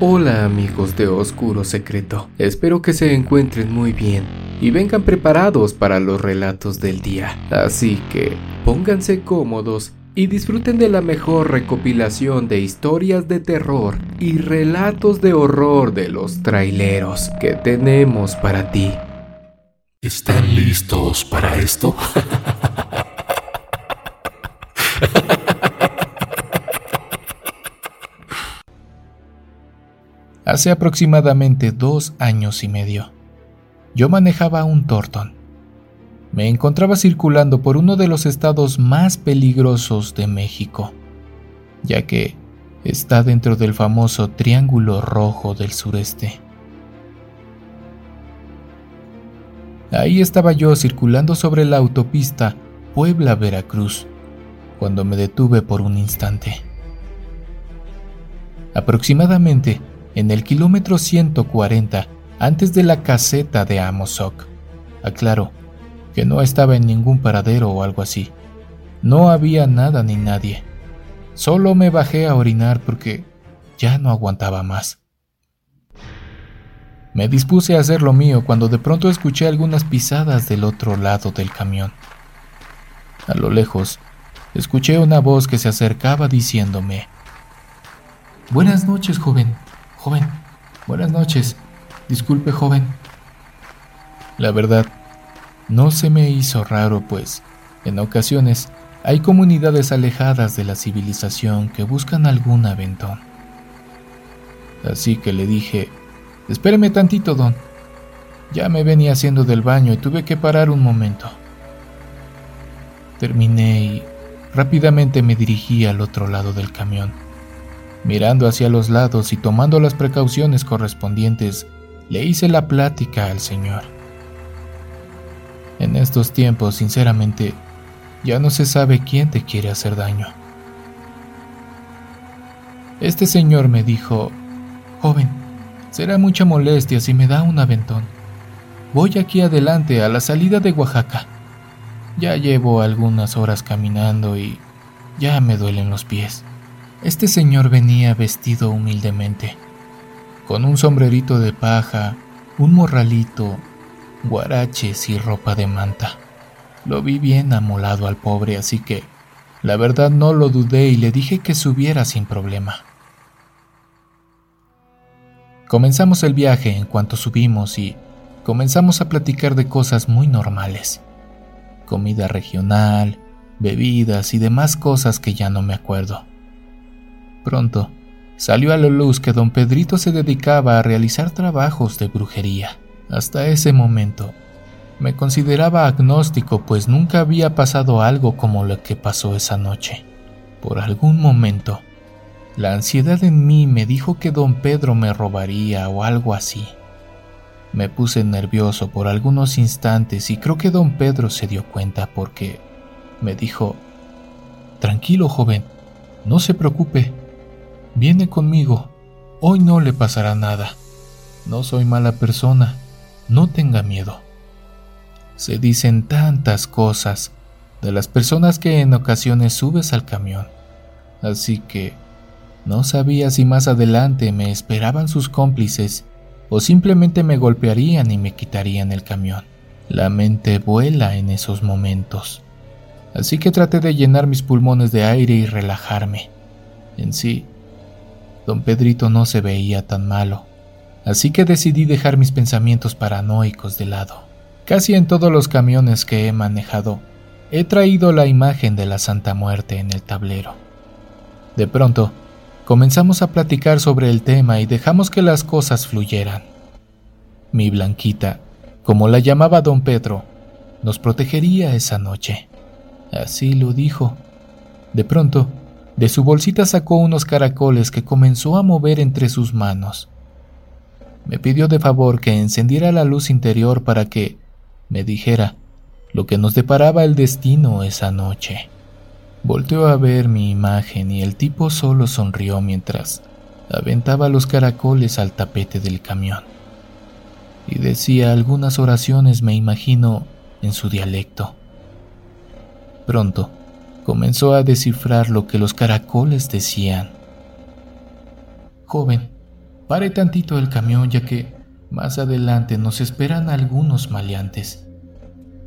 Hola amigos de Oscuro Secreto, espero que se encuentren muy bien y vengan preparados para los relatos del día. Así que pónganse cómodos y disfruten de la mejor recopilación de historias de terror y relatos de horror de los traileros que tenemos para ti. ¿Están listos para esto? Hace aproximadamente dos años y medio, yo manejaba un Torton. Me encontraba circulando por uno de los estados más peligrosos de México, ya que está dentro del famoso Triángulo Rojo del Sureste. Ahí estaba yo circulando sobre la autopista Puebla-Veracruz, cuando me detuve por un instante. Aproximadamente en el kilómetro 140 antes de la caseta de Amozoc. Aclaro que no estaba en ningún paradero o algo así. No había nada ni nadie. Solo me bajé a orinar porque ya no aguantaba más. Me dispuse a hacer lo mío cuando de pronto escuché algunas pisadas del otro lado del camión. A lo lejos, escuché una voz que se acercaba diciéndome, Buenas noches, joven. Joven, buenas noches. Disculpe, joven. La verdad, no se me hizo raro, pues, en ocasiones, hay comunidades alejadas de la civilización que buscan algún aventón. Así que le dije, espéreme tantito, don. Ya me venía haciendo del baño y tuve que parar un momento. Terminé y rápidamente me dirigí al otro lado del camión. Mirando hacia los lados y tomando las precauciones correspondientes, le hice la plática al Señor. En estos tiempos, sinceramente, ya no se sabe quién te quiere hacer daño. Este señor me dijo, joven, será mucha molestia si me da un aventón. Voy aquí adelante a la salida de Oaxaca. Ya llevo algunas horas caminando y ya me duelen los pies. Este señor venía vestido humildemente, con un sombrerito de paja, un morralito, guaraches y ropa de manta. Lo vi bien amolado al pobre, así que la verdad no lo dudé y le dije que subiera sin problema. Comenzamos el viaje en cuanto subimos y comenzamos a platicar de cosas muy normales. Comida regional, bebidas y demás cosas que ya no me acuerdo. Pronto, salió a la luz que don Pedrito se dedicaba a realizar trabajos de brujería. Hasta ese momento, me consideraba agnóstico pues nunca había pasado algo como lo que pasó esa noche. Por algún momento, la ansiedad en mí me dijo que don Pedro me robaría o algo así. Me puse nervioso por algunos instantes y creo que don Pedro se dio cuenta porque me dijo, Tranquilo joven, no se preocupe, Viene conmigo. Hoy no le pasará nada. No soy mala persona. No tenga miedo. Se dicen tantas cosas de las personas que en ocasiones subes al camión. Así que no sabía si más adelante me esperaban sus cómplices o simplemente me golpearían y me quitarían el camión. La mente vuela en esos momentos. Así que traté de llenar mis pulmones de aire y relajarme. En sí, Don Pedrito no se veía tan malo, así que decidí dejar mis pensamientos paranoicos de lado. Casi en todos los camiones que he manejado, he traído la imagen de la Santa Muerte en el tablero. De pronto, comenzamos a platicar sobre el tema y dejamos que las cosas fluyeran. Mi Blanquita, como la llamaba don Pedro, nos protegería esa noche. Así lo dijo. De pronto, de su bolsita sacó unos caracoles que comenzó a mover entre sus manos. Me pidió de favor que encendiera la luz interior para que me dijera lo que nos deparaba el destino esa noche. Volteó a ver mi imagen y el tipo solo sonrió mientras aventaba los caracoles al tapete del camión. Y decía algunas oraciones, me imagino, en su dialecto. Pronto, comenzó a descifrar lo que los caracoles decían. Joven, Pare tantito el camión ya que más adelante nos esperan algunos maleantes.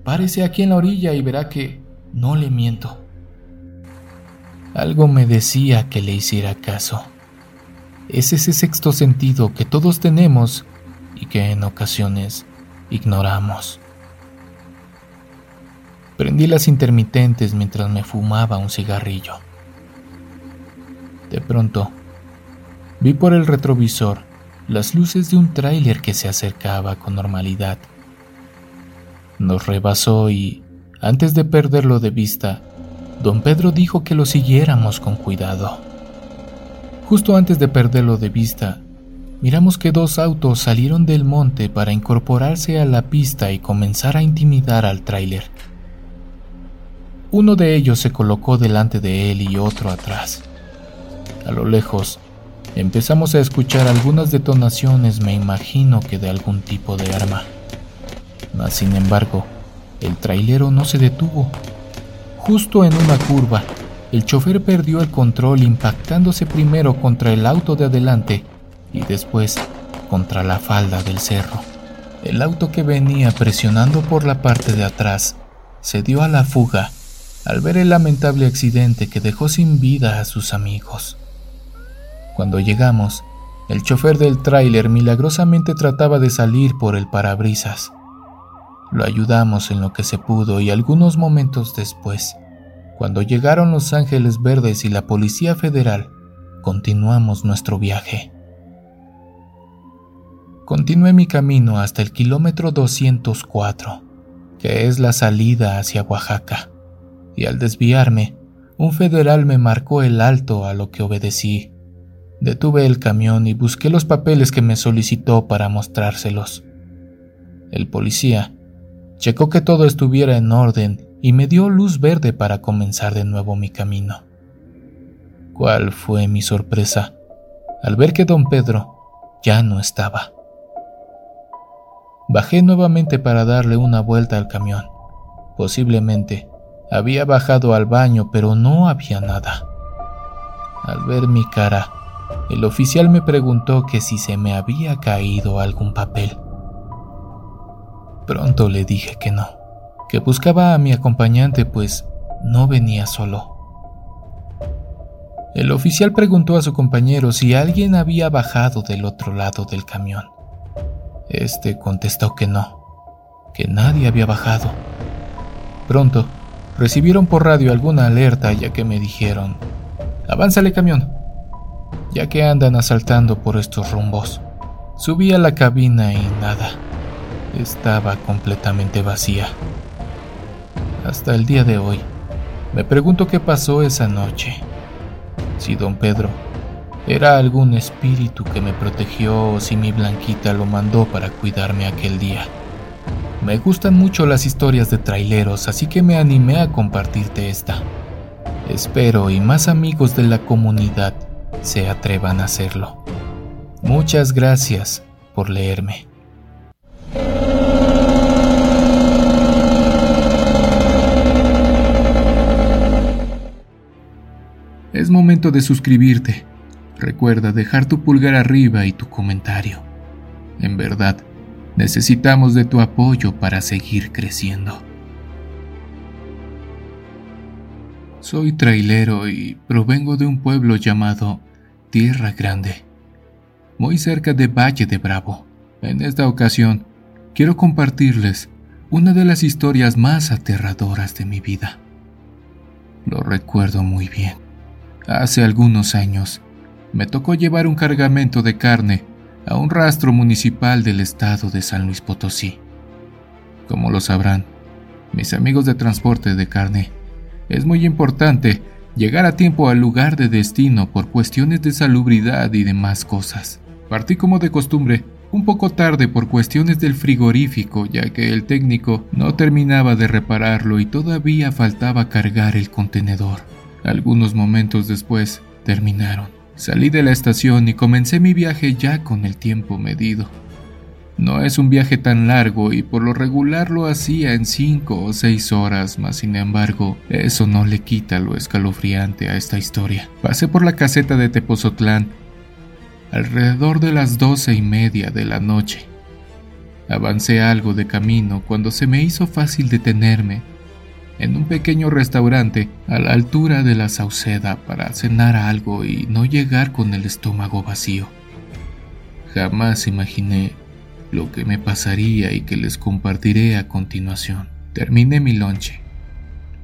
Párese aquí en la orilla y verá que no le miento. Algo me decía que le hiciera caso. Es ese sexto sentido que todos tenemos y que en ocasiones ignoramos. Prendí las intermitentes mientras me fumaba un cigarrillo. De pronto, vi por el retrovisor las luces de un tráiler que se acercaba con normalidad. Nos rebasó y, antes de perderlo de vista, don Pedro dijo que lo siguiéramos con cuidado. Justo antes de perderlo de vista, miramos que dos autos salieron del monte para incorporarse a la pista y comenzar a intimidar al tráiler. Uno de ellos se colocó delante de él y otro atrás. A lo lejos, empezamos a escuchar algunas detonaciones, me imagino que de algún tipo de arma. Mas, sin embargo, el trailero no se detuvo. Justo en una curva, el chofer perdió el control impactándose primero contra el auto de adelante y después contra la falda del cerro. El auto que venía presionando por la parte de atrás se dio a la fuga al ver el lamentable accidente que dejó sin vida a sus amigos. Cuando llegamos, el chofer del tráiler milagrosamente trataba de salir por el parabrisas. Lo ayudamos en lo que se pudo y algunos momentos después, cuando llegaron los Ángeles Verdes y la Policía Federal, continuamos nuestro viaje. Continué mi camino hasta el kilómetro 204, que es la salida hacia Oaxaca y al desviarme, un federal me marcó el alto a lo que obedecí. Detuve el camión y busqué los papeles que me solicitó para mostrárselos. El policía checó que todo estuviera en orden y me dio luz verde para comenzar de nuevo mi camino. ¿Cuál fue mi sorpresa al ver que don Pedro ya no estaba? Bajé nuevamente para darle una vuelta al camión. Posiblemente había bajado al baño, pero no había nada. Al ver mi cara, el oficial me preguntó que si se me había caído algún papel. Pronto le dije que no, que buscaba a mi acompañante pues no venía solo. El oficial preguntó a su compañero si alguien había bajado del otro lado del camión. Este contestó que no, que nadie había bajado. Pronto, recibieron por radio alguna alerta ya que me dijeron, avánzale camión, ya que andan asaltando por estos rumbos. Subí a la cabina y nada, estaba completamente vacía. Hasta el día de hoy, me pregunto qué pasó esa noche. Si don Pedro era algún espíritu que me protegió o si mi blanquita lo mandó para cuidarme aquel día. Me gustan mucho las historias de traileros, así que me animé a compartirte esta. Espero y más amigos de la comunidad se atrevan a hacerlo. Muchas gracias por leerme. Es momento de suscribirte. Recuerda dejar tu pulgar arriba y tu comentario. En verdad, Necesitamos de tu apoyo para seguir creciendo. Soy trailero y provengo de un pueblo llamado Tierra Grande, muy cerca de Valle de Bravo. En esta ocasión, quiero compartirles una de las historias más aterradoras de mi vida. Lo recuerdo muy bien. Hace algunos años, me tocó llevar un cargamento de carne a un rastro municipal del estado de San Luis Potosí. Como lo sabrán, mis amigos de transporte de carne, es muy importante llegar a tiempo al lugar de destino por cuestiones de salubridad y demás cosas. Partí como de costumbre, un poco tarde por cuestiones del frigorífico, ya que el técnico no terminaba de repararlo y todavía faltaba cargar el contenedor. Algunos momentos después terminaron. Salí de la estación y comencé mi viaje ya con el tiempo medido. No es un viaje tan largo y por lo regular lo hacía en cinco o seis horas, mas sin embargo, eso no le quita lo escalofriante a esta historia. Pasé por la caseta de Tepozotlán alrededor de las doce y media de la noche. Avancé algo de camino cuando se me hizo fácil detenerme en un pequeño restaurante a la altura de la Sauceda para cenar algo y no llegar con el estómago vacío. Jamás imaginé lo que me pasaría y que les compartiré a continuación. Terminé mi lonche.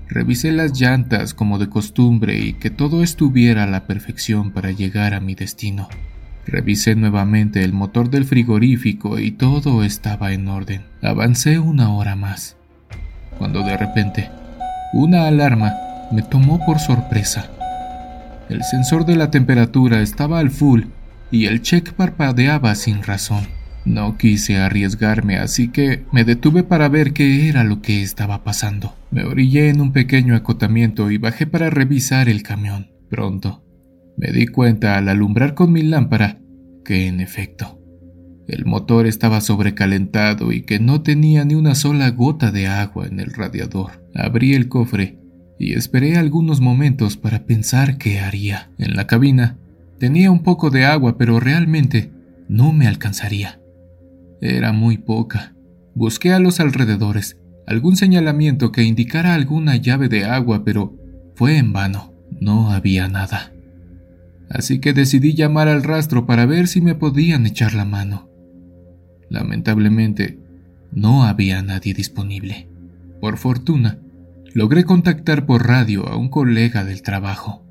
Revisé las llantas como de costumbre y que todo estuviera a la perfección para llegar a mi destino. Revisé nuevamente el motor del frigorífico y todo estaba en orden. Avancé una hora más, cuando de repente una alarma me tomó por sorpresa. El sensor de la temperatura estaba al full y el check parpadeaba sin razón. No quise arriesgarme, así que me detuve para ver qué era lo que estaba pasando. Me orillé en un pequeño acotamiento y bajé para revisar el camión. Pronto, me di cuenta al alumbrar con mi lámpara que, en efecto, el motor estaba sobrecalentado y que no tenía ni una sola gota de agua en el radiador. Abrí el cofre y esperé algunos momentos para pensar qué haría. En la cabina tenía un poco de agua, pero realmente no me alcanzaría. Era muy poca. Busqué a los alrededores algún señalamiento que indicara alguna llave de agua, pero fue en vano. No había nada. Así que decidí llamar al rastro para ver si me podían echar la mano. Lamentablemente, no había nadie disponible. Por fortuna, logré contactar por radio a un colega del trabajo.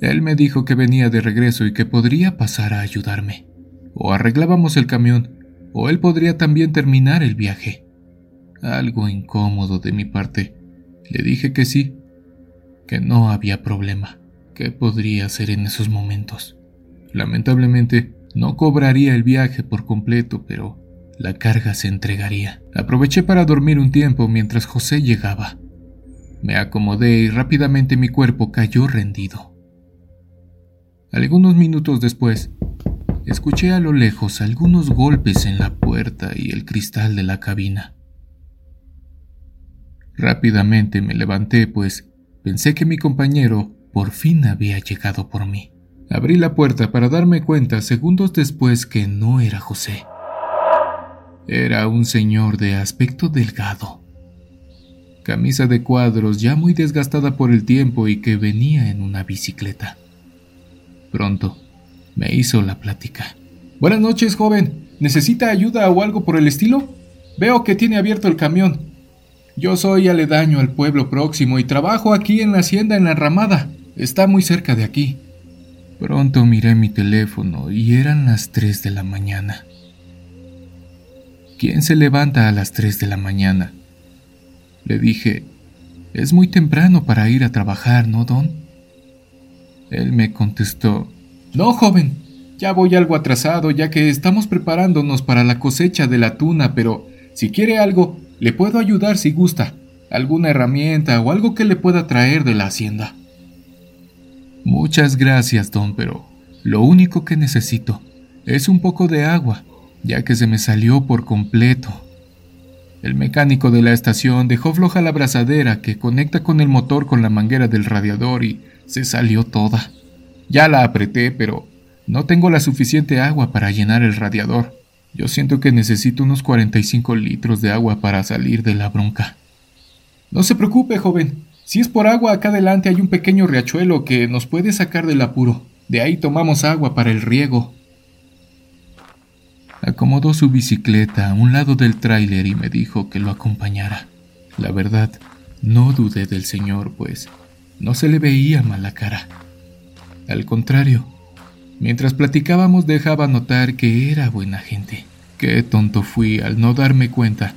Él me dijo que venía de regreso y que podría pasar a ayudarme. O arreglábamos el camión, o él podría también terminar el viaje. Algo incómodo de mi parte. Le dije que sí, que no había problema. ¿Qué podría hacer en esos momentos? Lamentablemente, no cobraría el viaje por completo, pero la carga se entregaría. Aproveché para dormir un tiempo mientras José llegaba. Me acomodé y rápidamente mi cuerpo cayó rendido. Algunos minutos después, escuché a lo lejos algunos golpes en la puerta y el cristal de la cabina. Rápidamente me levanté, pues pensé que mi compañero por fin había llegado por mí. Abrí la puerta para darme cuenta segundos después que no era José. Era un señor de aspecto delgado, camisa de cuadros ya muy desgastada por el tiempo y que venía en una bicicleta. Pronto me hizo la plática. Buenas noches, joven. ¿Necesita ayuda o algo por el estilo? Veo que tiene abierto el camión. Yo soy aledaño al pueblo próximo y trabajo aquí en la hacienda en la ramada. Está muy cerca de aquí. Pronto miré mi teléfono y eran las 3 de la mañana. ¿Quién se levanta a las 3 de la mañana? Le dije, es muy temprano para ir a trabajar, ¿no, Don? Él me contestó, no, joven, ya voy algo atrasado ya que estamos preparándonos para la cosecha de la tuna, pero si quiere algo, le puedo ayudar si gusta, alguna herramienta o algo que le pueda traer de la hacienda. Muchas gracias, don, pero lo único que necesito es un poco de agua, ya que se me salió por completo. El mecánico de la estación dejó floja la brazadera que conecta con el motor con la manguera del radiador y se salió toda. Ya la apreté, pero no tengo la suficiente agua para llenar el radiador. Yo siento que necesito unos 45 litros de agua para salir de la bronca. No se preocupe, joven. Si es por agua, acá adelante hay un pequeño riachuelo que nos puede sacar del apuro. De ahí tomamos agua para el riego. Acomodó su bicicleta a un lado del tráiler y me dijo que lo acompañara. La verdad, no dudé del señor, pues no se le veía mala cara. Al contrario, mientras platicábamos dejaba notar que era buena gente. Qué tonto fui al no darme cuenta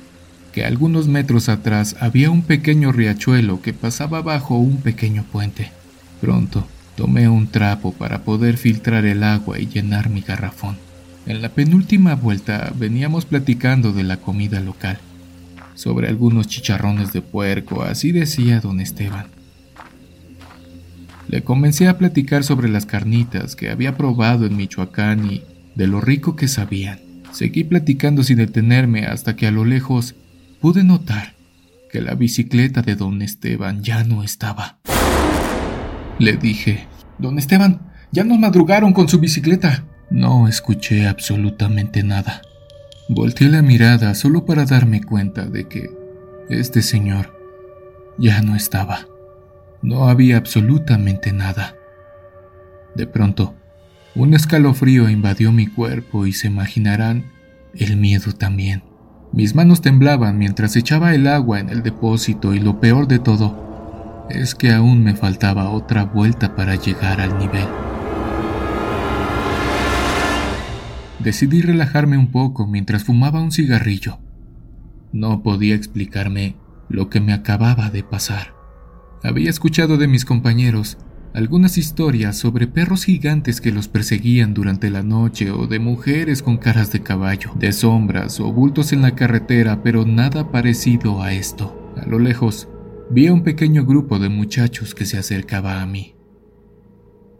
que algunos metros atrás había un pequeño riachuelo que pasaba bajo un pequeño puente. Pronto tomé un trapo para poder filtrar el agua y llenar mi garrafón. En la penúltima vuelta veníamos platicando de la comida local, sobre algunos chicharrones de puerco, así decía don Esteban. Le comencé a platicar sobre las carnitas que había probado en Michoacán y de lo rico que sabían. Seguí platicando sin detenerme hasta que a lo lejos pude notar que la bicicleta de don Esteban ya no estaba. Le dije, Don Esteban, Ya nos madrugaron con su bicicleta. No escuché absolutamente nada. Volteé la mirada solo para darme cuenta de que este señor ya no estaba. No había absolutamente nada. De pronto, un escalofrío invadió mi cuerpo y se imaginarán el miedo también. Mis manos temblaban mientras echaba el agua en el depósito y lo peor de todo es que aún me faltaba otra vuelta para llegar al nivel. Decidí relajarme un poco mientras fumaba un cigarrillo. No podía explicarme lo que me acababa de pasar. Había escuchado de mis compañeros algunas historias sobre perros gigantes que los perseguían durante la noche o de mujeres con caras de caballo, de sombras o bultos en la carretera, pero nada parecido a esto. A lo lejos, vi a un pequeño grupo de muchachos que se acercaba a mí.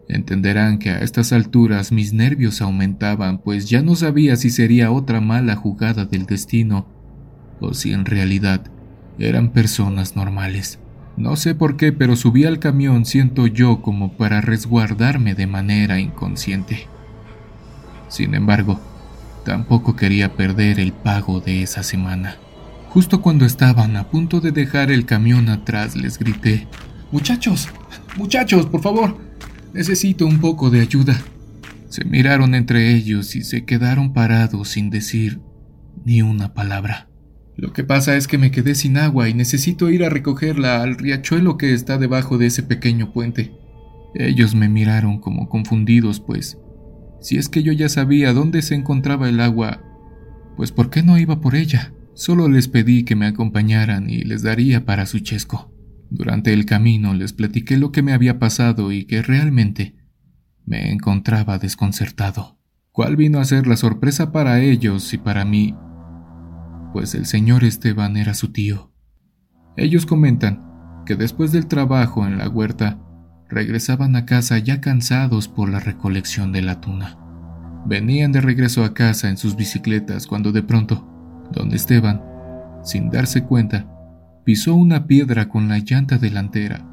Entenderán que a estas alturas mis nervios aumentaban, pues ya no sabía si sería otra mala jugada del destino o si en realidad eran personas normales. No sé por qué, pero subí al camión siento yo como para resguardarme de manera inconsciente. Sin embargo, tampoco quería perder el pago de esa semana. Justo cuando estaban a punto de dejar el camión atrás, les grité, Muchachos, muchachos, por favor, necesito un poco de ayuda. Se miraron entre ellos y se quedaron parados sin decir ni una palabra. Lo que pasa es que me quedé sin agua y necesito ir a recogerla al riachuelo que está debajo de ese pequeño puente. Ellos me miraron como confundidos, pues, si es que yo ya sabía dónde se encontraba el agua, pues ¿por qué no iba por ella? Solo les pedí que me acompañaran y les daría para su chesco. Durante el camino les platiqué lo que me había pasado y que realmente me encontraba desconcertado. ¿Cuál vino a ser la sorpresa para ellos y para mí pues el señor Esteban era su tío. Ellos comentan que después del trabajo en la huerta, regresaban a casa ya cansados por la recolección de la tuna. Venían de regreso a casa en sus bicicletas cuando de pronto, don Esteban, sin darse cuenta, pisó una piedra con la llanta delantera.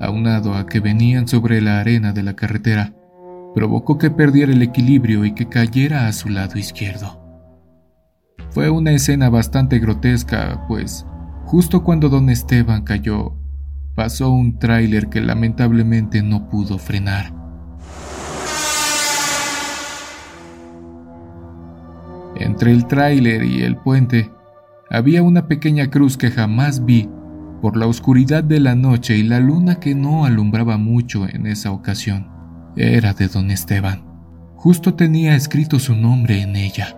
Aunado a que venían sobre la arena de la carretera, provocó que perdiera el equilibrio y que cayera a su lado izquierdo. Fue una escena bastante grotesca, pues justo cuando don Esteban cayó, pasó un tráiler que lamentablemente no pudo frenar. Entre el tráiler y el puente había una pequeña cruz que jamás vi por la oscuridad de la noche y la luna que no alumbraba mucho en esa ocasión. Era de don Esteban. Justo tenía escrito su nombre en ella.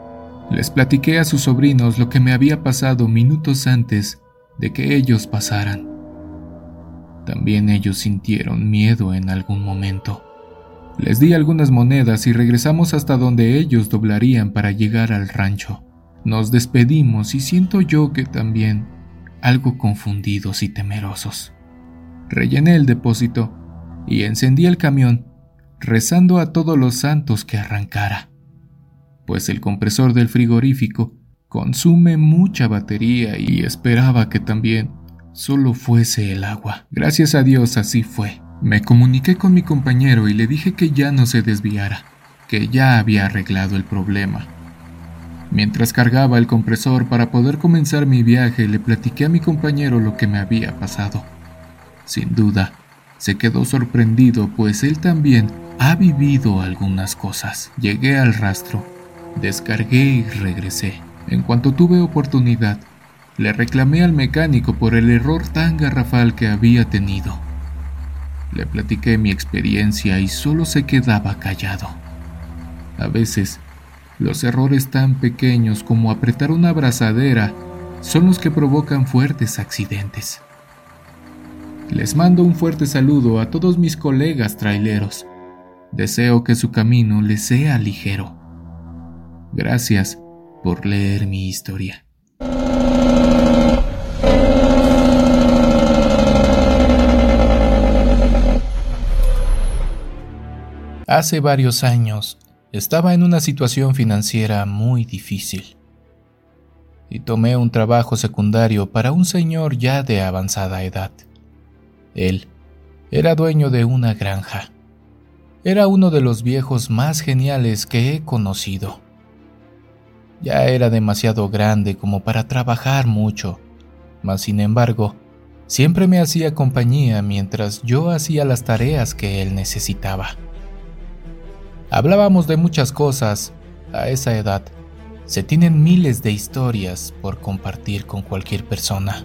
Les platiqué a sus sobrinos lo que me había pasado minutos antes de que ellos pasaran. También ellos sintieron miedo en algún momento. Les di algunas monedas y regresamos hasta donde ellos doblarían para llegar al rancho. Nos despedimos y siento yo que también algo confundidos y temerosos. Rellené el depósito y encendí el camión, rezando a todos los santos que arrancara pues el compresor del frigorífico consume mucha batería y esperaba que también solo fuese el agua. Gracias a Dios así fue. Me comuniqué con mi compañero y le dije que ya no se desviara, que ya había arreglado el problema. Mientras cargaba el compresor para poder comenzar mi viaje, le platiqué a mi compañero lo que me había pasado. Sin duda, se quedó sorprendido, pues él también ha vivido algunas cosas. Llegué al rastro Descargué y regresé. En cuanto tuve oportunidad, le reclamé al mecánico por el error tan garrafal que había tenido. Le platiqué mi experiencia y solo se quedaba callado. A veces, los errores tan pequeños como apretar una abrazadera son los que provocan fuertes accidentes. Les mando un fuerte saludo a todos mis colegas traileros. Deseo que su camino les sea ligero. Gracias por leer mi historia. Hace varios años estaba en una situación financiera muy difícil y tomé un trabajo secundario para un señor ya de avanzada edad. Él era dueño de una granja. Era uno de los viejos más geniales que he conocido. Ya era demasiado grande como para trabajar mucho, mas sin embargo, siempre me hacía compañía mientras yo hacía las tareas que él necesitaba. Hablábamos de muchas cosas a esa edad. Se tienen miles de historias por compartir con cualquier persona.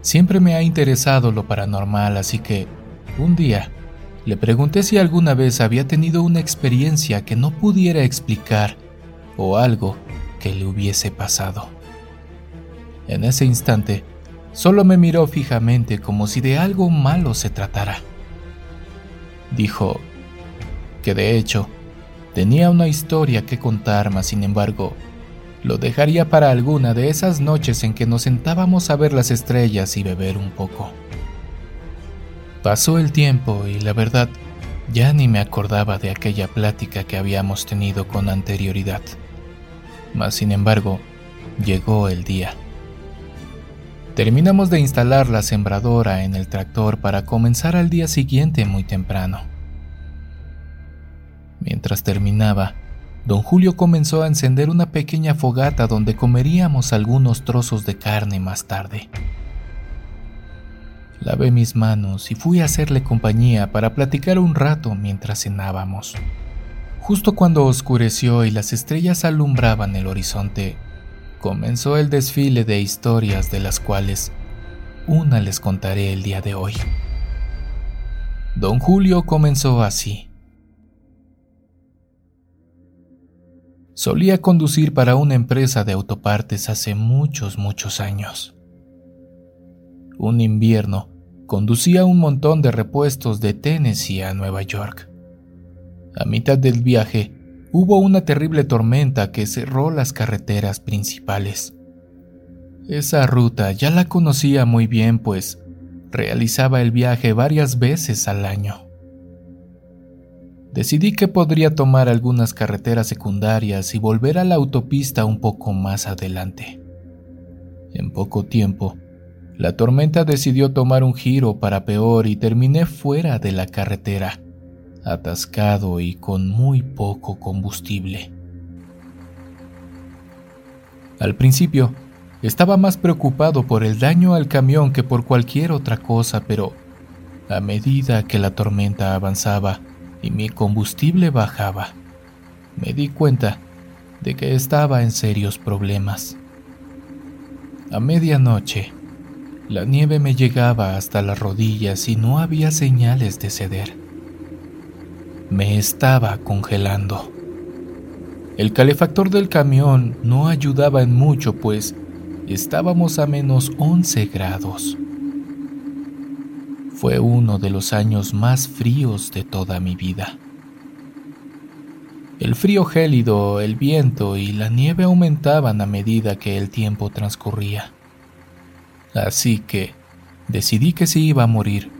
Siempre me ha interesado lo paranormal, así que un día le pregunté si alguna vez había tenido una experiencia que no pudiera explicar o algo que le hubiese pasado. En ese instante, solo me miró fijamente como si de algo malo se tratara. Dijo que de hecho tenía una historia que contar, mas sin embargo, lo dejaría para alguna de esas noches en que nos sentábamos a ver las estrellas y beber un poco. Pasó el tiempo y la verdad, ya ni me acordaba de aquella plática que habíamos tenido con anterioridad. Mas, sin embargo, llegó el día. Terminamos de instalar la sembradora en el tractor para comenzar al día siguiente muy temprano. Mientras terminaba, don Julio comenzó a encender una pequeña fogata donde comeríamos algunos trozos de carne más tarde. Lavé mis manos y fui a hacerle compañía para platicar un rato mientras cenábamos. Justo cuando oscureció y las estrellas alumbraban el horizonte, comenzó el desfile de historias de las cuales una les contaré el día de hoy. Don Julio comenzó así. Solía conducir para una empresa de autopartes hace muchos, muchos años. Un invierno, conducía un montón de repuestos de Tennessee a Nueva York. A mitad del viaje, hubo una terrible tormenta que cerró las carreteras principales. Esa ruta ya la conocía muy bien, pues realizaba el viaje varias veces al año. Decidí que podría tomar algunas carreteras secundarias y volver a la autopista un poco más adelante. En poco tiempo, la tormenta decidió tomar un giro para peor y terminé fuera de la carretera, atascado y con muy poco combustible. Al principio, estaba más preocupado por el daño al camión que por cualquier otra cosa, pero a medida que la tormenta avanzaba y mi combustible bajaba, me di cuenta de que estaba en serios problemas. A medianoche, la nieve me llegaba hasta las rodillas y no había señales de ceder me estaba congelando. El calefactor del camión no ayudaba en mucho, pues estábamos a menos 11 grados. Fue uno de los años más fríos de toda mi vida. El frío gélido, el viento y la nieve aumentaban a medida que el tiempo transcurría. Así que decidí que si iba a morir,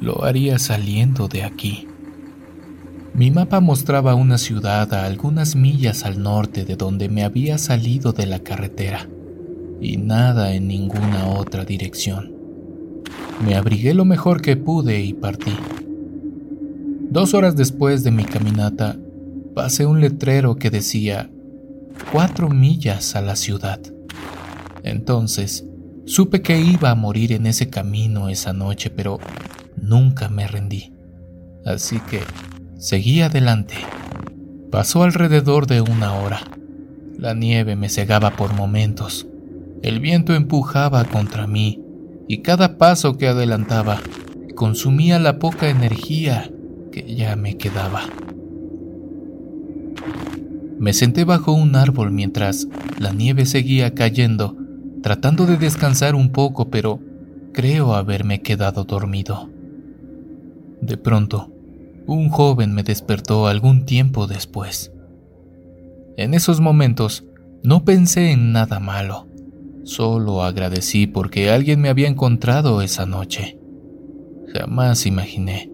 lo haría saliendo de aquí. Mi mapa mostraba una ciudad a algunas millas al norte de donde me había salido de la carretera, y nada en ninguna otra dirección. Me abrigué lo mejor que pude y partí. Dos horas después de mi caminata, pasé un letrero que decía cuatro millas a la ciudad. Entonces, supe que iba a morir en ese camino esa noche, pero nunca me rendí. Así que Seguí adelante. Pasó alrededor de una hora. La nieve me cegaba por momentos. El viento empujaba contra mí y cada paso que adelantaba consumía la poca energía que ya me quedaba. Me senté bajo un árbol mientras la nieve seguía cayendo, tratando de descansar un poco, pero creo haberme quedado dormido. De pronto, un joven me despertó algún tiempo después. En esos momentos no pensé en nada malo, solo agradecí porque alguien me había encontrado esa noche. Jamás imaginé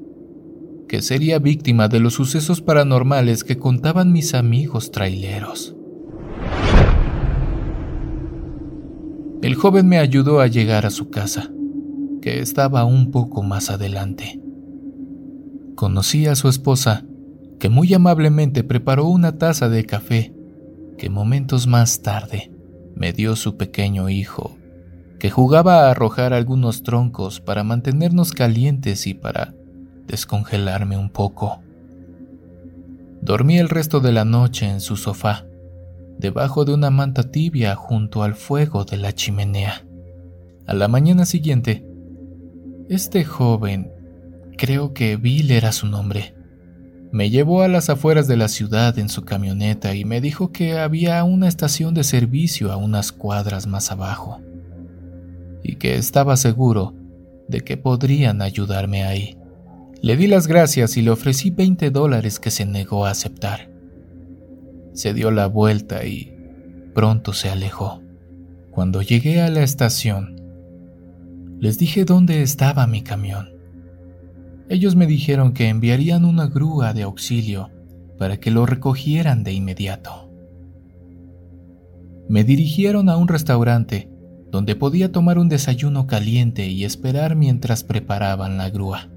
que sería víctima de los sucesos paranormales que contaban mis amigos traileros. El joven me ayudó a llegar a su casa, que estaba un poco más adelante. Conocí a su esposa que muy amablemente preparó una taza de café que momentos más tarde me dio su pequeño hijo, que jugaba a arrojar algunos troncos para mantenernos calientes y para descongelarme un poco. Dormí el resto de la noche en su sofá, debajo de una manta tibia junto al fuego de la chimenea. A la mañana siguiente, este joven, creo que Bill era su nombre, me llevó a las afueras de la ciudad en su camioneta y me dijo que había una estación de servicio a unas cuadras más abajo y que estaba seguro de que podrían ayudarme ahí. Le di las gracias y le ofrecí 20 dólares que se negó a aceptar. Se dio la vuelta y pronto se alejó. Cuando llegué a la estación, les dije dónde estaba mi camión. Ellos me dijeron que enviarían una grúa de auxilio para que lo recogieran de inmediato. Me dirigieron a un restaurante donde podía tomar un desayuno caliente y esperar mientras preparaban la grúa.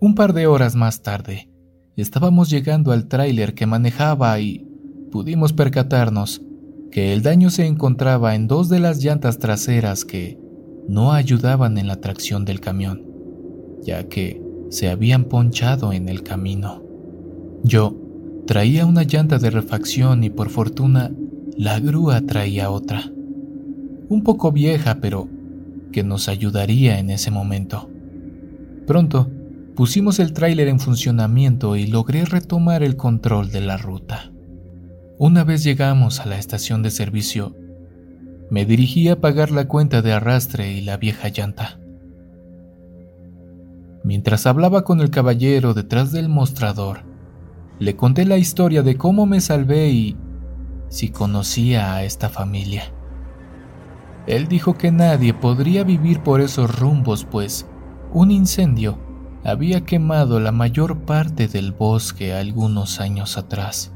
Un par de horas más tarde, estábamos llegando al tráiler que manejaba y pudimos percatarnos que el daño se encontraba en dos de las llantas traseras que no ayudaban en la tracción del camión ya que se habían ponchado en el camino. Yo traía una llanta de refacción y por fortuna la grúa traía otra, un poco vieja pero que nos ayudaría en ese momento. Pronto pusimos el tráiler en funcionamiento y logré retomar el control de la ruta. Una vez llegamos a la estación de servicio, me dirigí a pagar la cuenta de arrastre y la vieja llanta. Mientras hablaba con el caballero detrás del mostrador, le conté la historia de cómo me salvé y si conocía a esta familia. Él dijo que nadie podría vivir por esos rumbos, pues un incendio había quemado la mayor parte del bosque algunos años atrás,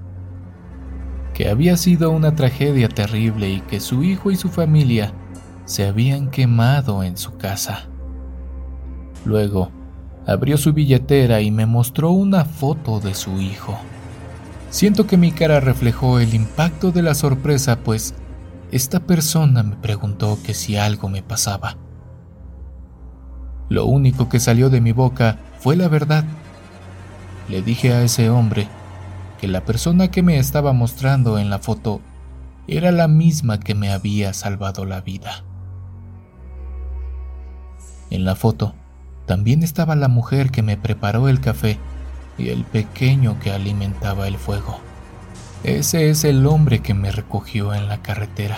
que había sido una tragedia terrible y que su hijo y su familia se habían quemado en su casa. Luego, abrió su billetera y me mostró una foto de su hijo. Siento que mi cara reflejó el impacto de la sorpresa, pues esta persona me preguntó que si algo me pasaba. Lo único que salió de mi boca fue la verdad. Le dije a ese hombre que la persona que me estaba mostrando en la foto era la misma que me había salvado la vida. En la foto también estaba la mujer que me preparó el café y el pequeño que alimentaba el fuego. Ese es el hombre que me recogió en la carretera.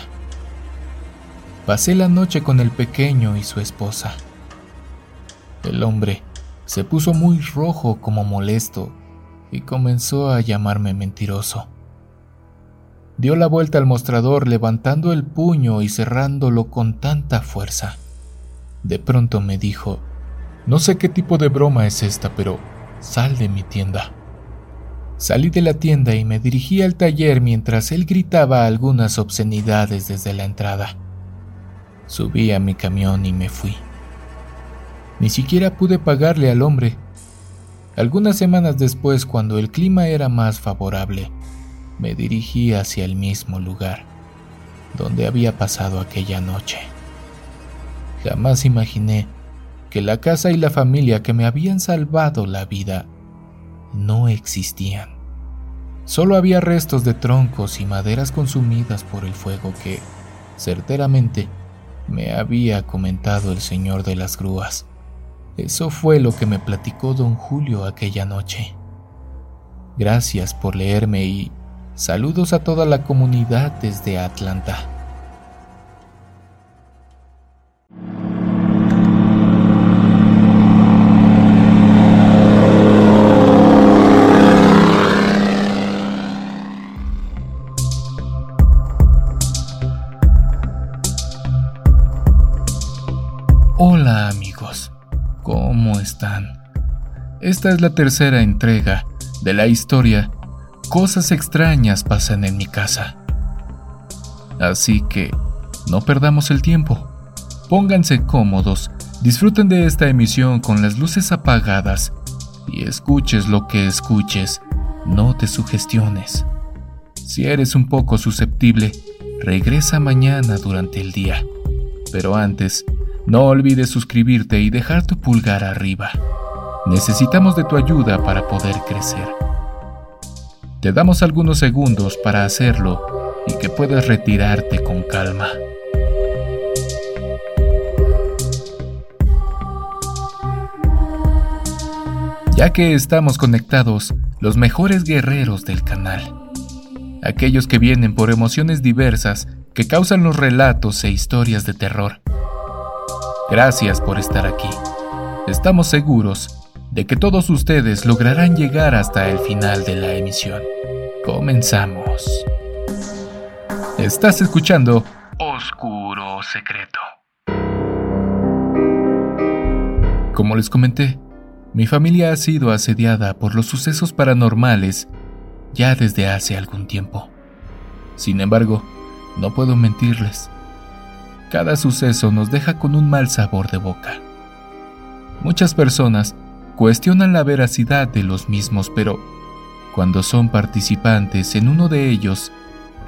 Pasé la noche con el pequeño y su esposa. El hombre se puso muy rojo como molesto y comenzó a llamarme mentiroso. Dio la vuelta al mostrador levantando el puño y cerrándolo con tanta fuerza. De pronto me dijo, no sé qué tipo de broma es esta, pero sal de mi tienda. Salí de la tienda y me dirigí al taller mientras él gritaba algunas obscenidades desde la entrada. Subí a mi camión y me fui. Ni siquiera pude pagarle al hombre. Algunas semanas después, cuando el clima era más favorable, me dirigí hacia el mismo lugar donde había pasado aquella noche. Jamás imaginé que la casa y la familia que me habían salvado la vida no existían. Solo había restos de troncos y maderas consumidas por el fuego que, certeramente, me había comentado el señor de las grúas. Eso fue lo que me platicó don Julio aquella noche. Gracias por leerme y saludos a toda la comunidad desde Atlanta. Esta es la tercera entrega de la historia Cosas extrañas pasan en mi casa. Así que no perdamos el tiempo. Pónganse cómodos, disfruten de esta emisión con las luces apagadas Y escuches lo que escuches, no te sugestiones. Si eres un poco susceptible, regresa mañana durante el día. Pero antes, no olvides suscribirte y dejar tu pulgar arriba. Necesitamos de tu ayuda para poder crecer. Te damos algunos segundos para hacerlo y que puedas retirarte con calma. Ya que estamos conectados, los mejores guerreros del canal aquellos que vienen por emociones diversas que causan los relatos e historias de terror. Gracias por estar aquí. Estamos seguros de que todos ustedes lograrán llegar hasta el final de la emisión. Comenzamos. Estás escuchando Oscuro Secreto. Como les comenté, mi familia ha sido asediada por los sucesos paranormales ya desde hace algún tiempo. Sin embargo, no puedo mentirles. Cada suceso nos deja con un mal sabor de boca. Muchas personas cuestionan la veracidad de los mismos, pero cuando son participantes en uno de ellos,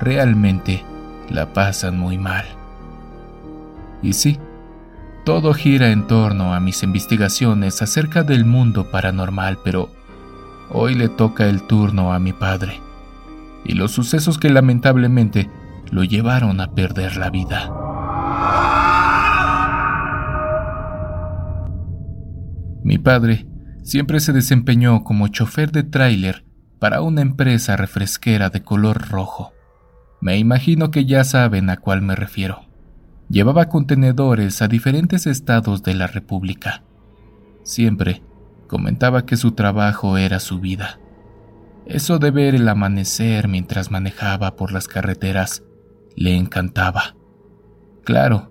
realmente la pasan muy mal. Y sí, todo gira en torno a mis investigaciones acerca del mundo paranormal, pero Hoy le toca el turno a mi padre, y los sucesos que lamentablemente lo llevaron a perder la vida. Mi padre siempre se desempeñó como chofer de tráiler para una empresa refresquera de color rojo. Me imagino que ya saben a cuál me refiero. Llevaba contenedores a diferentes estados de la República. Siempre Comentaba que su trabajo era su vida. Eso de ver el amanecer mientras manejaba por las carreteras le encantaba. Claro,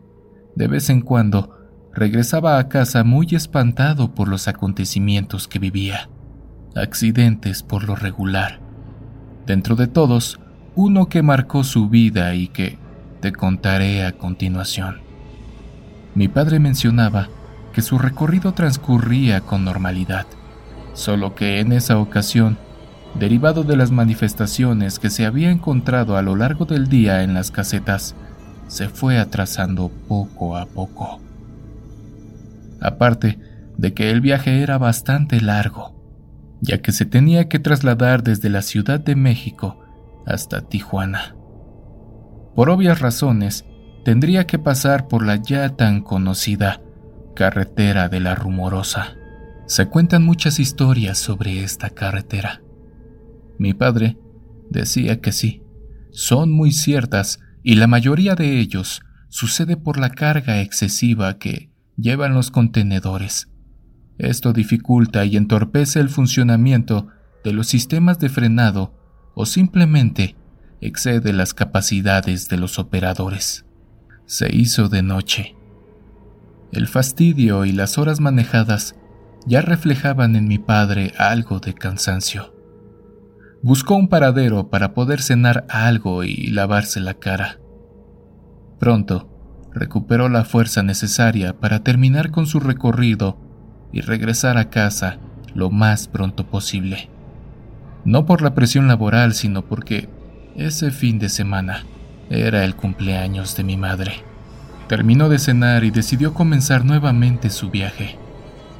de vez en cuando regresaba a casa muy espantado por los acontecimientos que vivía. Accidentes por lo regular. Dentro de todos, uno que marcó su vida y que te contaré a continuación. Mi padre mencionaba que su recorrido transcurría con normalidad, solo que en esa ocasión, derivado de las manifestaciones que se había encontrado a lo largo del día en las casetas, se fue atrasando poco a poco. Aparte de que el viaje era bastante largo, ya que se tenía que trasladar desde la Ciudad de México hasta Tijuana. Por obvias razones, tendría que pasar por la ya tan conocida Carretera de la Rumorosa. Se cuentan muchas historias sobre esta carretera. Mi padre decía que sí, son muy ciertas y la mayoría de ellos sucede por la carga excesiva que llevan los contenedores. Esto dificulta y entorpece el funcionamiento de los sistemas de frenado o simplemente excede las capacidades de los operadores. Se hizo de noche el fastidio y las horas manejadas ya reflejaban en mi padre algo de cansancio. Buscó un paradero para poder cenar algo y lavarse la cara. Pronto, recuperó la fuerza necesaria para terminar con su recorrido y regresar a casa lo más pronto posible. No por la presión laboral, sino porque ese fin de semana era el cumpleaños de mi madre. Terminó de cenar y decidió comenzar nuevamente su viaje,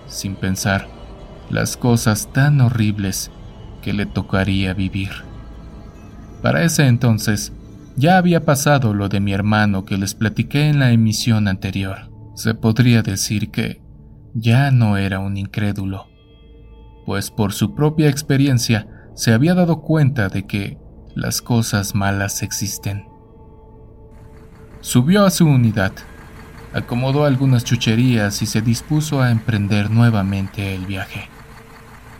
sin pensar las cosas tan horribles que le tocaría vivir. Para ese entonces, ya había pasado lo de mi hermano que les platiqué en la emisión anterior. Se podría decir que ya no era un incrédulo, pues por su propia experiencia se había dado cuenta de que las cosas malas existen. Subió a su unidad, acomodó algunas chucherías y se dispuso a emprender nuevamente el viaje.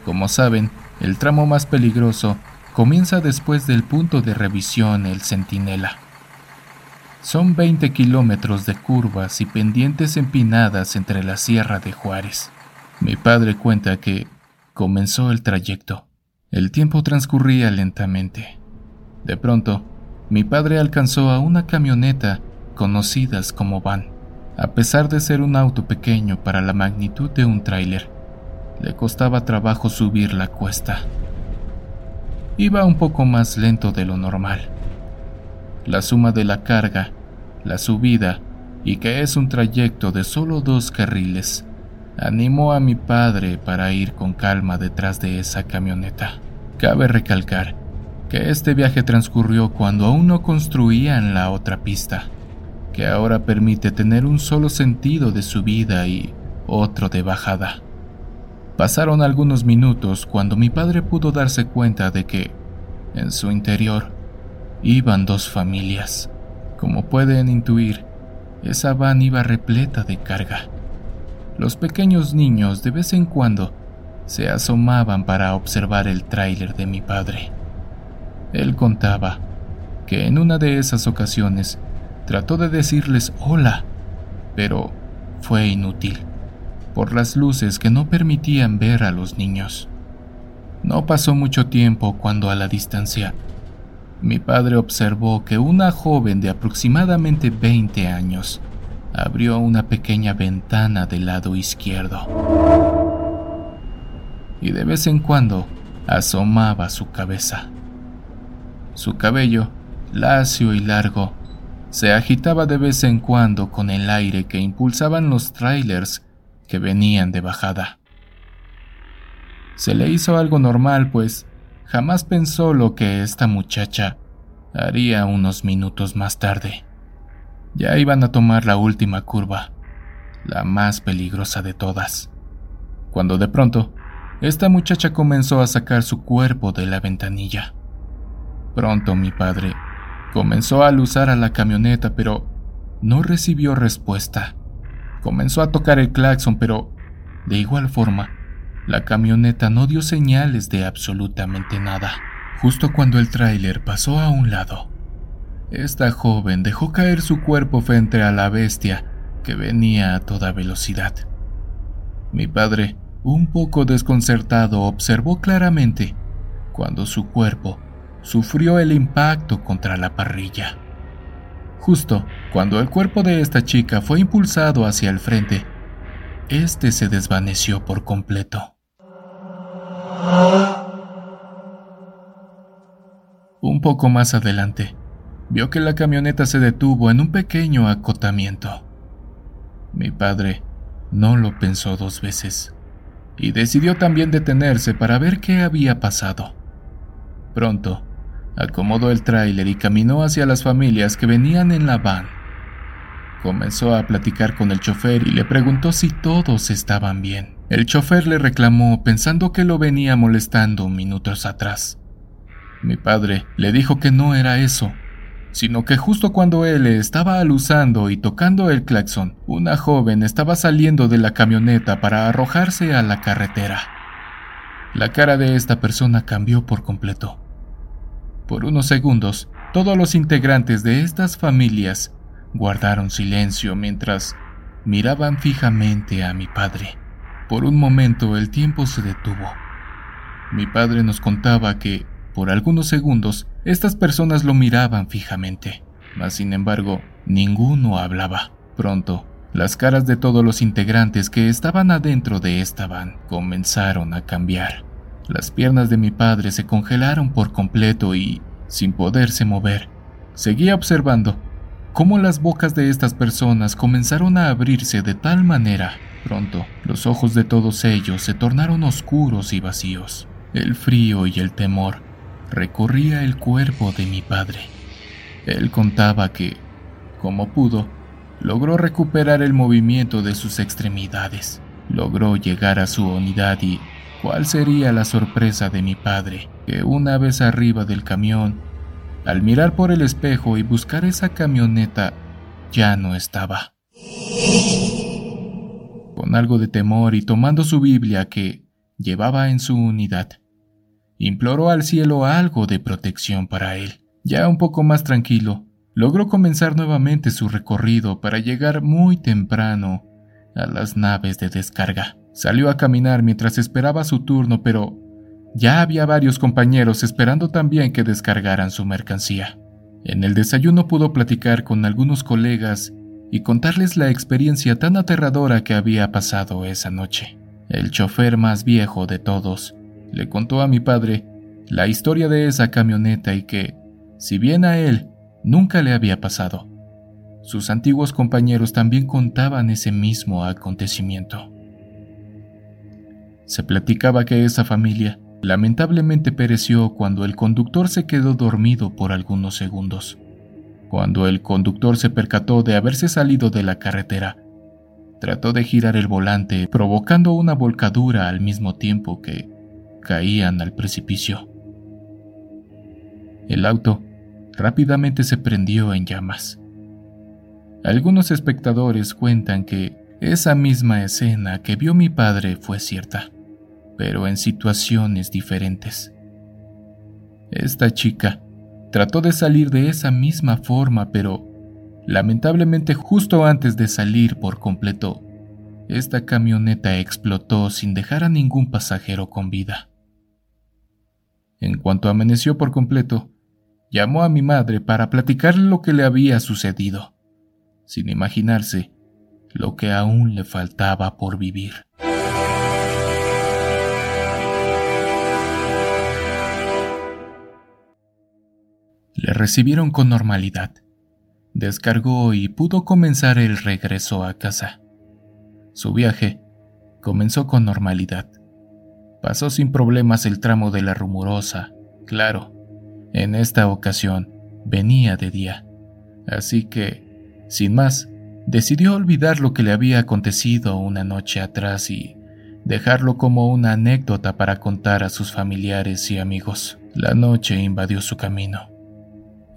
Como saben, el tramo más peligroso comienza después del punto de revisión El Centinela. Son 20 kilómetros de curvas y pendientes empinadas entre la Sierra de Juárez. Mi padre cuenta que comenzó el trayecto. El tiempo transcurría lentamente. De pronto, mi padre alcanzó a una camioneta conocidas como van, a pesar de ser un auto pequeño para la magnitud de un tráiler. le costaba trabajo subir la cuesta. Iba un poco más lento de lo normal. La suma de la carga, la subida y que es un trayecto de solo dos carriles, animó a mi padre para ir con calma detrás de esa camioneta. Cabe recalcar que este viaje transcurrió cuando aún no construían la otra pista, que ahora permite tener un solo sentido de subida y otro de bajada. Pasaron algunos minutos cuando mi padre pudo darse cuenta de que, en su interior, iban dos familias. Como pueden intuir, esa van iba repleta de carga. Los pequeños niños de vez en cuando se asomaban para observar el tráiler de mi padre. Él contaba que en una de esas ocasiones trató de decirles hola, pero fue inútil, por las luces que no permitían ver a los niños. No pasó mucho tiempo cuando a la distancia mi padre observó que una joven de aproximadamente 20 años abrió una pequeña ventana del lado izquierdo y de vez en cuando asomaba su cabeza. Su cabello, lacio y largo, se agitaba de vez en cuando con el aire que impulsaban los trailers que venían de bajada. Se le hizo algo normal, pues jamás pensó lo que esta muchacha haría unos minutos más tarde. Ya iban a tomar la última curva, la más peligrosa de todas, cuando de pronto esta muchacha comenzó a sacar su cuerpo de la ventanilla. Pronto mi padre comenzó a alusar a la camioneta, pero no recibió respuesta. Comenzó a tocar el claxon, pero de igual forma, la camioneta no dio señales de absolutamente nada. Justo cuando el tráiler pasó a un lado, esta joven dejó caer su cuerpo frente a la bestia que venía a toda velocidad. Mi padre, un poco desconcertado, observó claramente cuando su cuerpo sufrió el impacto contra la parrilla. Justo cuando el cuerpo de esta chica fue impulsado hacia el frente, este se desvaneció por completo. Un poco más adelante, vio que la camioneta se detuvo en un pequeño acotamiento. Mi padre no lo pensó dos veces y decidió también detenerse para ver qué había pasado. Pronto, acomodó el tráiler y caminó hacia las familias que venían en la van. Comenzó a platicar con el chofer y le preguntó si todos estaban bien. El chofer le reclamó pensando que lo venía molestando minutos atrás. Mi padre le dijo que no era eso, sino que justo cuando él estaba alusando y tocando el claxon, una joven estaba saliendo de la camioneta para arrojarse a la carretera. La cara de esta persona cambió por completo. Por unos segundos, todos los integrantes de estas familias guardaron silencio mientras miraban fijamente a mi padre. Por un momento el tiempo se detuvo. Mi padre nos contaba que por algunos segundos, estas personas lo miraban fijamente, mas sin embargo, ninguno hablaba. Pronto, las caras de todos los integrantes que estaban adentro de esta van comenzaron a cambiar. Las piernas de mi padre se congelaron por completo y, sin poderse mover, seguía observando cómo las bocas de estas personas comenzaron a abrirse de tal manera. Pronto, los ojos de todos ellos se tornaron oscuros y vacíos. El frío y el temor recorría el cuerpo de mi padre. Él contaba que, como pudo, logró recuperar el movimiento de sus extremidades, logró llegar a su unidad y cuál sería la sorpresa de mi padre, que una vez arriba del camión, al mirar por el espejo y buscar esa camioneta, ya no estaba. Con algo de temor y tomando su Biblia que llevaba en su unidad, imploró al cielo algo de protección para él. Ya un poco más tranquilo, logró comenzar nuevamente su recorrido para llegar muy temprano a las naves de descarga. Salió a caminar mientras esperaba su turno, pero ya había varios compañeros esperando también que descargaran su mercancía. En el desayuno pudo platicar con algunos colegas y contarles la experiencia tan aterradora que había pasado esa noche. El chofer más viejo de todos le contó a mi padre la historia de esa camioneta y que, si bien a él nunca le había pasado, sus antiguos compañeros también contaban ese mismo acontecimiento. Se platicaba que esa familia lamentablemente pereció cuando el conductor se quedó dormido por algunos segundos. Cuando el conductor se percató de haberse salido de la carretera, trató de girar el volante provocando una volcadura al mismo tiempo que caían al precipicio. El auto rápidamente se prendió en llamas. Algunos espectadores cuentan que esa misma escena que vio mi padre fue cierta, pero en situaciones diferentes. Esta chica trató de salir de esa misma forma, pero lamentablemente justo antes de salir por completo, esta camioneta explotó sin dejar a ningún pasajero con vida. En cuanto amaneció por completo, llamó a mi madre para platicarle lo que le había sucedido, sin imaginarse lo que aún le faltaba por vivir. Le recibieron con normalidad. Descargó y pudo comenzar el regreso a casa. Su viaje comenzó con normalidad. Pasó sin problemas el tramo de la rumorosa, claro. En esta ocasión venía de día. Así que, sin más, decidió olvidar lo que le había acontecido una noche atrás y dejarlo como una anécdota para contar a sus familiares y amigos. La noche invadió su camino.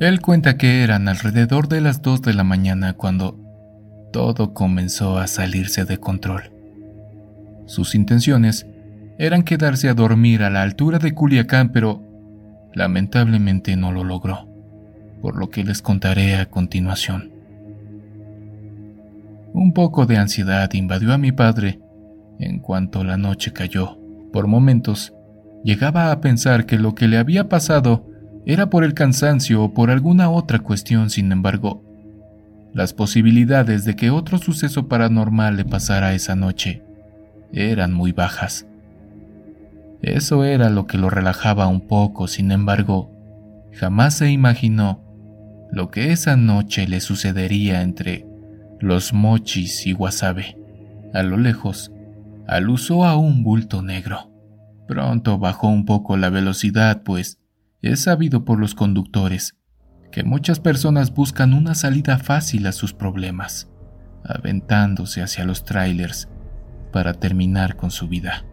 Él cuenta que eran alrededor de las 2 de la mañana cuando todo comenzó a salirse de control. Sus intenciones eran quedarse a dormir a la altura de Culiacán, pero lamentablemente no lo logró, por lo que les contaré a continuación. Un poco de ansiedad invadió a mi padre en cuanto la noche cayó. Por momentos, llegaba a pensar que lo que le había pasado era por el cansancio o por alguna otra cuestión, sin embargo, las posibilidades de que otro suceso paranormal le pasara esa noche eran muy bajas. Eso era lo que lo relajaba un poco, sin embargo, jamás se imaginó lo que esa noche le sucedería entre los mochis y wasabe. A lo lejos, alusó a un bulto negro. Pronto bajó un poco la velocidad, pues es sabido por los conductores que muchas personas buscan una salida fácil a sus problemas, aventándose hacia los trailers para terminar con su vida.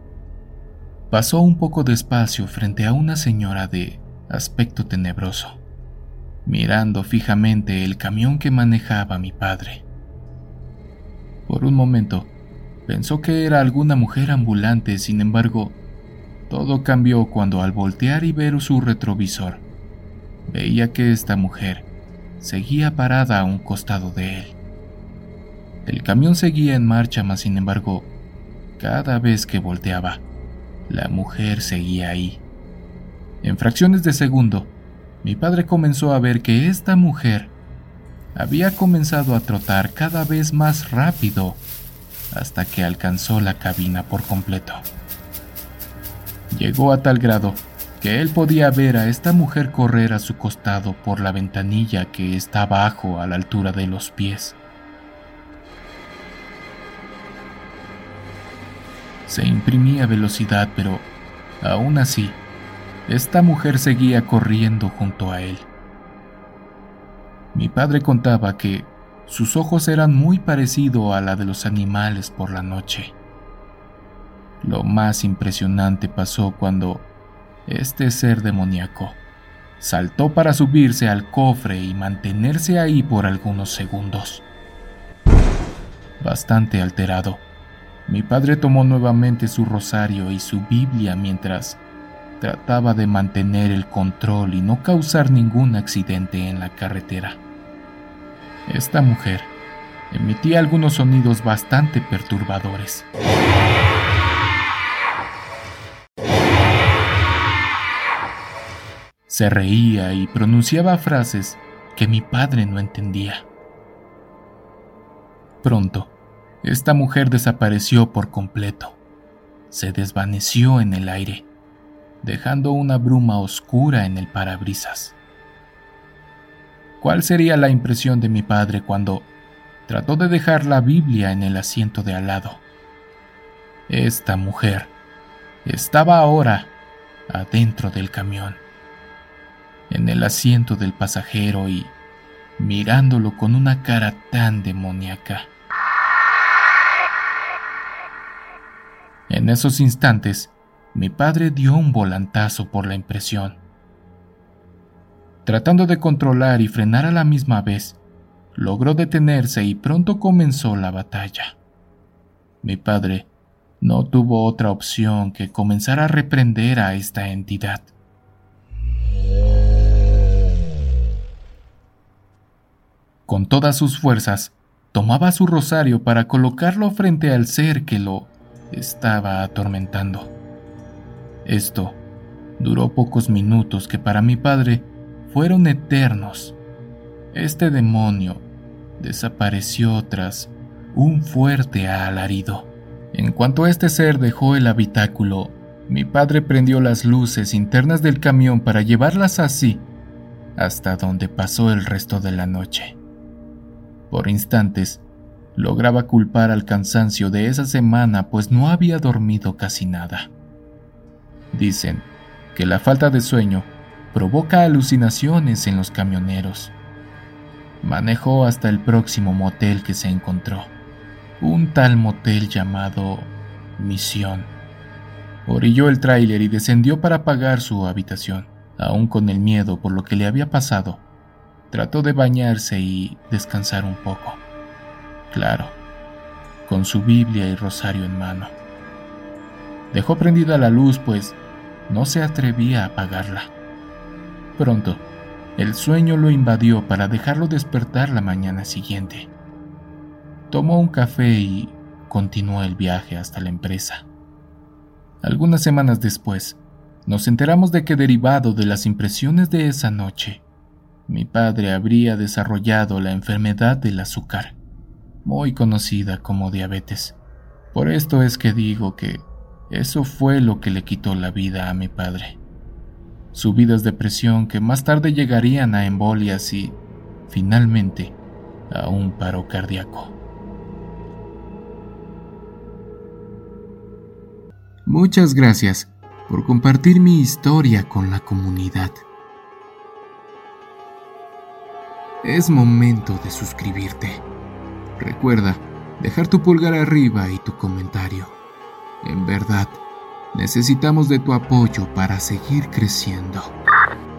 Pasó un poco despacio frente a una señora de aspecto tenebroso, mirando fijamente el camión que manejaba mi padre. Por un momento, pensó que era alguna mujer ambulante, sin embargo, todo cambió cuando al voltear y ver su retrovisor, veía que esta mujer seguía parada a un costado de él. El camión seguía en marcha, mas sin embargo, cada vez que volteaba, la mujer seguía ahí. En fracciones de segundo, mi padre comenzó a ver que esta mujer había comenzado a trotar cada vez más rápido hasta que alcanzó la cabina por completo. Llegó a tal grado que él podía ver a esta mujer correr a su costado por la ventanilla que está abajo a la altura de los pies. Se imprimía velocidad, pero aún así, esta mujer seguía corriendo junto a él. Mi padre contaba que sus ojos eran muy parecidos a la de los animales por la noche. Lo más impresionante pasó cuando este ser demoníaco saltó para subirse al cofre y mantenerse ahí por algunos segundos. Bastante alterado, mi padre tomó nuevamente su rosario y su Biblia mientras trataba de mantener el control y no causar ningún accidente en la carretera. Esta mujer emitía algunos sonidos bastante perturbadores. Se reía y pronunciaba frases que mi padre no entendía. Pronto, esta mujer desapareció por completo. se desvaneció en el aire, dejando una bruma oscura en el parabrisas. ¿Cuál sería la impresión de mi padre cuando trató de dejar la Biblia en el asiento de al lado? Esta mujer estaba ahora adentro del camión, en el asiento del pasajero y mirándolo con una cara tan demoníaca. En esos instantes, mi padre dio un volantazo por la impresión. Tratando de controlar y frenar a la misma vez, logró detenerse y pronto comenzó la batalla. Mi padre no tuvo otra opción que comenzar a reprender a esta entidad. Con todas sus fuerzas, tomaba su rosario para colocarlo frente al ser que lo estaba atormentando. Esto duró pocos minutos que para mi padre fueron eternos. Este demonio desapareció tras un fuerte alarido. En cuanto este ser dejó el habitáculo, mi padre prendió las luces internas del camión para llevarlas así hasta donde pasó el resto de la noche. Por instantes, lograba culpar al cansancio de esa semana pues no había dormido casi nada. Dicen que la falta de sueño provoca alucinaciones en los camioneros. Manejó hasta el próximo motel que se encontró, un tal motel llamado Misión. Orilló el tráiler y descendió para pagar su habitación, aún con el miedo por lo que le había pasado Trató de bañarse y descansar un poco. Claro, con su Biblia y rosario en mano. Dejó prendida la luz, pues no se atrevía a apagarla. Pronto, el sueño lo invadió para dejarlo despertar la mañana siguiente. Tomó un café y continuó el viaje hasta la empresa. Algunas semanas después, nos enteramos de que derivado de las impresiones de esa noche, mi padre habría desarrollado la enfermedad del azúcar, muy conocida como diabetes. Por esto es que digo que eso fue lo que le quitó la vida a mi padre. Subidas de presión que más tarde llegarían a embolias y, finalmente, a un paro cardíaco. Muchas gracias por compartir mi historia con la comunidad. Es momento de suscribirte. Recuerda dejar tu pulgar arriba y tu comentario. En verdad, necesitamos de tu apoyo para seguir creciendo.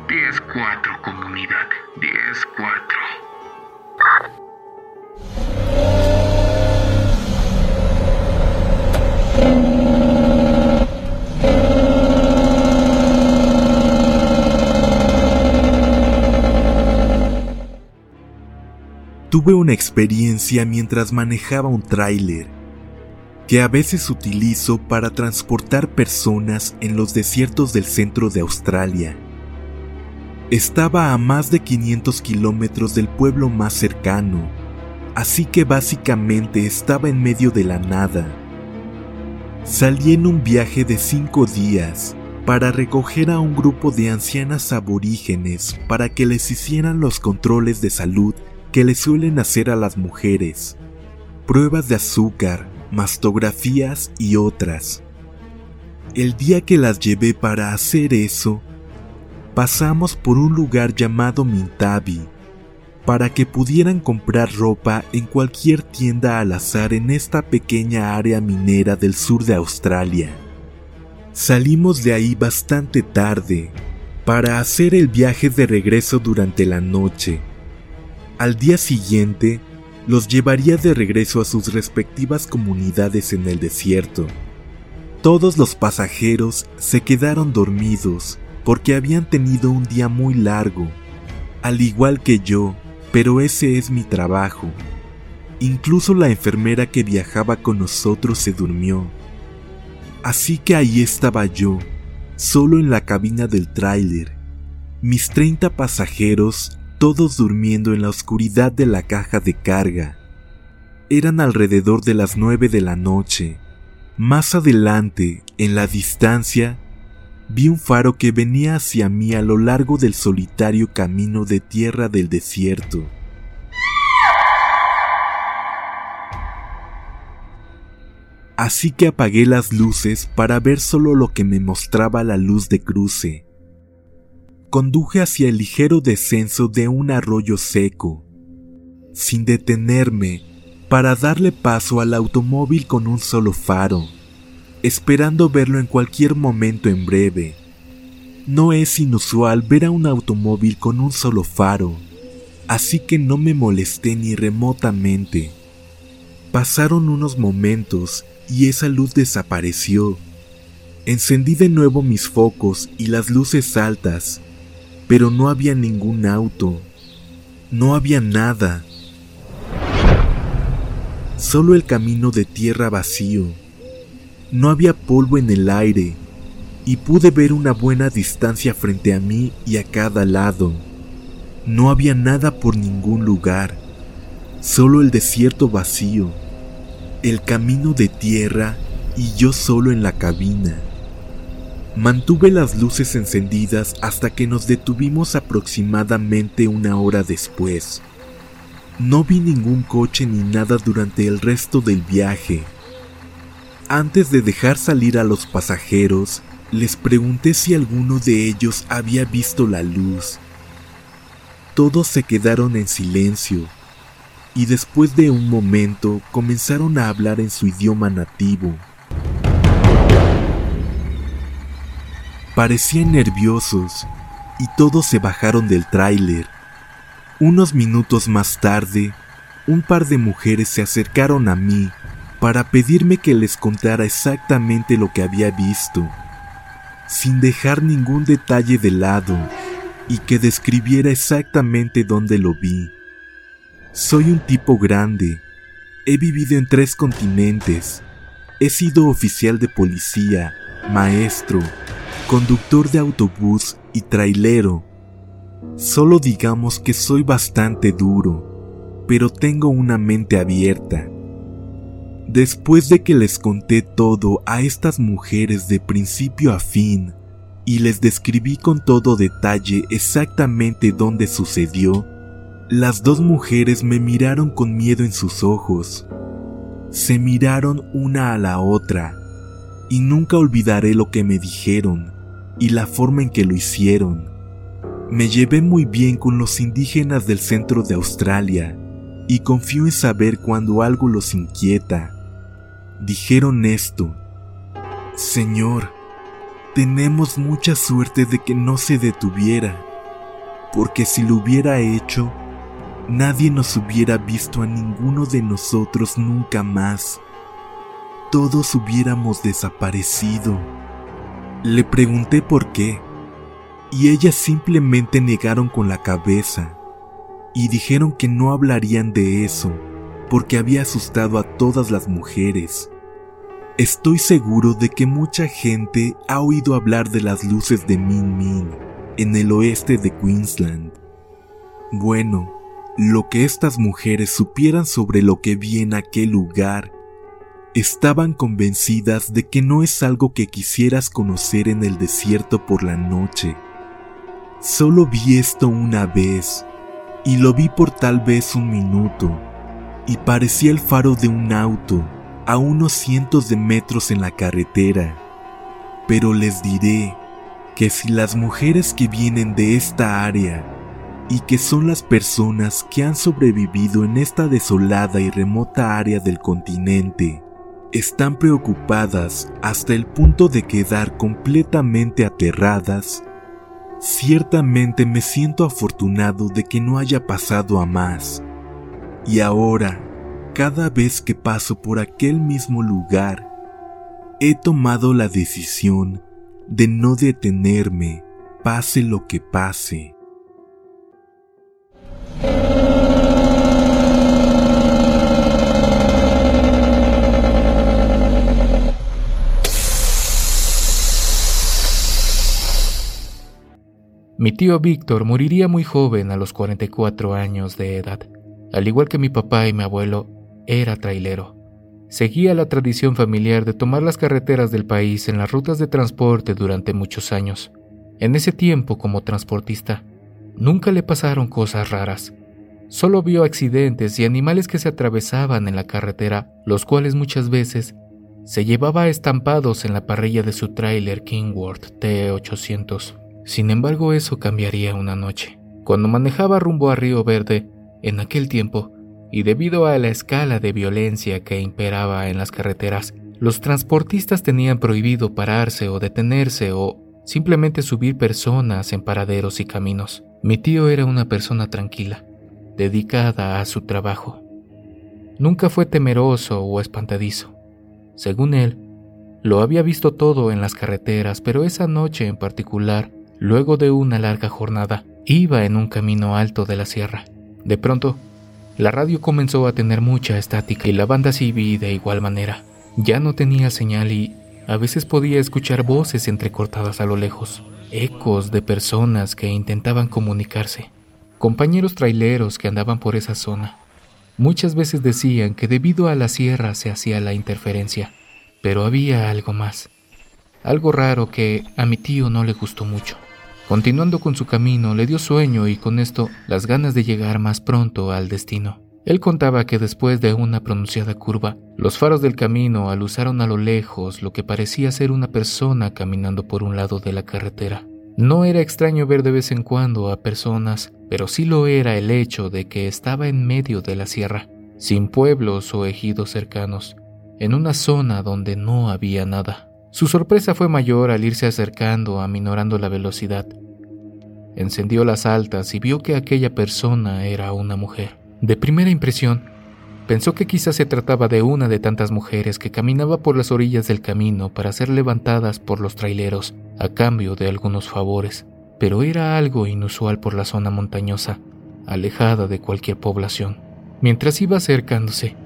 10-4 comunidad, 10-4. Tuve una experiencia mientras manejaba un tráiler, que a veces utilizo para transportar personas en los desiertos del centro de Australia. Estaba a más de 500 kilómetros del pueblo más cercano, así que básicamente estaba en medio de la nada. Salí en un viaje de cinco días para recoger a un grupo de ancianas aborígenes para que les hicieran los controles de salud que le suelen hacer a las mujeres, pruebas de azúcar, mastografías y otras. El día que las llevé para hacer eso, pasamos por un lugar llamado Mintabi, para que pudieran comprar ropa en cualquier tienda al azar en esta pequeña área minera del sur de Australia. Salimos de ahí bastante tarde, para hacer el viaje de regreso durante la noche al día siguiente, los llevaría de regreso a sus respectivas comunidades en el desierto. Todos los pasajeros se quedaron dormidos porque habían tenido un día muy largo, al igual que yo, pero ese es mi trabajo. Incluso la enfermera que viajaba con nosotros se durmió. Así que ahí estaba yo, solo en la cabina del tráiler. Mis 30 pasajeros todos durmiendo en la oscuridad de la caja de carga. Eran alrededor de las nueve de la noche, Más adelante, en la distancia, vi un faro que venía hacia mí a lo largo del solitario camino de tierra del desierto. Así que apagué las luces para ver solo lo que me mostraba la luz de cruce. Conduje hacia el ligero descenso de un arroyo seco, sin detenerme para darle paso al automóvil con un solo faro esperando verlo en cualquier momento en breve. No es inusual ver a un automóvil con un solo faro, así que no me molesté ni remotamente. Pasaron unos momentos y esa luz desapareció. Encendí de nuevo mis focos y las luces altas, pero no había ningún auto. No había nada. Solo el camino de tierra vacío. No había polvo en el aire y pude ver una buena distancia frente a mí y a cada lado. No había nada por ningún lugar, solo el desierto vacío, el camino de tierra y yo solo en la cabina. Mantuve las luces encendidas hasta que nos detuvimos aproximadamente una hora después. No vi ningún coche ni nada durante el resto del viaje. Antes de dejar salir a los pasajeros, les pregunté si alguno de ellos había visto la luz. Todos se quedaron en silencio y después de un momento comenzaron a hablar en su idioma nativo. Parecían nerviosos y todos se bajaron del tráiler. Unos minutos más tarde, un par de mujeres se acercaron a mí para pedirme que les contara exactamente lo que había visto, sin dejar ningún detalle de lado y que describiera exactamente dónde lo vi. Soy un tipo grande, he vivido en tres continentes, he sido oficial de policía, maestro, conductor de autobús y trailero. Solo digamos que soy bastante duro, pero tengo una mente abierta Después de que les conté todo a estas mujeres de principio a fin y les describí con todo detalle exactamente dónde sucedió, las dos mujeres me miraron con miedo en sus ojos. Se miraron una a la otra y nunca olvidaré lo que me dijeron y la forma en que lo hicieron. Me llevé muy bien con los indígenas del centro de Australia y confío en saber cuando algo los inquieta. Dijeron esto, Señor, tenemos mucha suerte de que no se detuviera, porque si lo hubiera hecho, nadie nos hubiera visto a ninguno de nosotros nunca más. Todos hubiéramos desaparecido. Le pregunté por qué, y ellas simplemente negaron con la cabeza y dijeron que no hablarían de eso porque había asustado a todas las mujeres. Estoy seguro de que mucha gente ha oído hablar de las luces de Min Min en el oeste de Queensland. Bueno, lo que estas mujeres supieran sobre lo que vi en aquel lugar, estaban convencidas de que no es algo que quisieras conocer en el desierto por la noche. Solo vi esto una vez y lo vi por tal vez un minuto y parecía el faro de un auto a unos cientos de metros en la carretera. Pero les diré que si las mujeres que vienen de esta área y que son las personas que han sobrevivido en esta desolada y remota área del continente, están preocupadas hasta el punto de quedar completamente aterradas, Ciertamente me siento afortunado de que no haya pasado a más. Y ahora, cada vez que paso por aquel mismo lugar, he tomado la decisión de no detenerme, pase lo que pase. Mi tío Víctor moriría muy joven a los 44 años de edad. Al igual que mi papá y mi abuelo, era trailero. seguía la tradición familiar de tomar las carreteras del país en las rutas de transporte durante muchos años. En ese tiempo, como transportista, nunca le pasaron cosas raras. Solo vio accidentes y animales que se atravesaban en la carretera, los cuales muchas veces se llevaba estampados en la parrilla de su tráiler Kingworth T800. Sin embargo, eso cambiaría una noche. Cuando manejaba rumbo a Río Verde, en aquel tiempo, y debido a la escala de violencia que imperaba en las carreteras, los transportistas tenían prohibido pararse o detenerse o simplemente subir personas en paraderos y caminos. Mi tío era una persona tranquila, dedicada a su trabajo. Nunca fue temeroso o espantadizo. Según él, lo había visto todo en las carreteras, pero esa noche en particular, luego de una larga jornada, iba en un camino alto de la sierra. De pronto, la radio comenzó a tener mucha estática y la banda CB de igual manera. Ya no tenía señal y a veces podía escuchar voces entrecortadas a lo lejos, ecos de personas que intentaban comunicarse, compañeros traileros que andaban por esa zona. Muchas veces decían que debido a la sierra se hacía la interferencia, pero había algo más, algo raro que a mi tío no le gustó mucho. Continuando con su camino, le dio sueño y con esto las ganas de llegar más pronto al destino. Él contaba que después de una pronunciada curva, los faros del camino aluzaron a lo lejos lo que parecía ser una persona caminando por un lado de la carretera. No era extraño ver de vez en cuando a personas pero sí lo era el hecho de que estaba en medio de la sierra, sin pueblos o ejidos cercanos, en una zona donde no había nada. Su sorpresa fue mayor al irse acercando, aminorando la velocidad. Encendió las altas y vio que aquella persona era una mujer. De primera impresión, pensó que quizás se trataba de una de tantas mujeres que caminaba por las orillas del camino para ser levantadas por los traileros a cambio de algunos favores pero era algo inusual por la zona montañosa, alejada de cualquier población. Mientras iba acercándose,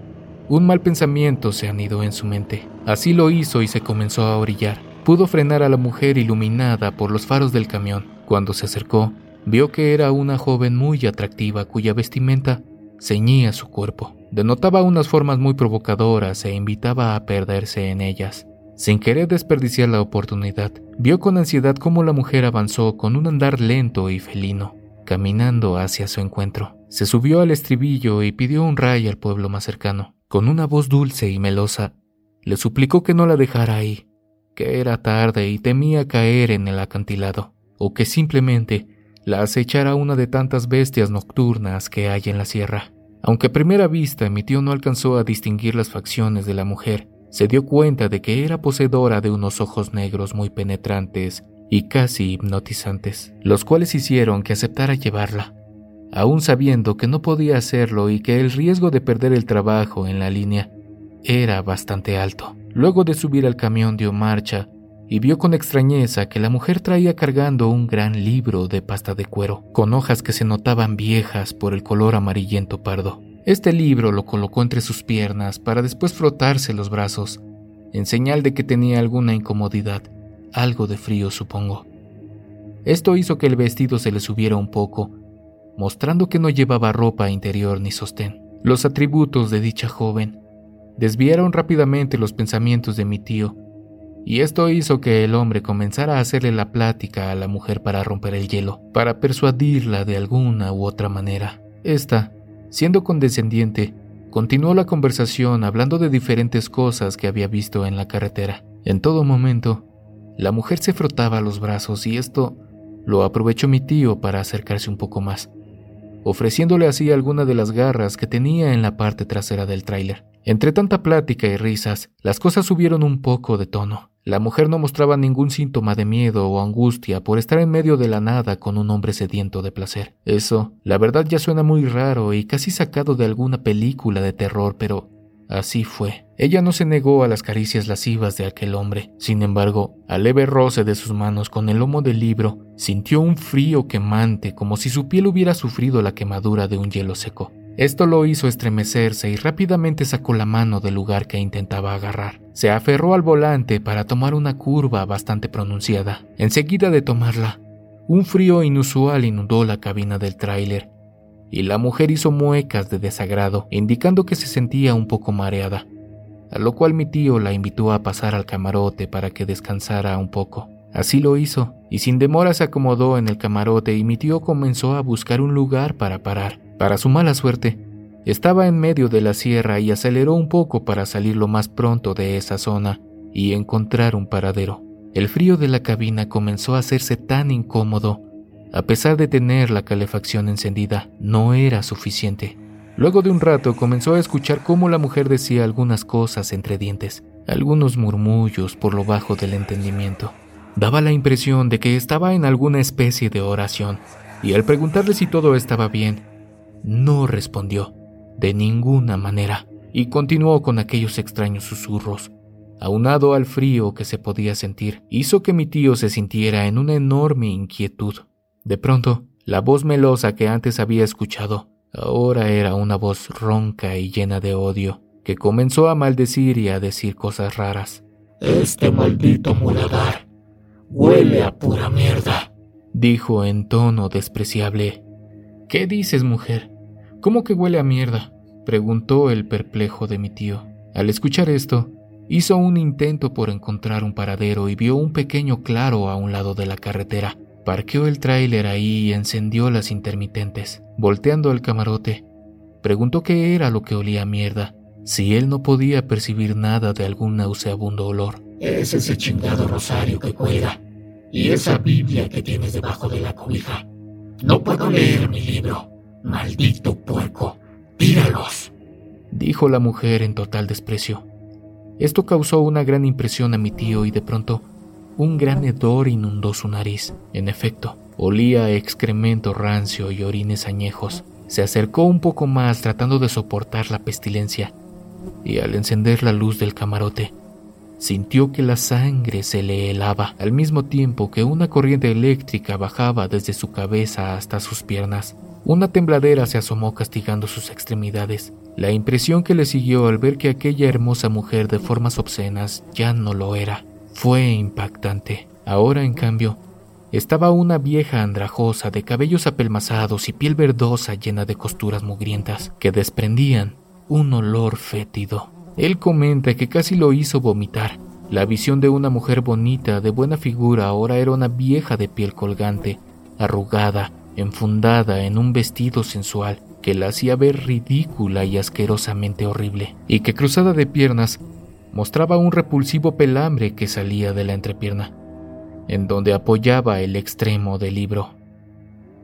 un mal pensamiento se anidó en su mente. Así lo hizo y se comenzó a orillar. Pudo frenar a la mujer iluminada por los faros del camión. Cuando se acercó, vio que era una joven muy atractiva cuya vestimenta ceñía su cuerpo. Denotaba unas formas muy provocadoras e invitaba a perderse en ellas. Sin querer desperdiciar la oportunidad, vio con ansiedad cómo la mujer avanzó con un andar lento y felino, caminando hacia su encuentro. Se subió al estribillo y pidió un ray al pueblo más cercano. Con una voz dulce y melosa, le suplicó que no la dejara ahí, que era tarde y temía caer en el acantilado, o que simplemente la acechara una de tantas bestias nocturnas que hay en la sierra. Aunque a primera vista mi tío no alcanzó a distinguir las facciones de la mujer, se dio cuenta de que era poseedora de unos ojos negros muy penetrantes y casi hipnotizantes, los cuales hicieron que aceptara llevarla, aún sabiendo que no podía hacerlo y que el riesgo de perder el trabajo en la línea era bastante alto. Luego de subir al camión dio marcha y vio con extrañeza que la mujer traía cargando un gran libro de pasta de cuero, con hojas que se notaban viejas por el color amarillento pardo. Este libro lo colocó entre sus piernas para después frotarse los brazos, en señal de que tenía alguna incomodidad, algo de frío supongo. Esto hizo que el vestido se le subiera un poco, mostrando que no llevaba ropa interior ni sostén. Los atributos de dicha joven desviaron rápidamente los pensamientos de mi tío, y esto hizo que el hombre comenzara a hacerle la plática a la mujer para romper el hielo, para persuadirla de alguna u otra manera. Esta Siendo condescendiente, continuó la conversación hablando de diferentes cosas que había visto en la carretera. En todo momento, la mujer se frotaba los brazos y esto lo aprovechó mi tío para acercarse un poco más, ofreciéndole así alguna de las garras que tenía en la parte trasera del tráiler. Entre tanta plática y risas, las cosas subieron un poco de tono. La mujer no mostraba ningún síntoma de miedo o angustia por estar en medio de la nada con un hombre sediento de placer. Eso, la verdad ya suena muy raro y casi sacado de alguna película de terror, pero así fue. Ella no se negó a las caricias lascivas de aquel hombre. Sin embargo, al leve roce de sus manos con el lomo del libro, sintió un frío quemante como si su piel hubiera sufrido la quemadura de un hielo seco. Esto lo hizo estremecerse y rápidamente sacó la mano del lugar que intentaba agarrar. Se aferró al volante para tomar una curva bastante pronunciada. Enseguida de tomarla, un frío inusual inundó la cabina del tráiler y la mujer hizo muecas de desagrado, indicando que se sentía un poco mareada. a lo cual mi tío la invitó a pasar al camarote para que descansara un poco. Así lo hizo, y sin demora se acomodó en el camarote y mi tío comenzó a buscar un lugar para parar. Para su mala suerte, estaba en medio de la sierra y aceleró un poco para salir lo más pronto de esa zona y encontrar un paradero. El frío de la cabina comenzó a hacerse tan incómodo. A pesar de tener la calefacción encendida, no era suficiente. Luego de un rato comenzó a escuchar cómo la mujer decía algunas cosas entre dientes, algunos murmullos por lo bajo del entendimiento. Daba la impresión de que estaba en alguna especie de oración, y al preguntarle si todo estaba bien, no respondió, de ninguna manera, y continuó con aquellos extraños susurros. Aunado al frío que se podía sentir, hizo que mi tío se sintiera en una enorme inquietud. De pronto, la voz melosa que antes había escuchado Ahora era una voz ronca y llena de odio, que comenzó a maldecir y a decir cosas raras. Este maldito muladar huele a pura mierda, dijo en tono despreciable. ¿Qué dices, mujer? ¿Cómo que huele a mierda? preguntó el perplejo de mi tío. Al escuchar esto, hizo un intento por encontrar un paradero y vio un pequeño claro a un lado de la carretera. Parqueó el tráiler ahí y encendió las intermitentes. Volteando al camarote, preguntó qué era lo que olía a mierda, si él no podía percibir nada de algún nauseabundo olor. Es ese chingado rosario que cuelga y esa Biblia que tienes debajo de la cobija. No puedo leer mi libro. Maldito puerco. Tíralos. Dijo la mujer en total desprecio. Esto causó una gran impresión a mi tío y de pronto un gran hedor inundó su nariz. En efecto, olía excremento rancio y orines añejos. Se acercó un poco más tratando de soportar la pestilencia, y al encender la luz del camarote, sintió que la sangre se le helaba al mismo tiempo que una corriente eléctrica bajaba desde su cabeza hasta sus piernas. Una tembladera se asomó castigando sus extremidades. La impresión que le siguió al ver que aquella hermosa mujer de formas obscenas ya no lo era fue impactante. Ahora, en cambio, estaba una vieja andrajosa de cabellos apelmazados y piel verdosa llena de costuras mugrientas que desprendían un olor fétido. Él comenta que casi lo hizo vomitar. La visión de una mujer bonita, de buena figura, ahora era una vieja de piel colgante, arrugada, enfundada en un vestido sensual que la hacía ver ridícula y asquerosamente horrible, y que cruzada de piernas mostraba un repulsivo pelambre que salía de la entrepierna, en donde apoyaba el extremo del libro.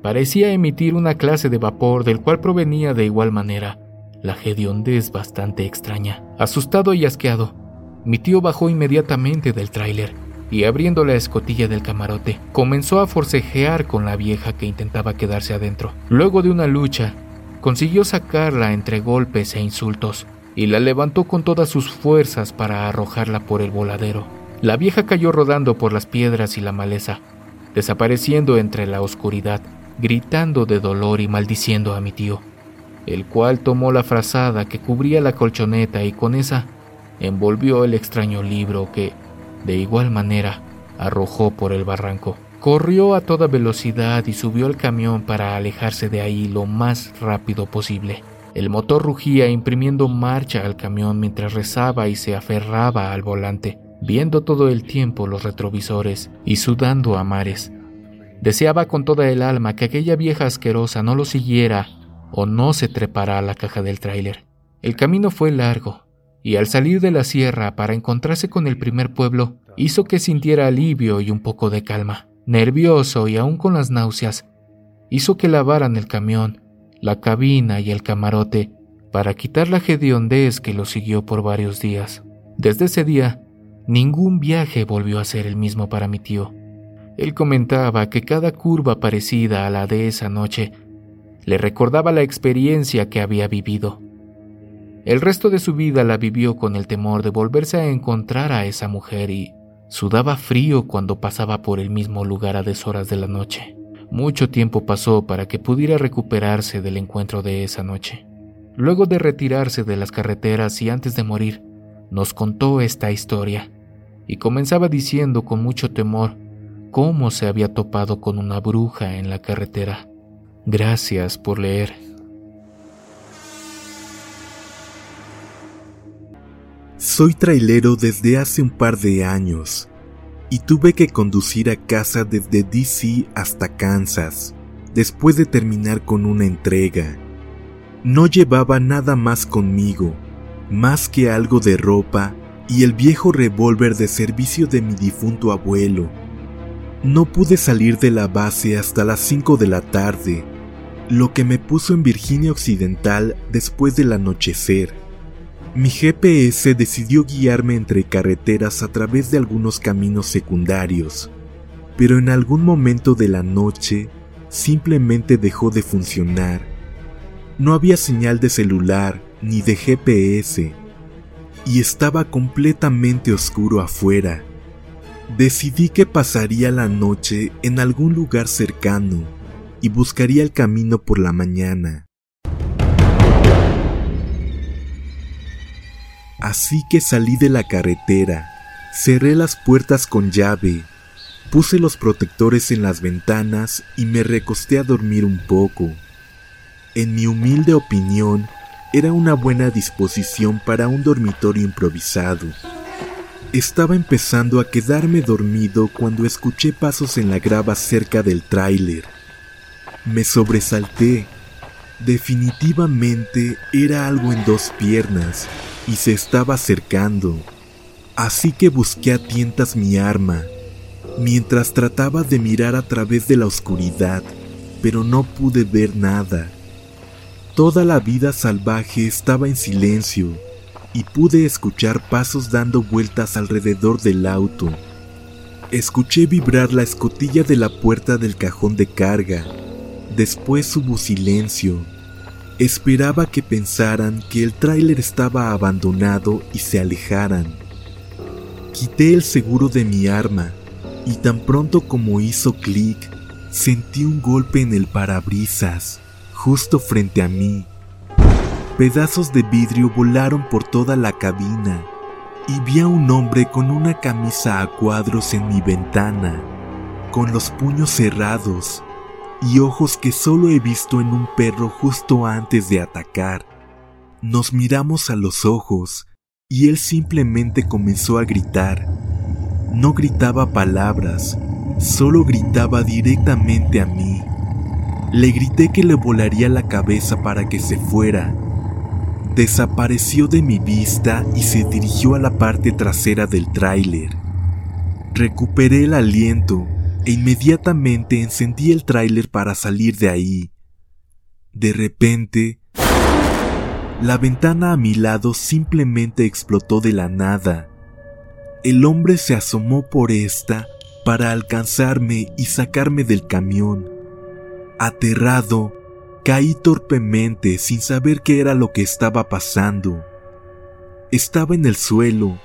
Parecía emitir una clase de vapor del cual provenía de igual manera la hediondez bastante extraña. Asustado y asqueado, mi tío bajó inmediatamente del tráiler y abriendo la escotilla del camarote, comenzó a forcejear con la vieja que intentaba quedarse adentro. Luego de una lucha, consiguió sacarla entre golpes e insultos, y la levantó con todas sus fuerzas para arrojarla por el voladero. La vieja cayó rodando por las piedras y la maleza, desapareciendo entre la oscuridad, gritando de dolor y maldiciendo a mi tío, el cual tomó la frazada que cubría la colchoneta y con esa envolvió el extraño libro que, de igual manera, arrojó por el barranco. Corrió a toda velocidad y subió al camión para alejarse de ahí lo más rápido posible. El motor rugía imprimiendo marcha al camión mientras rezaba y se aferraba al volante, viendo todo el tiempo los retrovisores y sudando a mares. Deseaba con toda el alma que aquella vieja asquerosa no lo siguiera o no se trepara a la caja del tráiler. El camino fue largo, y al salir de la sierra para encontrarse con el primer pueblo, hizo que sintiera alivio y un poco de calma. Nervioso y aún con las náuseas, hizo que lavaran el camión la cabina y el camarote para quitar la hediondez que lo siguió por varios días. Desde ese día, ningún viaje volvió a ser el mismo para mi tío. Él comentaba que cada curva parecida a la de esa noche le recordaba la experiencia que había vivido. El resto de su vida la vivió con el temor de volverse a encontrar a esa mujer y sudaba frío cuando pasaba por el mismo lugar a deshoras de la noche. Mucho tiempo pasó para que pudiera recuperarse del encuentro de esa noche. Luego de retirarse de las carreteras y antes de morir, nos contó esta historia, y comenzaba diciendo con mucho temor cómo se había topado con una bruja en la carretera. Gracias por leer. Soy trailero desde hace un par de años y tuve que conducir a casa desde DC hasta Kansas después de terminar con una entrega. No llevaba nada más conmigo, más que algo de ropa y el viejo revólver de servicio de mi difunto abuelo. No pude salir de la base hasta las 5 de la tarde, lo que me puso en Virginia Occidental después del anochecer. Mi GPS decidió guiarme entre carreteras a través de algunos caminos secundarios, pero en algún momento de la noche simplemente dejó de funcionar. No había señal de celular ni de GPS y estaba completamente oscuro afuera. Decidí que pasaría la noche en algún lugar cercano y buscaría el camino por la mañana. Así que salí de la carretera, cerré las puertas con llave, puse los protectores en las ventanas y me recosté a dormir un poco. En mi humilde opinión, era una buena disposición para un dormitorio improvisado. Estaba empezando a quedarme dormido cuando escuché pasos en la grava cerca del tráiler. Me sobresalté. Definitivamente era algo en dos piernas y se estaba acercando. Así que busqué a tientas mi arma, mientras trataba de mirar a través de la oscuridad, pero no pude ver nada. Toda la vida salvaje estaba en silencio y pude escuchar pasos dando vueltas alrededor del auto. Escuché vibrar la escotilla de la puerta del cajón de carga. Después hubo silencio. Esperaba que pensaran que el tráiler estaba abandonado y se alejaran. Quité el seguro de mi arma y tan pronto como hizo clic, sentí un golpe en el parabrisas justo frente a mí. Pedazos de vidrio volaron por toda la cabina y vi a un hombre con una camisa a cuadros en mi ventana, con los puños cerrados y ojos que solo he visto en un perro justo antes de atacar. Nos miramos a los ojos y él simplemente comenzó a gritar. No gritaba palabras, solo gritaba directamente a mí. Le grité que le volaría la cabeza para que se fuera. Desapareció de mi vista y se dirigió a la parte trasera del tráiler. Recuperé el aliento e inmediatamente encendí el tráiler para salir de ahí. De repente, la ventana a mi lado simplemente explotó de la nada. El hombre se asomó por esta para alcanzarme y sacarme del camión. Aterrado, caí torpemente sin saber qué era lo que estaba pasando. Estaba en el suelo,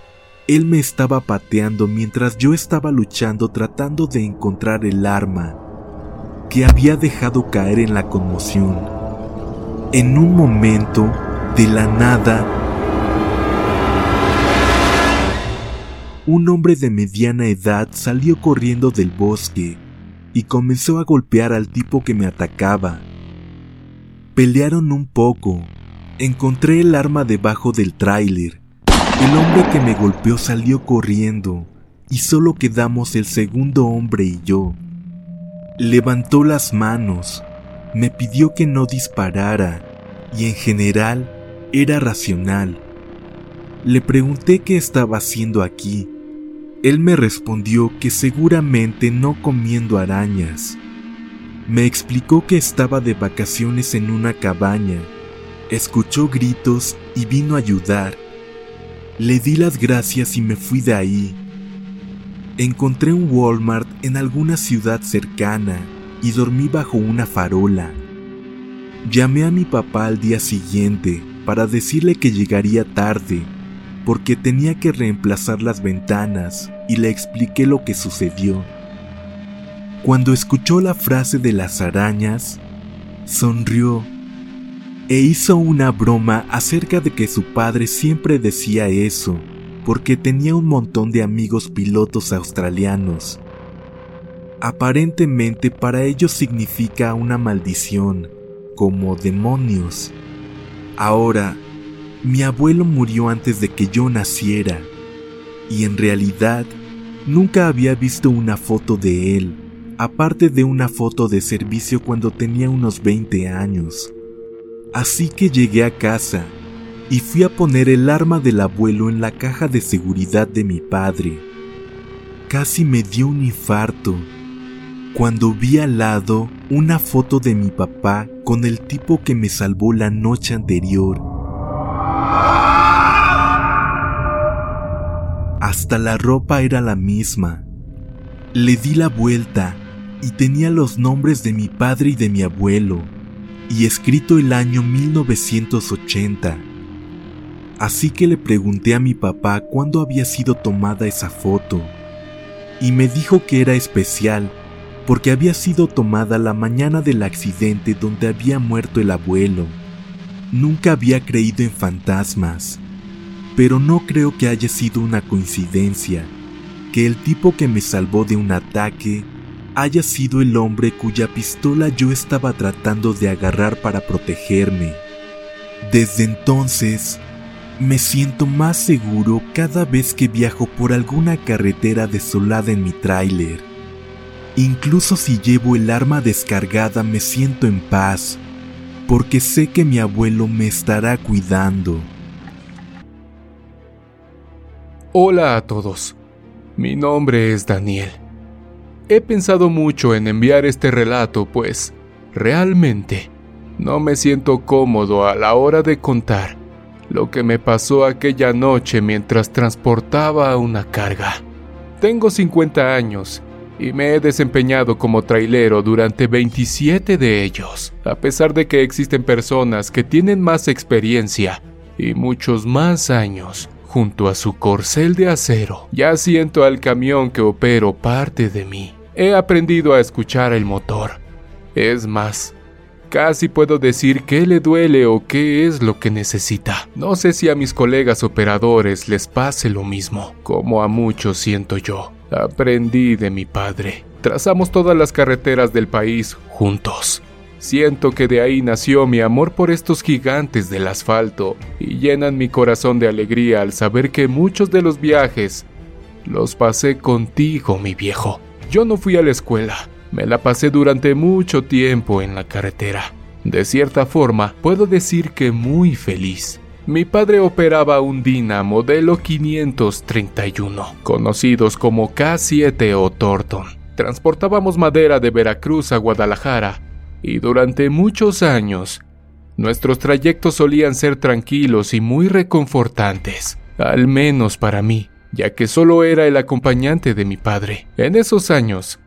él me estaba pateando mientras yo estaba luchando tratando de encontrar el arma que había dejado caer en la conmoción. En un momento, de la nada, un hombre de mediana edad salió corriendo del bosque y comenzó a golpear al tipo que me atacaba. Pelearon un poco. Encontré el arma debajo del tráiler. El hombre que me golpeó salió corriendo y solo quedamos el segundo hombre y yo. Levantó las manos, me pidió que no disparara y en general era racional. Le pregunté qué estaba haciendo aquí él me respondió que seguramente no comiendo arañas. Me explicó que estaba de vacaciones en una cabaña. Escuchó gritos y vino a ayudar. Le di las gracias y me fui de ahí. Encontré un Walmart en alguna ciudad cercana y dormí bajo una farola. Llamé a mi papá al día siguiente para decirle que llegaría tarde porque tenía que reemplazar las ventanas y le expliqué lo que sucedió. Cuando escuchó la frase de las arañas, sonrió e hizo una broma acerca de que su padre siempre decía eso, porque tenía un montón de amigos pilotos australianos. Aparentemente para ellos significa una maldición, como demonios. Ahora, mi abuelo murió antes de que yo naciera y en realidad nunca había visto una foto de él, aparte de una foto de servicio cuando tenía unos 20 años. Así que llegué a casa y fui a poner el arma del abuelo en la caja de seguridad de mi padre. Casi me dio un infarto cuando vi al lado una foto de mi papá con el tipo que me salvó la noche anterior. Hasta la ropa era la misma. Le di la vuelta y tenía los nombres de mi padre y de mi abuelo, y escrito el año 1980. Así que le pregunté a mi papá cuándo había sido tomada esa foto, y me dijo que era especial porque había sido tomada la mañana del accidente donde había muerto el abuelo. Nunca había creído en fantasmas, pero no creo que haya sido una coincidencia que el tipo que me salvó de un ataque haya sido el hombre cuya pistola yo estaba tratando de agarrar para protegerme. Desde entonces, me siento más seguro cada vez que viajo por alguna carretera desolada en mi tráiler. Incluso si llevo el arma descargada me siento en paz, porque sé que mi abuelo me estará cuidando. Hola a todos, mi nombre es Daniel. He pensado mucho en enviar este relato, pues realmente no me siento cómodo a la hora de contar lo que me pasó aquella noche mientras transportaba una carga. Tengo 50 años y me he desempeñado como trailero durante 27 de ellos, a pesar de que existen personas que tienen más experiencia y muchos más años. Junto a su corcel de acero, ya siento al camión que opero parte de mí. He aprendido a escuchar el motor. Es más, Casi puedo decir qué le duele o qué es lo que necesita. No sé si a mis colegas operadores les pase lo mismo, como a muchos siento yo. Aprendí de mi padre. Trazamos todas las carreteras del país juntos. Siento que de ahí nació mi amor por estos gigantes del asfalto y llenan mi corazón de alegría al saber que muchos de los viajes los pasé contigo, mi viejo. Yo no fui a la escuela, me la pasé durante mucho tiempo en la carretera. De cierta forma, puedo decir que muy feliz. Mi padre operaba un Dina modelo 531, conocidos como K7 o Thornton. Transportábamos madera de Veracruz a Guadalajara y durante muchos años nuestros trayectos solían ser tranquilos y muy reconfortantes, al menos para mí, ya que solo era el acompañante de mi padre. En esos años,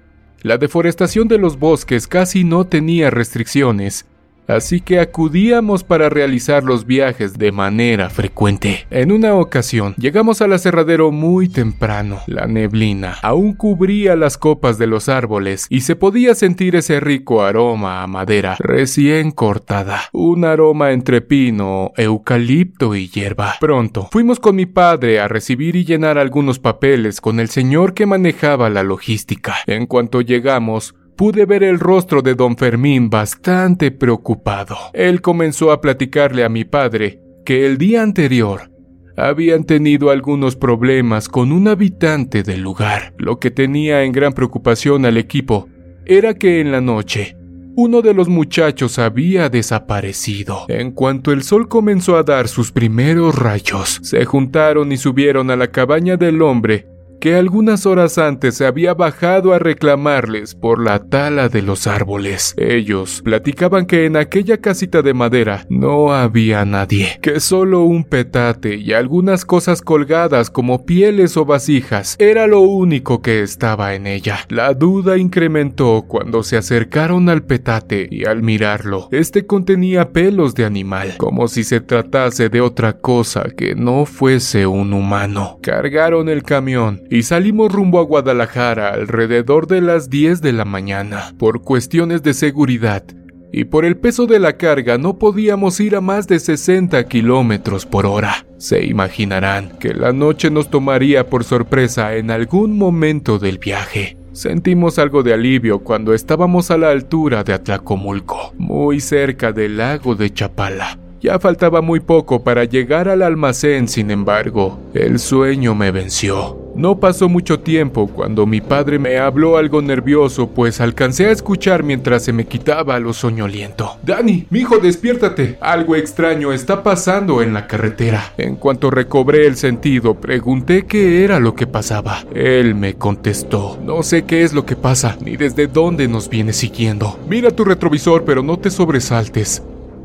la deforestación de los bosques casi no tenía restricciones así que acudíamos para realizar los viajes de manera frecuente. En una ocasión, llegamos al aserradero muy temprano. La neblina aún cubría las copas de los árboles y se podía sentir ese rico aroma a madera recién cortada, un aroma entre pino, eucalipto y hierba. Pronto, fuimos con mi padre a recibir y llenar algunos papeles con el señor que manejaba la logística. En cuanto llegamos, pude ver el rostro de don Fermín bastante preocupado. Él comenzó a platicarle a mi padre que el día anterior habían tenido algunos problemas con un habitante del lugar. Lo que tenía en gran preocupación al equipo era que en la noche uno de los muchachos había desaparecido. En cuanto el sol comenzó a dar sus primeros rayos, se juntaron y subieron a la cabaña del hombre que algunas horas antes se había bajado a reclamarles por la tala de los árboles. Ellos platicaban que en aquella casita de madera no había nadie, que solo un petate y algunas cosas colgadas como pieles o vasijas era lo único que estaba en ella. La duda incrementó cuando se acercaron al petate y al mirarlo, este contenía pelos de animal, como si se tratase de otra cosa que no fuese un humano. Cargaron el camión y salimos rumbo a Guadalajara alrededor de las 10 de la mañana. Por cuestiones de seguridad y por el peso de la carga no podíamos ir a más de 60 kilómetros por hora. Se imaginarán que la noche nos tomaría por sorpresa en algún momento del viaje. Sentimos algo de alivio cuando estábamos a la altura de Atlacomulco, muy cerca del lago de Chapala. Ya faltaba muy poco para llegar al almacén, sin embargo, el sueño me venció. No pasó mucho tiempo cuando mi padre me habló algo nervioso, pues alcancé a escuchar mientras se me quitaba lo soñoliento. Dani, hijo, despiértate. Algo extraño está pasando en la carretera. En cuanto recobré el sentido, pregunté qué era lo que pasaba. Él me contestó, no sé qué es lo que pasa, ni desde dónde nos viene siguiendo. Mira tu retrovisor, pero no te sobresaltes.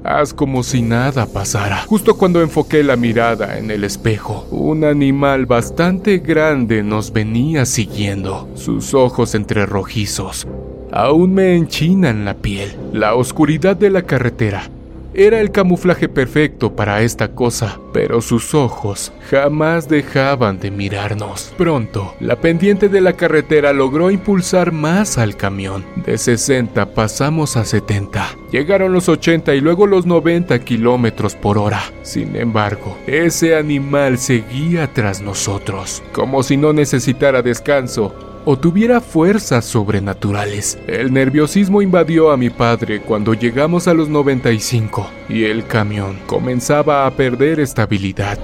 Haz como si nada pasara. Justo cuando enfoqué la mirada en el espejo, un animal bastante grande nos venía siguiendo, sus ojos entre rojizos. Aún me enchinan la piel. La oscuridad de la carretera era el camuflaje perfecto para esta cosa, pero sus ojos jamás dejaban de mirarnos. Pronto, la pendiente de la carretera logró impulsar más al camión. De 60 pasamos a 70. Llegaron los 80 y luego los 90 kilómetros por hora. Sin embargo, ese animal seguía tras nosotros, como si no necesitara descanso o tuviera fuerzas sobrenaturales. El nerviosismo invadió a mi padre cuando llegamos a los 95 y el camión comenzaba a perder estabilidad.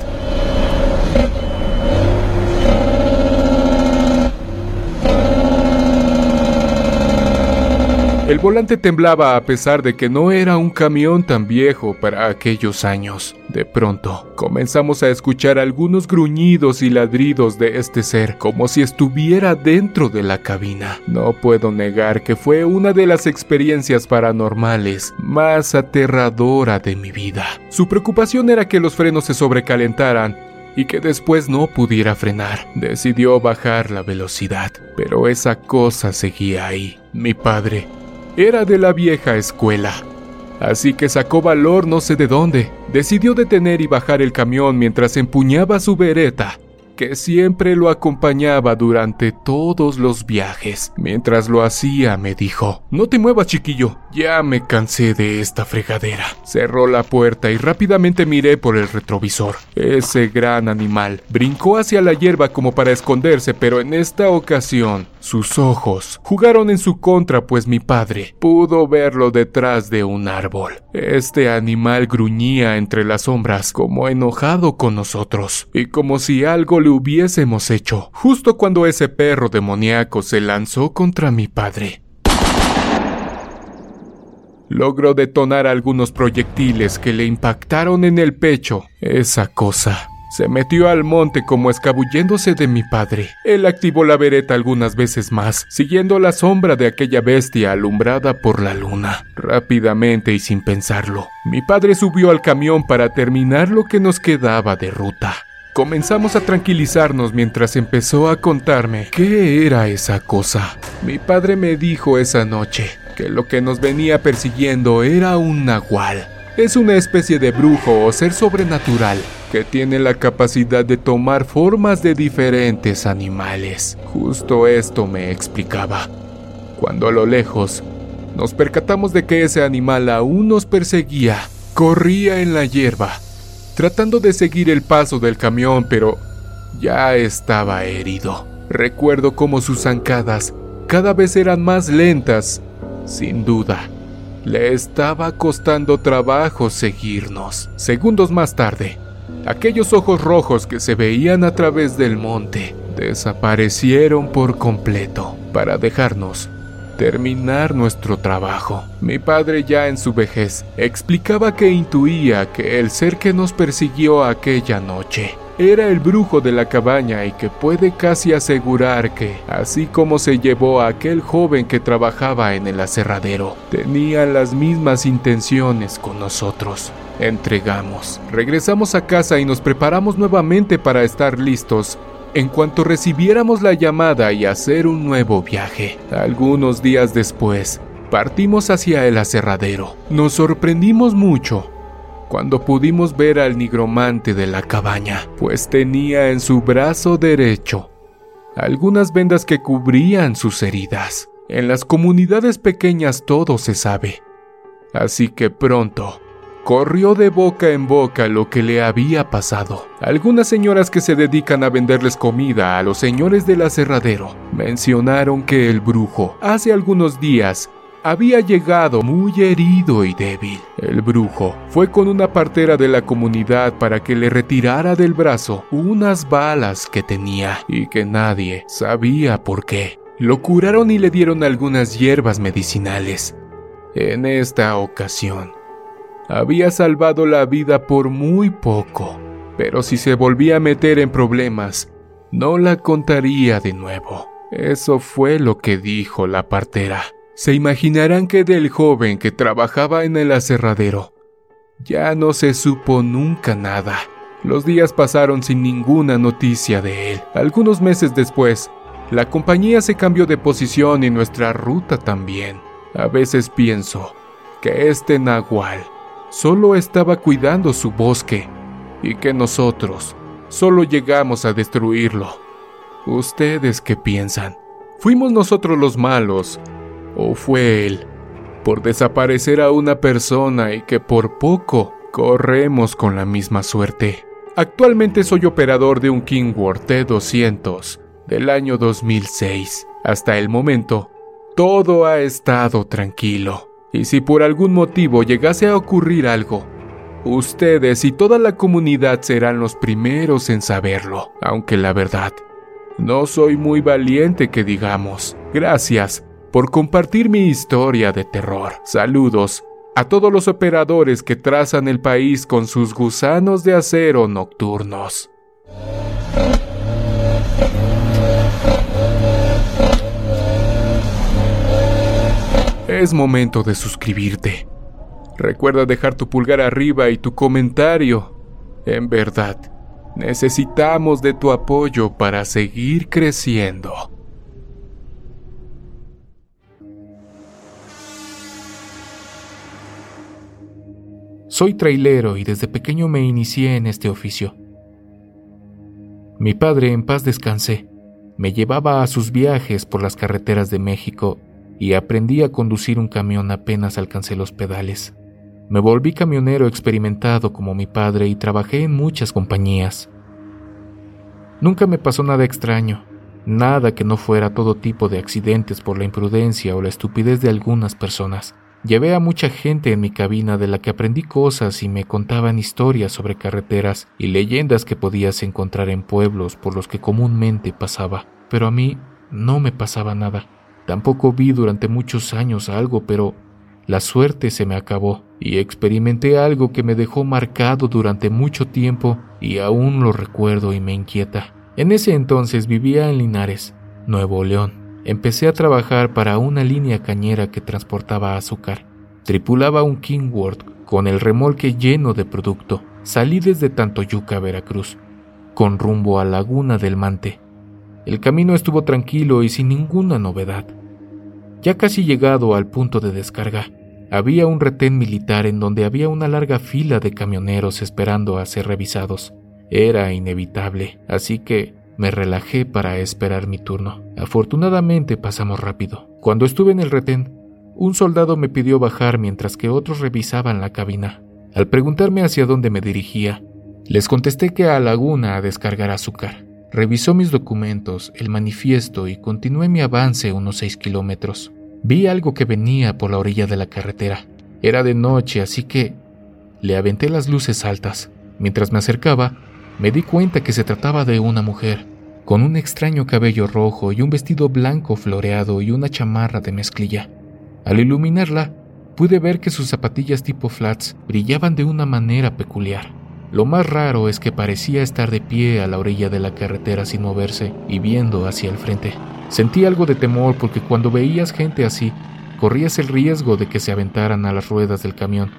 El volante temblaba a pesar de que no era un camión tan viejo para aquellos años. De pronto, comenzamos a escuchar algunos gruñidos y ladridos de este ser, como si estuviera dentro de la cabina. No puedo negar que fue una de las experiencias paranormales más aterradora de mi vida. Su preocupación era que los frenos se sobrecalentaran y que después no pudiera frenar. Decidió bajar la velocidad, pero esa cosa seguía ahí. Mi padre era de la vieja escuela. Así que sacó valor no sé de dónde. Decidió detener y bajar el camión mientras empuñaba su vereta que siempre lo acompañaba durante todos los viajes. Mientras lo hacía, me dijo, No te muevas, chiquillo, ya me cansé de esta fregadera. Cerró la puerta y rápidamente miré por el retrovisor. Ese gran animal brincó hacia la hierba como para esconderse, pero en esta ocasión sus ojos jugaron en su contra, pues mi padre pudo verlo detrás de un árbol. Este animal gruñía entre las sombras como enojado con nosotros y como si algo le hubiésemos hecho, justo cuando ese perro demoníaco se lanzó contra mi padre. Logró detonar algunos proyectiles que le impactaron en el pecho. Esa cosa se metió al monte como escabulléndose de mi padre. Él activó la vereta algunas veces más, siguiendo la sombra de aquella bestia alumbrada por la luna. Rápidamente y sin pensarlo, mi padre subió al camión para terminar lo que nos quedaba de ruta. Comenzamos a tranquilizarnos mientras empezó a contarme qué era esa cosa. Mi padre me dijo esa noche que lo que nos venía persiguiendo era un nahual. Es una especie de brujo o ser sobrenatural que tiene la capacidad de tomar formas de diferentes animales. Justo esto me explicaba. Cuando a lo lejos nos percatamos de que ese animal aún nos perseguía, corría en la hierba tratando de seguir el paso del camión, pero ya estaba herido. Recuerdo cómo sus zancadas cada vez eran más lentas. Sin duda, le estaba costando trabajo seguirnos. Segundos más tarde, aquellos ojos rojos que se veían a través del monte desaparecieron por completo para dejarnos terminar nuestro trabajo. Mi padre ya en su vejez explicaba que intuía que el ser que nos persiguió aquella noche era el brujo de la cabaña y que puede casi asegurar que, así como se llevó a aquel joven que trabajaba en el aserradero, tenía las mismas intenciones con nosotros. Entregamos, regresamos a casa y nos preparamos nuevamente para estar listos en cuanto recibiéramos la llamada y hacer un nuevo viaje. Algunos días después, partimos hacia el aserradero. Nos sorprendimos mucho cuando pudimos ver al nigromante de la cabaña, pues tenía en su brazo derecho algunas vendas que cubrían sus heridas. En las comunidades pequeñas todo se sabe. Así que pronto Corrió de boca en boca lo que le había pasado. Algunas señoras que se dedican a venderles comida a los señores del aserradero mencionaron que el brujo hace algunos días había llegado muy herido y débil. El brujo fue con una partera de la comunidad para que le retirara del brazo unas balas que tenía y que nadie sabía por qué. Lo curaron y le dieron algunas hierbas medicinales. En esta ocasión, había salvado la vida por muy poco, pero si se volvía a meter en problemas, no la contaría de nuevo. Eso fue lo que dijo la partera. Se imaginarán que del joven que trabajaba en el aserradero ya no se supo nunca nada. Los días pasaron sin ninguna noticia de él. Algunos meses después, la compañía se cambió de posición y nuestra ruta también. A veces pienso que este nahual solo estaba cuidando su bosque y que nosotros solo llegamos a destruirlo. ¿Ustedes qué piensan? ¿Fuimos nosotros los malos ¿O fue él por desaparecer a una persona y que por poco corremos con la misma suerte? Actualmente soy operador de un Kingworth T200 del año 2006. Hasta el momento, todo ha estado tranquilo. Y si por algún motivo llegase a ocurrir algo, ustedes y toda la comunidad serán los primeros en saberlo, aunque la verdad, no soy muy valiente que digamos. Gracias por compartir mi historia de terror. Saludos a todos los operadores que trazan el país con sus gusanos de acero nocturnos. Es momento de suscribirte. Recuerda dejar tu pulgar arriba y tu comentario. En verdad, necesitamos de tu apoyo para seguir creciendo. Soy trailero y desde pequeño me inicié en este oficio. Mi padre, en paz descansé, me llevaba a sus viajes por las carreteras de México y aprendí a conducir un camión apenas alcancé los pedales. Me volví camionero experimentado como mi padre y trabajé en muchas compañías. Nunca me pasó nada extraño, nada que no fuera todo tipo de accidentes por la imprudencia o la estupidez de algunas personas. Llevé a mucha gente en mi cabina de la que aprendí cosas y me contaban historias sobre carreteras y leyendas que podías encontrar en pueblos por los que comúnmente pasaba. Pero a mí no me pasaba nada. Tampoco vi durante muchos años algo, pero la suerte se me acabó y experimenté algo que me dejó marcado durante mucho tiempo y aún lo recuerdo y me inquieta. En ese entonces vivía en Linares, Nuevo León empecé a trabajar para una línea cañera que transportaba azúcar. Tripulaba un Kingworth con el remolque lleno de producto. Salí desde Tantoyuca, Veracruz, con rumbo a Laguna del Mante. El camino estuvo tranquilo y sin ninguna novedad. Ya casi llegado al punto de descarga, había un retén militar en donde había una larga fila de camioneros esperando a ser revisados. Era inevitable, así que me relajé para esperar mi turno. Afortunadamente pasamos rápido. Cuando estuve en el retén, un soldado me pidió bajar mientras que otros revisaban la cabina. Al preguntarme hacia dónde me dirigía, les contesté que a Laguna a descargar azúcar. Revisó mis documentos, el manifiesto y continué mi avance unos seis kilómetros. Vi algo que venía por la orilla de la carretera. Era de noche, así que le aventé las luces altas. Mientras me acercaba, me di cuenta que se trataba de una mujer, con un extraño cabello rojo y un vestido blanco floreado y una chamarra de mezclilla. Al iluminarla, pude ver que sus zapatillas tipo flats brillaban de una manera peculiar. Lo más raro es que parecía estar de pie a la orilla de la carretera sin moverse y viendo hacia el frente. Sentí algo de temor porque cuando veías gente así, corrías el riesgo de que se aventaran a las ruedas del camión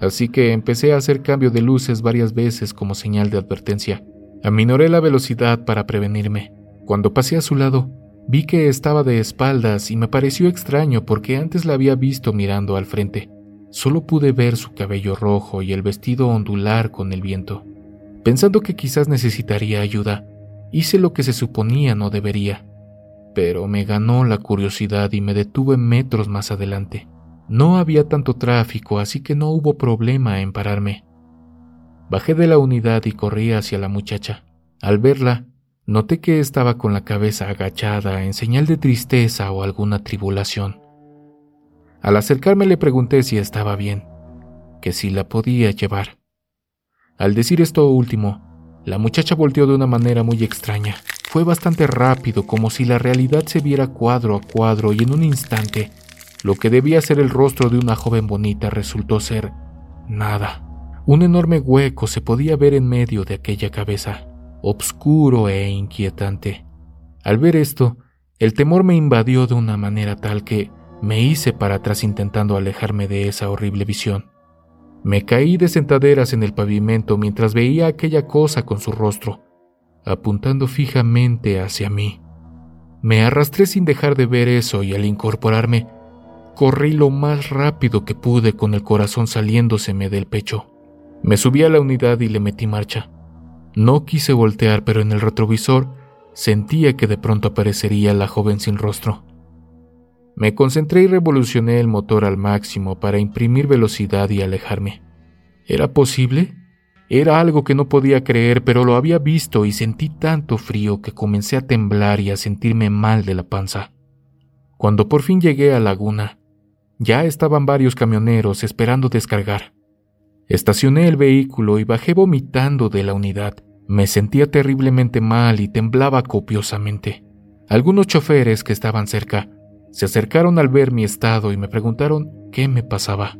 así que empecé a hacer cambio de luces varias veces como señal de advertencia. Aminoré la velocidad para prevenirme. Cuando pasé a su lado, vi que estaba de espaldas y me pareció extraño porque antes la había visto mirando al frente. Solo pude ver su cabello rojo y el vestido ondular con el viento. Pensando que quizás necesitaría ayuda, hice lo que se suponía no debería, pero me ganó la curiosidad y me detuve metros más adelante. No había tanto tráfico, así que no hubo problema en pararme. Bajé de la unidad y corrí hacia la muchacha. Al verla, noté que estaba con la cabeza agachada en señal de tristeza o alguna tribulación. Al acercarme le pregunté si estaba bien, que si la podía llevar. Al decir esto último, la muchacha volteó de una manera muy extraña. Fue bastante rápido, como si la realidad se viera cuadro a cuadro, y en un instante, lo que debía ser el rostro de una joven bonita resultó ser nada. Un enorme hueco se podía ver en medio de aquella cabeza, obscuro e inquietante. Al ver esto, el temor me invadió de una manera tal que me hice para atrás intentando alejarme de esa horrible visión. Me caí de sentaderas en el pavimento mientras veía aquella cosa con su rostro, apuntando fijamente hacia mí. Me arrastré sin dejar de ver eso y al incorporarme, corrí lo más rápido que pude con el corazón saliéndoseme del pecho. Me subí a la unidad y le metí marcha. No quise voltear, pero en el retrovisor Sentía que de pronto aparecería la joven sin rostro. Me concentré y revolucioné el motor al máximo para imprimir velocidad y alejarme. ¿Era posible? Era algo que no podía creer, pero lo había visto y sentí tanto frío que comencé a temblar y a sentirme mal de la panza. Cuando por fin llegué a Laguna, ya estaban varios camioneros esperando descargar. Estacioné el vehículo y bajé vomitando de la unidad. Me sentía terriblemente mal y temblaba copiosamente. Algunos choferes que estaban cerca se acercaron al ver mi estado y me preguntaron qué me pasaba.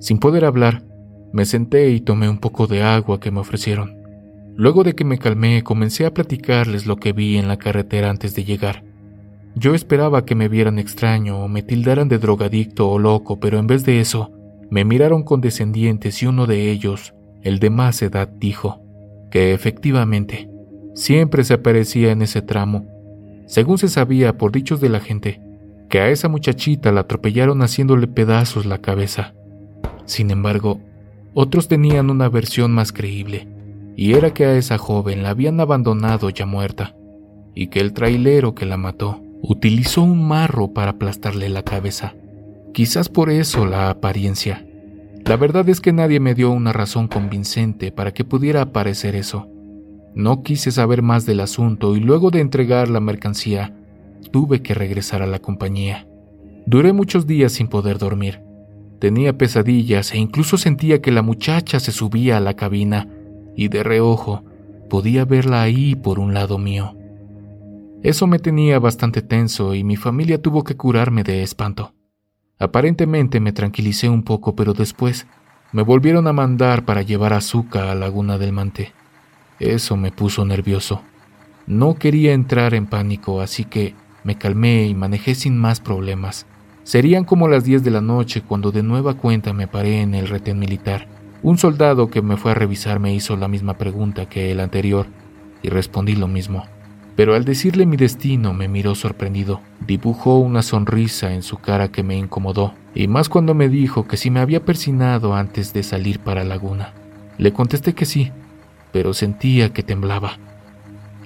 Sin poder hablar, me senté y tomé un poco de agua que me ofrecieron. Luego de que me calmé, comencé a platicarles lo que vi en la carretera antes de llegar. Yo esperaba que me vieran extraño o me tildaran de drogadicto o loco, pero en vez de eso, me miraron condescendientes y uno de ellos, el de más edad, dijo, que efectivamente siempre se aparecía en ese tramo, según se sabía por dichos de la gente, que a esa muchachita la atropellaron haciéndole pedazos la cabeza. Sin embargo, otros tenían una versión más creíble, y era que a esa joven la habían abandonado ya muerta, y que el trailero que la mató utilizó un marro para aplastarle la cabeza. Quizás por eso la apariencia. La verdad es que nadie me dio una razón convincente para que pudiera aparecer eso. No quise saber más del asunto y luego de entregar la mercancía, tuve que regresar a la compañía. Duré muchos días sin poder dormir. Tenía pesadillas e incluso sentía que la muchacha se subía a la cabina y de reojo podía verla ahí por un lado mío. Eso me tenía bastante tenso y mi familia tuvo que curarme de espanto. Aparentemente me tranquilicé un poco, pero después me volvieron a mandar para llevar azúcar a Laguna del Mante. Eso me puso nervioso. No quería entrar en pánico, así que me calmé y manejé sin más problemas. Serían como las 10 de la noche cuando de nueva cuenta me paré en el retén militar. Un soldado que me fue a revisar me hizo la misma pregunta que el anterior y respondí lo mismo pero al decirle mi destino me miró sorprendido. Dibujó una sonrisa en su cara que me incomodó, y más cuando me dijo que si me había persinado antes de salir para Laguna. Le contesté que sí, pero sentía que temblaba.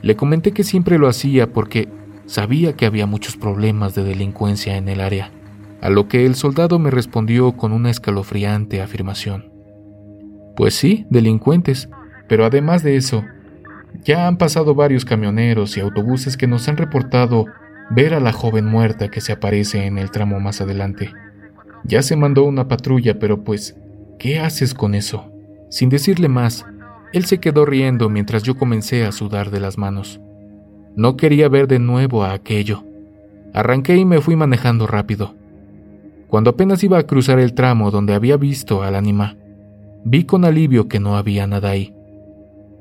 Le comenté que siempre lo hacía porque sabía que había muchos problemas de delincuencia en el área, a lo que el soldado me respondió con una escalofriante afirmación. Pues sí, delincuentes, pero además de eso, ya han pasado varios camioneros y autobuses que nos han reportado ver a la joven muerta que se aparece en el tramo más adelante. Ya se mandó una patrulla, pero pues, ¿qué haces con eso? Sin decirle más, él se quedó riendo mientras yo comencé a sudar de las manos. No quería ver de nuevo a aquello. Arranqué y me fui manejando rápido. Cuando apenas iba a cruzar el tramo donde había visto al ánima, vi con alivio que no había nada ahí.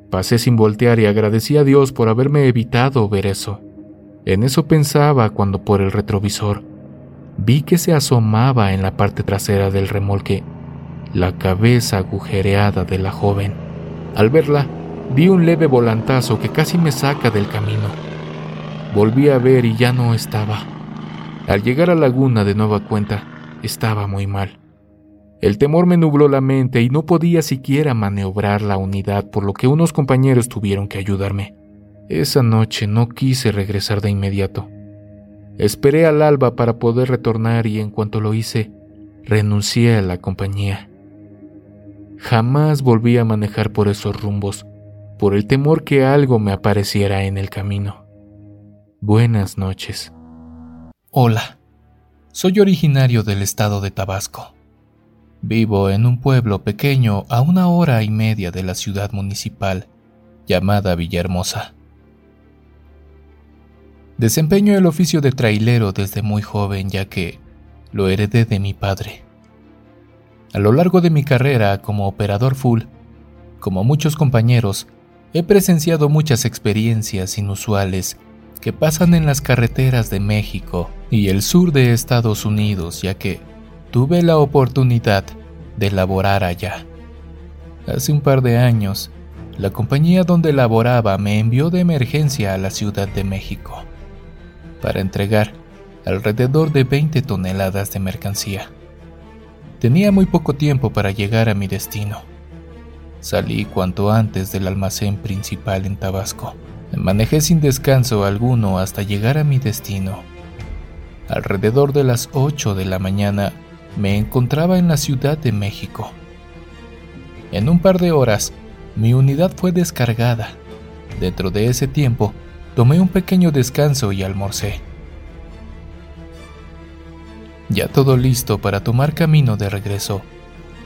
Pasé sin voltear y agradecí a Dios por haberme evitado ver eso. En eso pensaba cuando por el retrovisor vi que se asomaba en la parte trasera del remolque la cabeza agujereada de la joven. Al verla, di un leve volantazo que casi me saca del camino. Volví a ver y ya no estaba. Al llegar a Laguna de nueva cuenta, estaba muy mal. El temor me nubló la mente y no podía siquiera maniobrar la unidad, por lo que unos compañeros tuvieron que ayudarme. Esa noche no quise regresar de inmediato. Esperé al alba para poder retornar y en cuanto lo hice, renuncié a la compañía. Jamás volví a manejar por esos rumbos, por el temor que algo me apareciera en el camino. Buenas noches. Hola. Soy originario del estado de Tabasco. Vivo en un pueblo pequeño a una hora y media de la ciudad municipal llamada Villahermosa. Desempeño el oficio de trailero desde muy joven ya que lo heredé de mi padre. A lo largo de mi carrera como operador full, como muchos compañeros, he presenciado muchas experiencias inusuales que pasan en las carreteras de México y el sur de Estados Unidos, ya que tuve la oportunidad de laborar allá. Hace un par de años, la compañía donde laboraba me envió de emergencia a la Ciudad de México para entregar alrededor de 20 toneladas de mercancía. Tenía muy poco tiempo para llegar a mi destino. Salí cuanto antes del almacén principal en Tabasco. Manejé sin descanso alguno hasta llegar a mi destino. Alrededor de las 8 de la mañana me encontraba en la Ciudad de México. En un par de horas, mi unidad fue descargada. Dentro de ese tiempo, tomé un pequeño descanso y almorcé. Ya todo listo para tomar camino de regreso,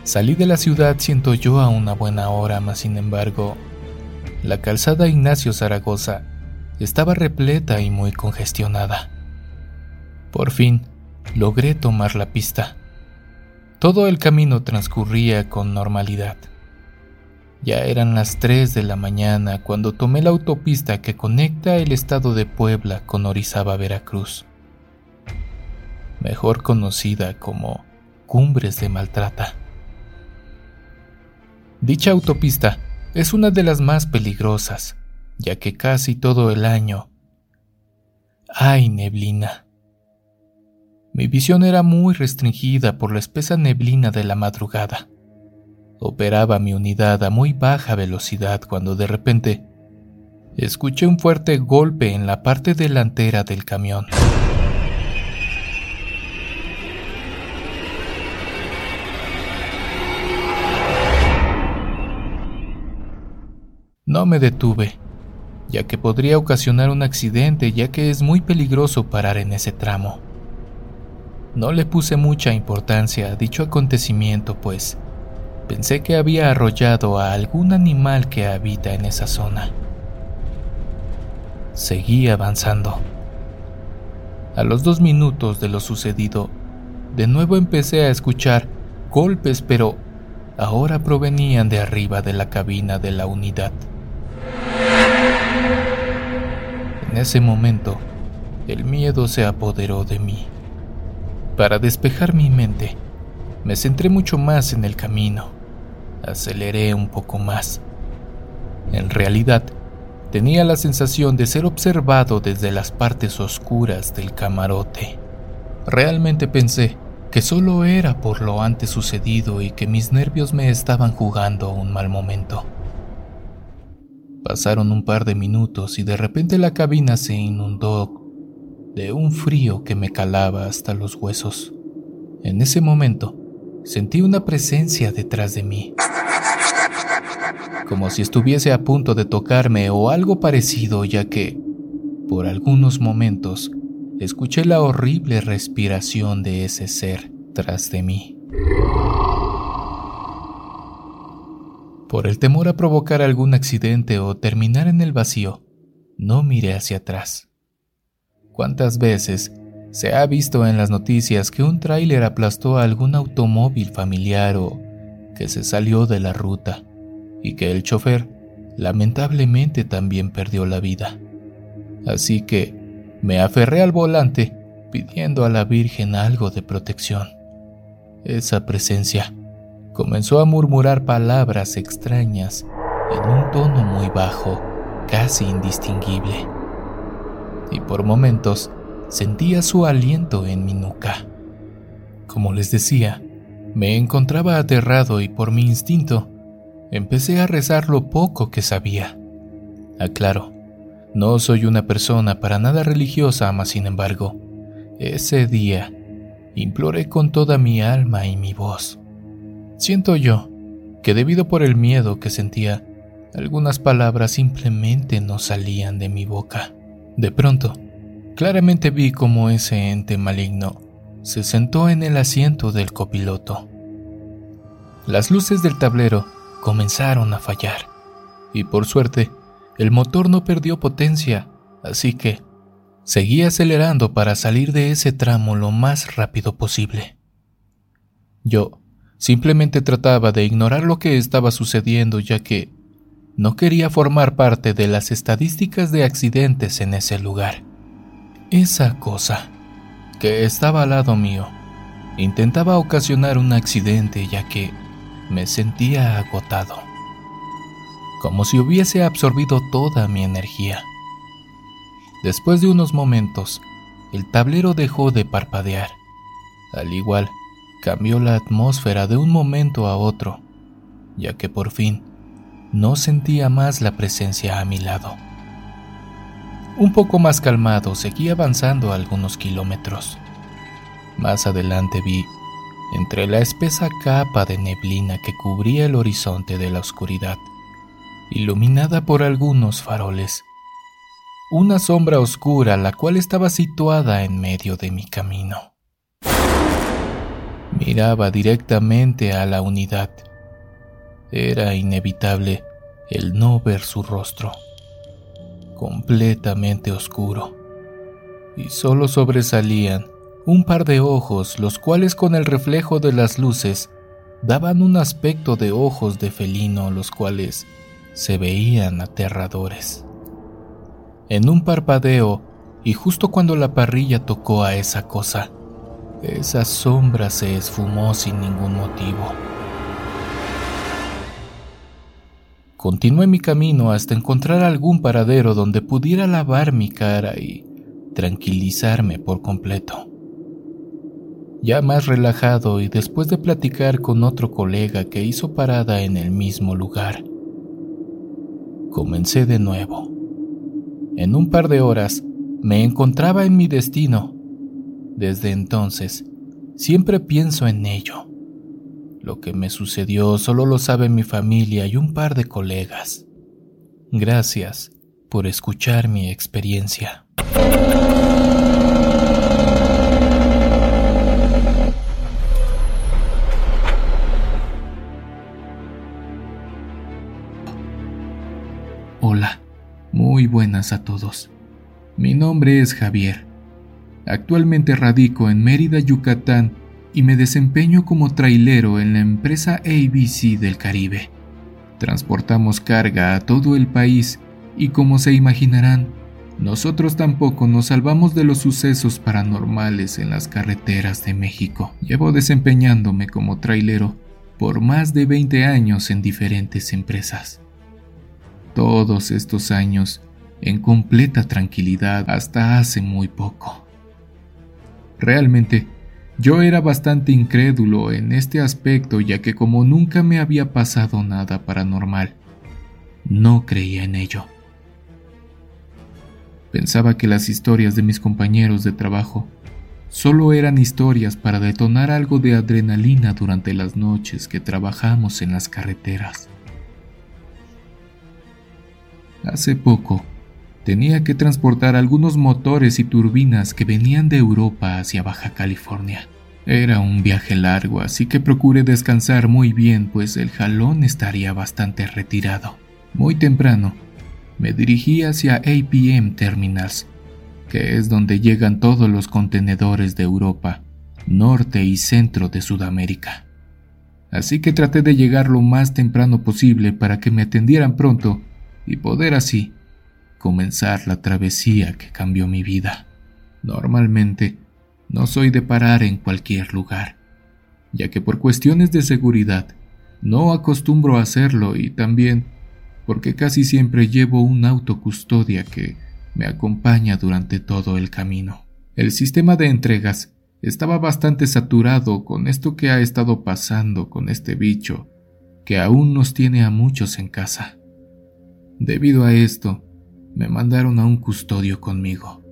Salí de la ciudad siento yo a una buena hora, mas sin embargo, la calzada Ignacio Zaragoza estaba repleta y muy congestionada. Por fin, logré tomar la pista. Todo el camino transcurría con normalidad. Ya eran las 3 de la mañana cuando tomé la autopista que conecta el estado de Puebla con Orizaba, Veracruz, mejor conocida como Cumbres de Maltrata. Dicha autopista es una de las más peligrosas, ya que casi todo el año hay neblina. Mi visión era muy restringida por la espesa neblina de la madrugada. Operaba mi unidad a muy baja velocidad cuando de repente escuché un fuerte golpe en la parte delantera del camión. No me detuve, ya que podría ocasionar un accidente ya que es muy peligroso parar en ese tramo. No le puse mucha importancia a dicho acontecimiento, pues pensé que había arrollado a algún animal que habita en esa zona. Seguí avanzando. A los dos minutos de lo sucedido, de nuevo empecé a escuchar golpes, pero ahora provenían de arriba de la cabina de la unidad. En ese momento, el miedo se apoderó de mí. Para despejar mi mente, me centré mucho más en el camino. Aceleré un poco más. En realidad, tenía la sensación de ser observado desde las partes oscuras del camarote. Realmente pensé que solo era por lo antes sucedido y que mis nervios me estaban jugando un mal momento. Pasaron un par de minutos y de repente la cabina se inundó de un frío que me calaba hasta los huesos. En ese momento sentí una presencia detrás de mí, como si estuviese a punto de tocarme o algo parecido, ya que, por algunos momentos, escuché la horrible respiración de ese ser tras de mí. Por el temor a provocar algún accidente o terminar en el vacío, no miré hacia atrás. ¿Cuántas veces se ha visto en las noticias que un tráiler aplastó a algún automóvil familiar o que se salió de la ruta y que el chofer lamentablemente también perdió la vida? Así que me aferré al volante pidiendo a la Virgen algo de protección. Esa presencia comenzó a murmurar palabras extrañas en un tono muy bajo, casi indistinguible. Y por momentos sentía su aliento en mi nuca. Como les decía, me encontraba aterrado y por mi instinto empecé a rezar lo poco que sabía. Aclaro, no soy una persona para nada religiosa, mas sin embargo, ese día imploré con toda mi alma y mi voz Siento yo que debido por el miedo que sentía, algunas palabras simplemente no salían de mi boca. De pronto, claramente vi cómo ese ente maligno se sentó en el asiento del copiloto. Las luces del tablero comenzaron a fallar, y por suerte, el motor no perdió potencia, así que seguí acelerando para salir de ese tramo lo más rápido posible. Yo simplemente trataba de ignorar lo que estaba sucediendo ya que no quería formar parte de las estadísticas de accidentes en ese lugar. Esa cosa que estaba al lado mío intentaba ocasionar un accidente ya que me sentía agotado, como si hubiese absorbido toda mi energía. Después de unos momentos, el tablero dejó de parpadear. Al igual, cambió la atmósfera de un momento a otro, ya que por fin no sentía más la presencia a mi lado. Un poco más calmado, seguí avanzando algunos kilómetros. Más adelante vi, entre la espesa capa de neblina que cubría el horizonte de la oscuridad, iluminada por algunos faroles, una sombra oscura la cual estaba situada en medio de mi camino. Miraba directamente a la unidad era inevitable el no ver su rostro, completamente oscuro, y solo sobresalían un par de ojos, los cuales con el reflejo de las luces daban un aspecto de ojos de felino, los cuales se veían aterradores. En un parpadeo, y justo cuando la parrilla tocó a esa cosa, esa sombra se esfumó sin ningún motivo. Continué mi camino hasta encontrar algún paradero donde pudiera lavar mi cara y tranquilizarme por completo. Ya más relajado y después de platicar con otro colega que hizo parada en el mismo lugar, comencé de nuevo. En un par de horas me encontraba en mi destino. Desde entonces, siempre pienso en ello lo que me sucedió solo lo sabe mi familia y un par de colegas. Gracias por escuchar mi experiencia. Hola, muy buenas a todos. Mi nombre es Javier. Actualmente radico en Mérida, Yucatán, y me desempeño como trailero en la empresa ABC del Caribe. Transportamos carga a todo el país y como se imaginarán, nosotros tampoco nos salvamos de los sucesos paranormales en las carreteras de México. Llevo desempeñándome como trailero por más de 20 años en diferentes empresas. Todos estos años en completa tranquilidad hasta hace muy poco. Realmente, yo era bastante incrédulo en este aspecto ya que como nunca me había pasado nada paranormal, no creía en ello. Pensaba que las historias de mis compañeros de trabajo solo eran historias para detonar algo de adrenalina durante las noches que trabajamos en las carreteras. Hace poco, tenía que transportar algunos motores y turbinas que venían de Europa hacia Baja California. Era un viaje largo, así que procuré descansar muy bien, pues el jalón estaría bastante retirado. Muy temprano, me dirigí hacia APM Terminals, que es donde llegan todos los contenedores de Europa, norte y centro de Sudamérica. Así que traté de llegar lo más temprano posible para que me atendieran pronto y poder así comenzar la travesía que cambió mi vida. Normalmente, no soy de parar en cualquier lugar, ya que por cuestiones de seguridad no acostumbro a hacerlo y también porque casi siempre llevo un auto custodia que me acompaña durante todo el camino. El sistema de entregas estaba bastante saturado con esto que ha estado pasando con este bicho, que aún nos tiene a muchos en casa. Debido a esto, me mandaron a un custodio conmigo.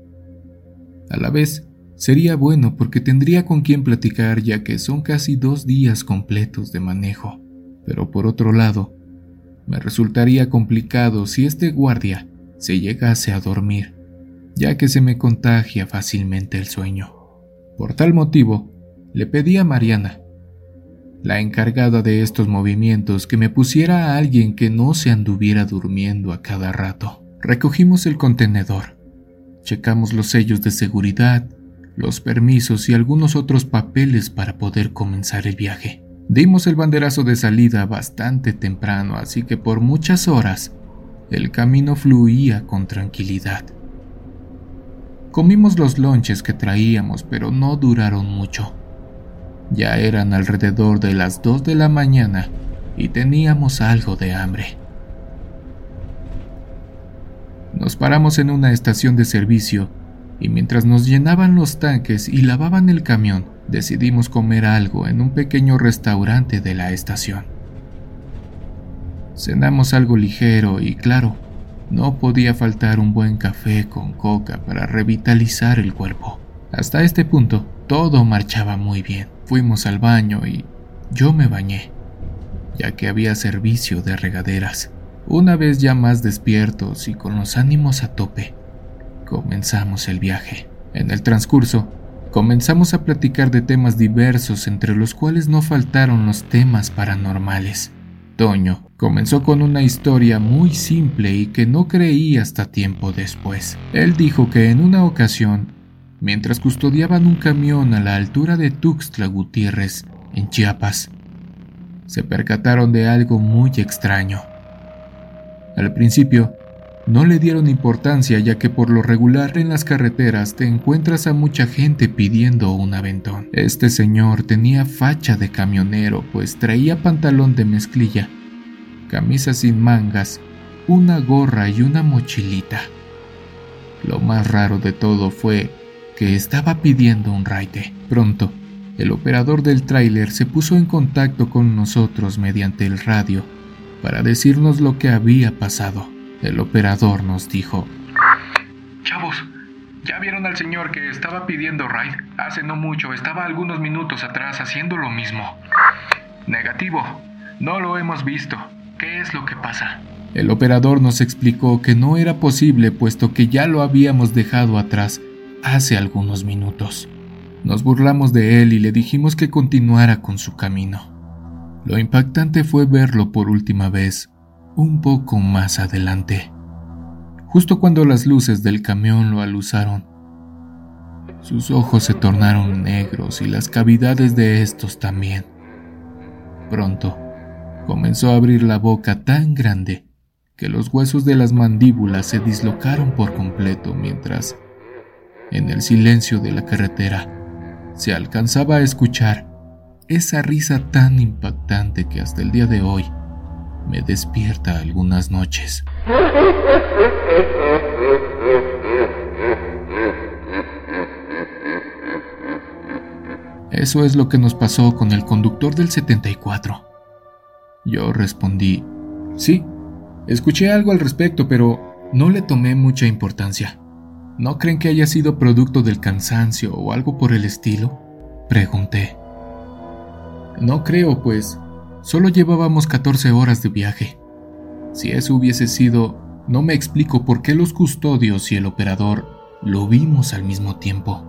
A la vez, sería bueno porque tendría con quien platicar ya que son casi dos días completos de manejo, pero por otro lado, me resultaría complicado si este guardia se llegase a dormir, ya que se me contagia fácilmente el sueño. Por tal motivo, le pedí a Mariana, la encargada de estos movimientos, que me pusiera a alguien que no se anduviera durmiendo a cada rato. Recogimos el contenedor, checamos los sellos de seguridad, los permisos y algunos otros papeles para poder comenzar el viaje. Dimos el banderazo de salida bastante temprano, así que por muchas horas el camino fluía con tranquilidad. Comimos los lonches que traíamos, pero no duraron mucho. Ya eran alrededor de las 2 de la mañana y teníamos algo de hambre. Nos paramos en una estación de servicio y mientras nos llenaban los tanques y lavaban el camión, decidimos comer algo en un pequeño restaurante de la estación. Cenamos algo ligero y claro, no podía faltar un buen café con coca para revitalizar el cuerpo. Hasta este punto, todo marchaba muy bien. Fuimos al baño y yo me bañé, ya que había servicio de regaderas. Una vez ya más despiertos y con los ánimos a tope, comenzamos el viaje. En el transcurso, comenzamos a platicar de temas diversos, entre los cuales no faltaron los temas paranormales. Toño comenzó con una historia muy simple y que no creí hasta tiempo después. Él dijo que en una ocasión mientras custodiaban un camión a la altura de Tuxtla Gutiérrez, en Chiapas, se percataron de algo muy extraño. Al principio, no le dieron importancia ya que por lo regular en las carreteras te encuentras a mucha gente pidiendo un aventón. Este señor tenía facha de camionero pues traía pantalón de mezclilla, camisa sin mangas, una gorra y una mochilita. Lo más raro de todo fue que estaba pidiendo un raite. Pronto, el operador del tráiler se puso en contacto con nosotros mediante el radio para decirnos lo que había pasado. El operador nos dijo, Chavos, ¿ya vieron al señor que estaba pidiendo ride? Hace no mucho, estaba algunos minutos atrás haciendo lo mismo. Negativo, no lo hemos visto. ¿Qué es lo que pasa? El operador nos explicó que no era posible puesto que ya lo habíamos dejado atrás hace algunos minutos. Nos burlamos de él y le dijimos que continuara con su camino. Lo impactante fue verlo por última vez, un poco más adelante, justo cuando las luces del camión lo aluzaron. Sus ojos se tornaron negros y las cavidades de estos también. Pronto, comenzó a abrir la boca tan grande que los huesos de las mandíbulas se dislocaron por completo mientras en el silencio de la carretera, se alcanzaba a escuchar esa risa tan impactante que hasta el día de hoy me despierta algunas noches. Eso es lo que nos pasó con el conductor del 74. Yo respondí, sí, escuché algo al respecto, pero no le tomé mucha importancia. ¿No creen que haya sido producto del cansancio o algo por el estilo? Pregunté. No creo, pues solo llevábamos 14 horas de viaje. Si eso hubiese sido, no me explico por qué los custodios y el operador lo vimos al mismo tiempo.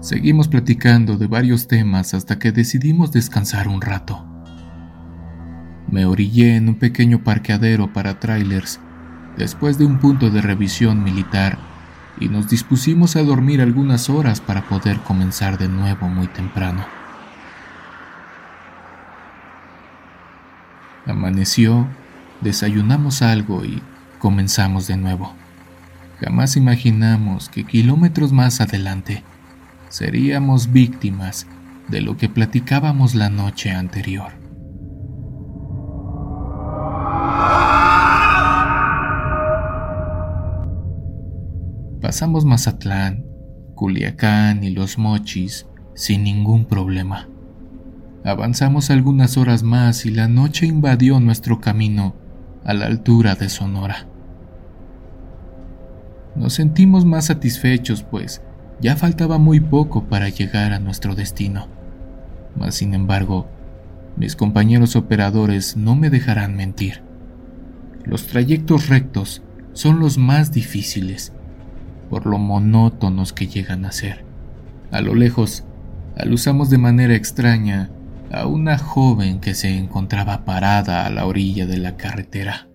Seguimos platicando de varios temas hasta que decidimos descansar un rato. Me orillé en un pequeño parqueadero para trailers después de un punto de revisión militar y nos dispusimos a dormir algunas horas para poder comenzar de nuevo muy temprano. Amaneció, desayunamos algo y comenzamos de nuevo. Jamás imaginamos que kilómetros más adelante seríamos víctimas de lo que platicábamos la noche anterior. Pasamos Mazatlán, Culiacán y Los Mochis sin ningún problema. Avanzamos algunas horas más y la noche invadió nuestro camino a la altura de Sonora. Nos sentimos más satisfechos pues ya faltaba muy poco para llegar a nuestro destino. Mas sin embargo, mis compañeros operadores no me dejarán mentir. Los trayectos rectos son los más difíciles por lo monótonos que llegan a ser. A lo lejos, alusamos de manera extraña a una joven que se encontraba parada a la orilla de la carretera.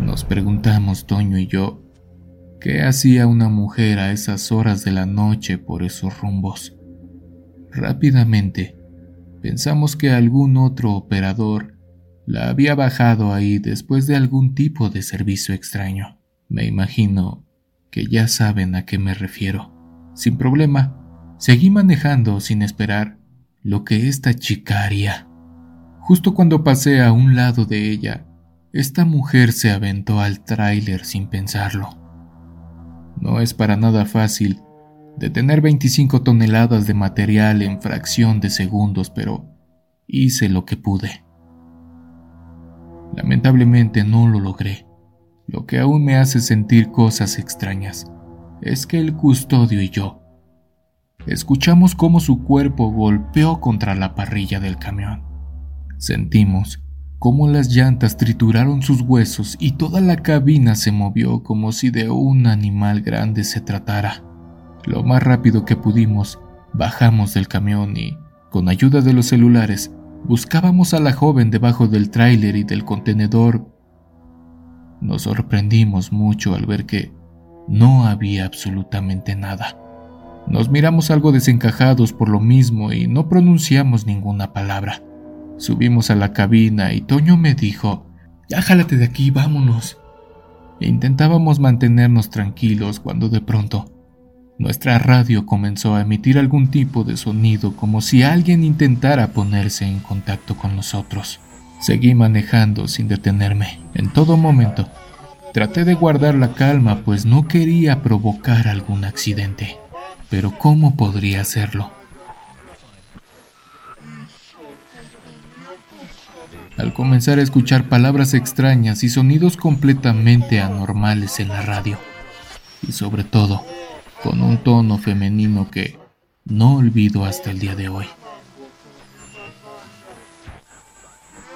Nos preguntamos, Toño y yo, ¿qué hacía una mujer a esas horas de la noche por esos rumbos? Rápidamente, pensamos que algún otro operador la había bajado ahí después de algún tipo de servicio extraño. Me imagino que ya saben a qué me refiero. Sin problema, seguí manejando sin esperar lo que esta chica haría. Justo cuando pasé a un lado de ella, esta mujer se aventó al tráiler sin pensarlo. No es para nada fácil detener 25 toneladas de material en fracción de segundos, pero hice lo que pude. Lamentablemente no lo logré. Lo que aún me hace sentir cosas extrañas es que el custodio y yo escuchamos cómo su cuerpo golpeó contra la parrilla del camión. Sentimos cómo las llantas trituraron sus huesos y toda la cabina se movió como si de un animal grande se tratara. Lo más rápido que pudimos, bajamos del camión y, con ayuda de los celulares, buscábamos a la joven debajo del tráiler y del contenedor. Nos sorprendimos mucho al ver que no había absolutamente nada. Nos miramos algo desencajados por lo mismo y no pronunciamos ninguna palabra. Subimos a la cabina y Toño me dijo, Ya jálate de aquí, vámonos. E intentábamos mantenernos tranquilos cuando de pronto nuestra radio comenzó a emitir algún tipo de sonido como si alguien intentara ponerse en contacto con nosotros. Seguí manejando sin detenerme. En todo momento, traté de guardar la calma pues no quería provocar algún accidente pero ¿cómo podría hacerlo? Al comenzar a escuchar palabras extrañas y sonidos completamente anormales en la radio, y sobre todo con un tono femenino que no olvido hasta el día de hoy.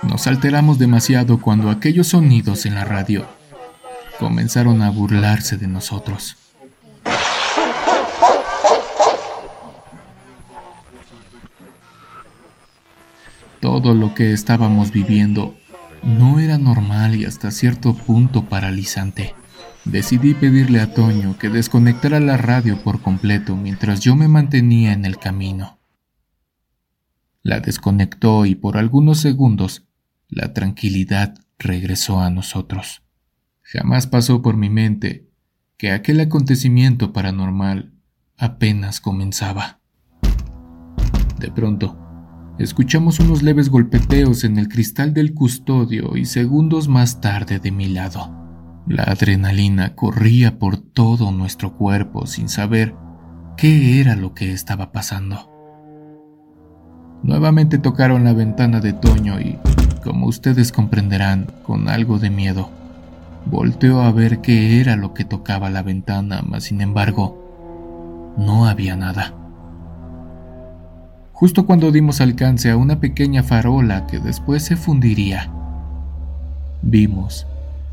Nos alteramos demasiado cuando aquellos sonidos en la radio comenzaron a burlarse de nosotros. Todo lo que estábamos viviendo no era normal y hasta cierto punto paralizante. Decidí pedirle a Toño que desconectara la radio por completo mientras yo me mantenía en el camino. La desconectó y por algunos segundos la tranquilidad regresó a nosotros. Jamás pasó por mi mente que aquel acontecimiento paranormal apenas comenzaba. De pronto, Escuchamos unos leves golpeteos en el cristal del custodio y segundos más tarde de mi lado. La adrenalina corría por todo nuestro cuerpo sin saber qué era lo que estaba pasando. Nuevamente tocaron la ventana de Toño y, como ustedes comprenderán, con algo de miedo, volteó a ver qué era lo que tocaba la ventana, mas sin embargo, no había nada justo cuando dimos alcance a una pequeña farola que después se fundiría. Vimos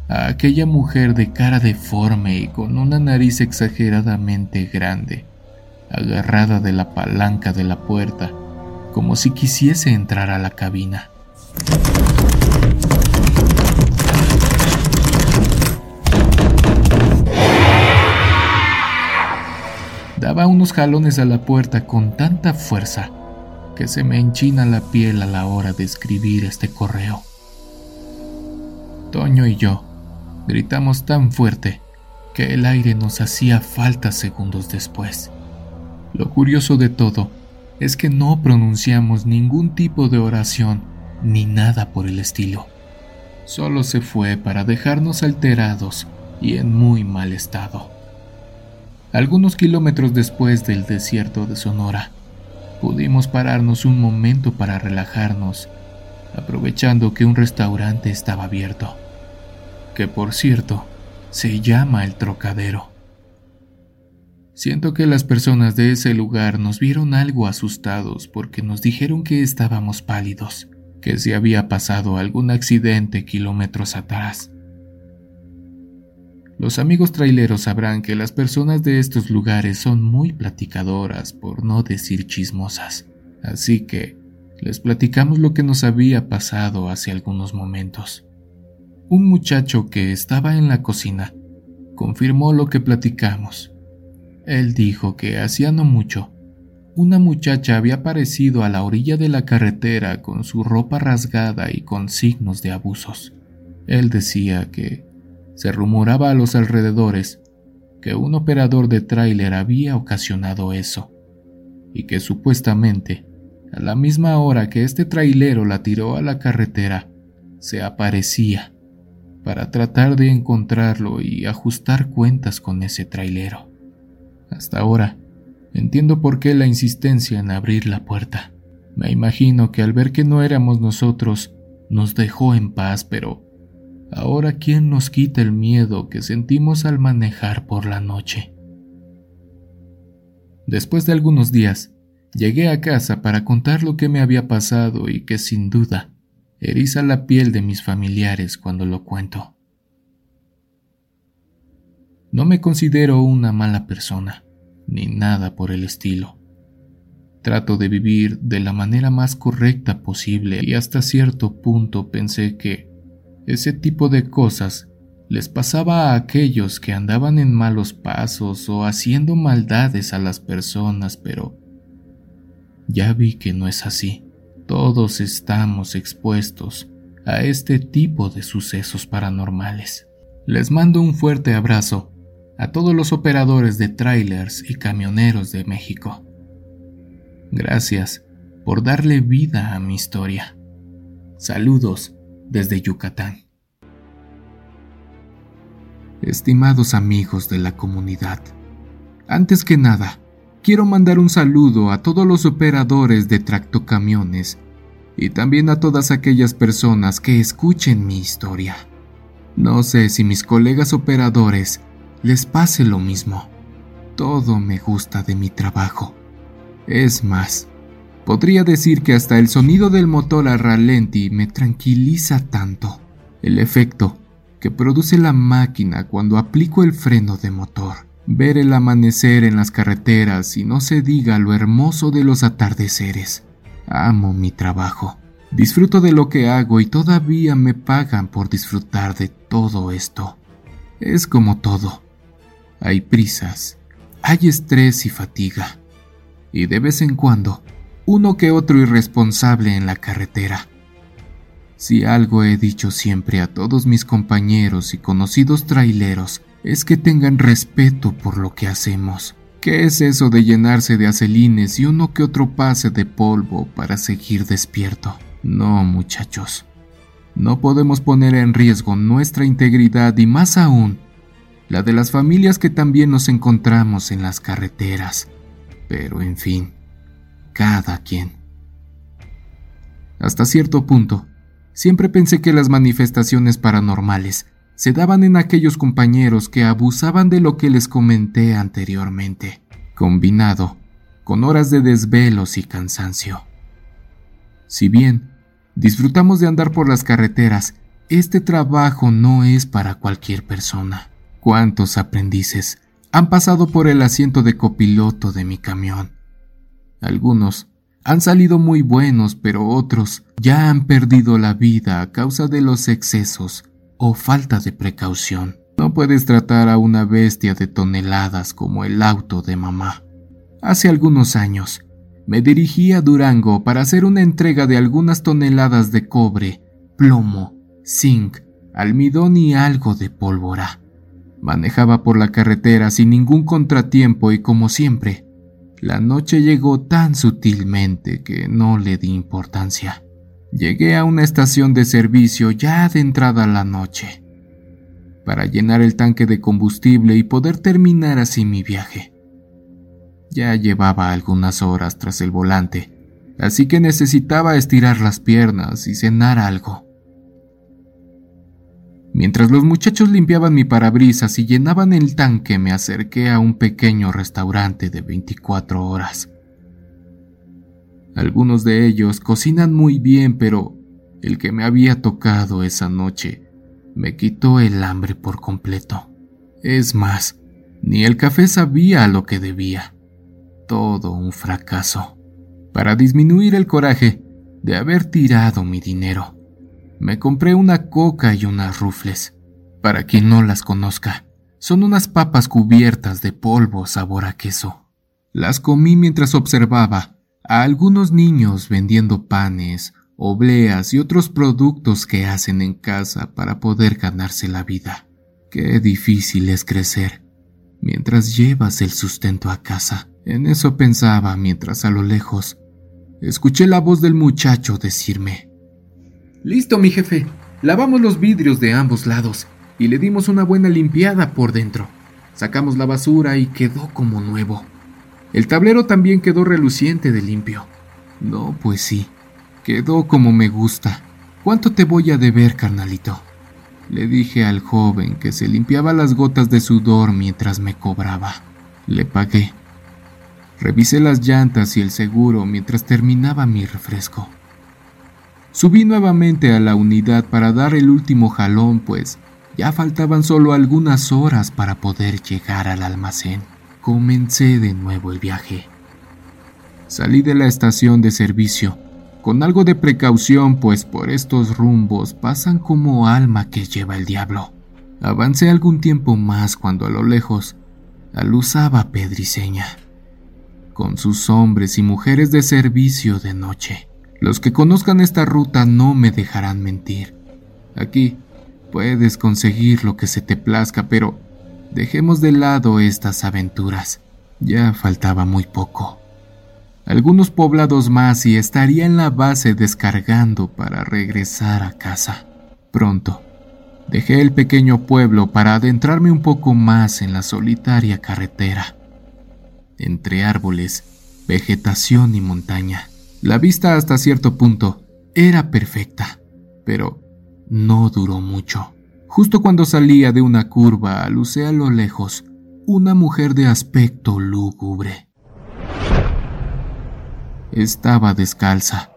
a aquella mujer de cara deforme y con una nariz exageradamente grande, agarrada de la palanca de la puerta, como si quisiese entrar a la cabina. Daba unos jalones a la puerta con tanta fuerza que se me enchina la piel a la hora de escribir este correo. Toño y yo gritamos tan fuerte que el aire nos hacía falta segundos después. Lo curioso de todo es que no pronunciamos ningún tipo de oración ni nada por el estilo. Solo se fue para dejarnos alterados y en muy mal estado. Algunos kilómetros después del desierto de Sonora, pudimos pararnos un momento para relajarnos, aprovechando que un restaurante estaba abierto, que por cierto se llama el Trocadero. Siento que las personas de ese lugar nos vieron algo asustados porque nos dijeron que estábamos pálidos, que se había pasado algún accidente kilómetros atrás. Los amigos traileros sabrán que las personas de estos lugares son muy platicadoras, por no decir chismosas. Así que les platicamos lo que nos había pasado hace algunos momentos. Un muchacho que estaba en la cocina confirmó lo que platicamos. Él dijo que hacía no mucho, una muchacha había aparecido a la orilla de la carretera con su ropa rasgada y con signos de abusos. Él decía que se rumoraba a los alrededores que un operador de tráiler había ocasionado eso, y que supuestamente, a la misma hora que este trailero la tiró a la carretera, se aparecía para tratar de encontrarlo y ajustar cuentas con ese trailero. Hasta ahora, entiendo por qué la insistencia en abrir la puerta. Me imagino que al ver que no éramos nosotros, nos dejó en paz, pero Ahora, ¿quién nos quita el miedo que sentimos al manejar por la noche? Después de algunos días, llegué a casa para contar lo que me había pasado y que sin duda eriza la piel de mis familiares cuando lo cuento. No me considero una mala persona, ni nada por el estilo. Trato de vivir de la manera más correcta posible y hasta cierto punto pensé que ese tipo de cosas les pasaba a aquellos que andaban en malos pasos o haciendo maldades a las personas, pero ya vi que no es así. Todos estamos expuestos a este tipo de sucesos paranormales. Les mando un fuerte abrazo a todos los operadores de trailers y camioneros de México. Gracias por darle vida a mi historia. Saludos desde Yucatán. Estimados amigos de la comunidad, antes que nada, quiero mandar un saludo a todos los operadores de tractocamiones y también a todas aquellas personas que escuchen mi historia. No sé si mis colegas operadores les pase lo mismo. Todo me gusta de mi trabajo. Es más, Podría decir que hasta el sonido del motor a ralenti me tranquiliza tanto. El efecto que produce la máquina cuando aplico el freno de motor. Ver el amanecer en las carreteras y no se diga lo hermoso de los atardeceres. Amo mi trabajo. Disfruto de lo que hago y todavía me pagan por disfrutar de todo esto. Es como todo. Hay prisas, hay estrés y fatiga. Y de vez en cuando uno que otro irresponsable en la carretera. Si algo he dicho siempre a todos mis compañeros y conocidos traileros es que tengan respeto por lo que hacemos. ¿Qué es eso de llenarse de acelines y uno que otro pase de polvo para seguir despierto? No, muchachos. No podemos poner en riesgo nuestra integridad y más aún, la de las familias que también nos encontramos en las carreteras. Pero en fin, cada quien. Hasta cierto punto, siempre pensé que las manifestaciones paranormales se daban en aquellos compañeros que abusaban de lo que les comenté anteriormente, combinado con horas de desvelos y cansancio. Si bien disfrutamos de andar por las carreteras, este trabajo no es para cualquier persona. ¿Cuántos aprendices han pasado por el asiento de copiloto de mi camión? Algunos han salido muy buenos, pero otros ya han perdido la vida a causa de los excesos o falta de precaución. No puedes tratar a una bestia de toneladas como el auto de mamá. Hace algunos años, me dirigí a Durango para hacer una entrega de algunas toneladas de cobre, plomo, zinc, almidón y algo de pólvora. Manejaba por la carretera sin ningún contratiempo y como siempre, la noche llegó tan sutilmente que no le di importancia. Llegué a una estación de servicio ya adentrada la noche, para llenar el tanque de combustible y poder terminar así mi viaje. Ya llevaba algunas horas tras el volante, así que necesitaba estirar las piernas y cenar algo. Mientras los muchachos limpiaban mi parabrisas y llenaban el tanque, me acerqué a un pequeño restaurante de 24 horas. Algunos de ellos cocinan muy bien, pero el que me había tocado esa noche me quitó el hambre por completo. Es más, ni el café sabía lo que debía. Todo un fracaso. Para disminuir el coraje de haber tirado mi dinero, me compré una coca y unas rufles. Para quien no las conozca, son unas papas cubiertas de polvo sabor a queso. Las comí mientras observaba a algunos niños vendiendo panes, obleas y otros productos que hacen en casa para poder ganarse la vida. Qué difícil es crecer mientras llevas el sustento a casa. En eso pensaba mientras a lo lejos escuché la voz del muchacho decirme, Listo, mi jefe. Lavamos los vidrios de ambos lados y le dimos una buena limpiada por dentro. Sacamos la basura y quedó como nuevo. El tablero también quedó reluciente de limpio. No, pues sí, quedó como me gusta. ¿Cuánto te voy a deber, carnalito? Le dije al joven que se limpiaba las gotas de sudor mientras me cobraba. Le pagué. Revisé las llantas y el seguro mientras terminaba mi refresco. Subí nuevamente a la unidad para dar el último jalón, pues ya faltaban solo algunas horas para poder llegar al almacén. Comencé de nuevo el viaje. Salí de la estación de servicio, con algo de precaución, pues por estos rumbos pasan como alma que lleva el diablo. Avancé algún tiempo más cuando a lo lejos aluzaba Pedriseña, con sus hombres y mujeres de servicio de noche. Los que conozcan esta ruta no me dejarán mentir. Aquí puedes conseguir lo que se te plazca, pero dejemos de lado estas aventuras. Ya faltaba muy poco. Algunos poblados más y estaría en la base descargando para regresar a casa. Pronto, dejé el pequeño pueblo para adentrarme un poco más en la solitaria carretera. Entre árboles, vegetación y montaña. La vista hasta cierto punto era perfecta, pero no duró mucho. Justo cuando salía de una curva, alucé a lo lejos una mujer de aspecto lúgubre. Estaba descalza,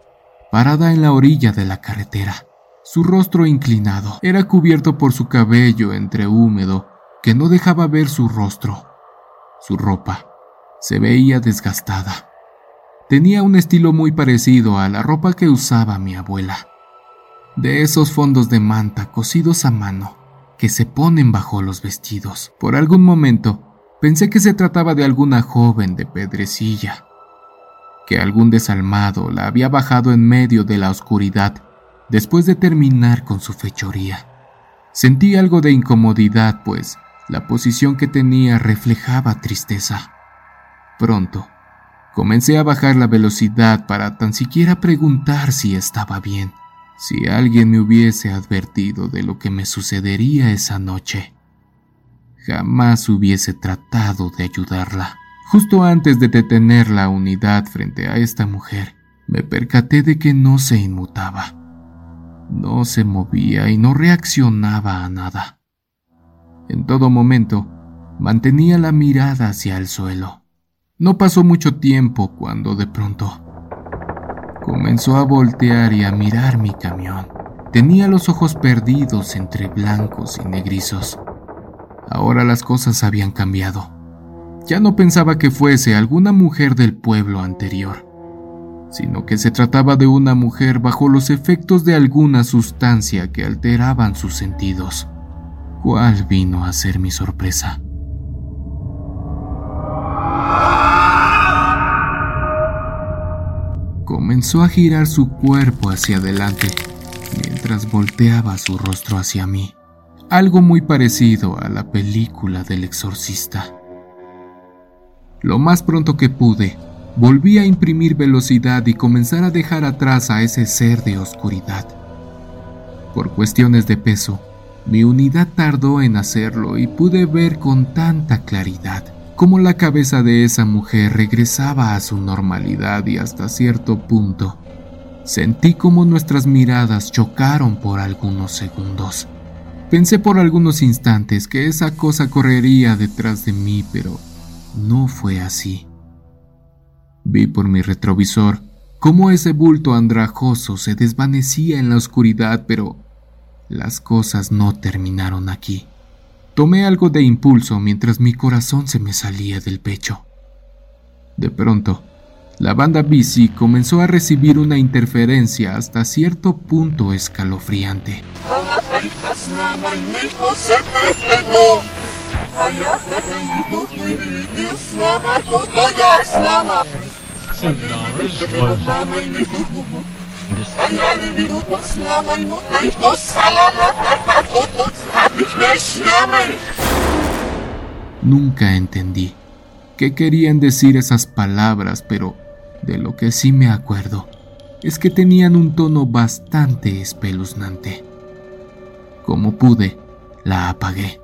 parada en la orilla de la carretera. Su rostro inclinado era cubierto por su cabello entre húmedo que no dejaba ver su rostro. Su ropa se veía desgastada Tenía un estilo muy parecido a la ropa que usaba mi abuela. De esos fondos de manta cosidos a mano que se ponen bajo los vestidos. Por algún momento pensé que se trataba de alguna joven de pedrecilla, que algún desalmado la había bajado en medio de la oscuridad después de terminar con su fechoría. Sentí algo de incomodidad, pues la posición que tenía reflejaba tristeza. Pronto, Comencé a bajar la velocidad para tan siquiera preguntar si estaba bien, si alguien me hubiese advertido de lo que me sucedería esa noche. Jamás hubiese tratado de ayudarla. Justo antes de detener la unidad frente a esta mujer, me percaté de que no se inmutaba. No se movía y no reaccionaba a nada. En todo momento, mantenía la mirada hacia el suelo. No pasó mucho tiempo cuando de pronto comenzó a voltear y a mirar mi camión. Tenía los ojos perdidos entre blancos y negrizos. Ahora las cosas habían cambiado. Ya no pensaba que fuese alguna mujer del pueblo anterior, sino que se trataba de una mujer bajo los efectos de alguna sustancia que alteraban sus sentidos. ¿Cuál vino a ser mi sorpresa? Comenzó a girar su cuerpo hacia adelante mientras volteaba su rostro hacia mí, algo muy parecido a la película del exorcista. Lo más pronto que pude, volví a imprimir velocidad y comenzar a dejar atrás a ese ser de oscuridad. Por cuestiones de peso, mi unidad tardó en hacerlo y pude ver con tanta claridad cómo la cabeza de esa mujer regresaba a su normalidad y hasta cierto punto sentí como nuestras miradas chocaron por algunos segundos. Pensé por algunos instantes que esa cosa correría detrás de mí, pero no fue así. Vi por mi retrovisor cómo ese bulto andrajoso se desvanecía en la oscuridad, pero las cosas no terminaron aquí. Tomé algo de impulso mientras mi corazón se me salía del pecho. De pronto, la banda bici comenzó a recibir una interferencia hasta cierto punto escalofriante. Nunca entendí qué querían decir esas palabras, pero de lo que sí me acuerdo es que tenían un tono bastante espeluznante. Como pude, la apagué.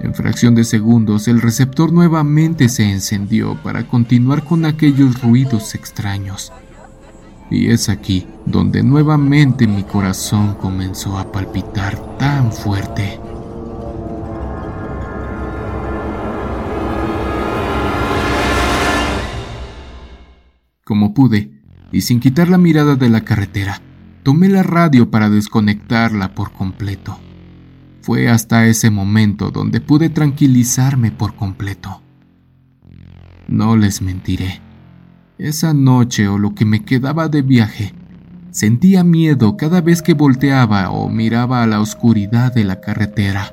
En fracción de segundos el receptor nuevamente se encendió para continuar con aquellos ruidos extraños. Y es aquí donde nuevamente mi corazón comenzó a palpitar tan fuerte. Como pude, y sin quitar la mirada de la carretera, tomé la radio para desconectarla por completo. Fue hasta ese momento donde pude tranquilizarme por completo. No les mentiré. Esa noche o lo que me quedaba de viaje, sentía miedo cada vez que volteaba o miraba a la oscuridad de la carretera,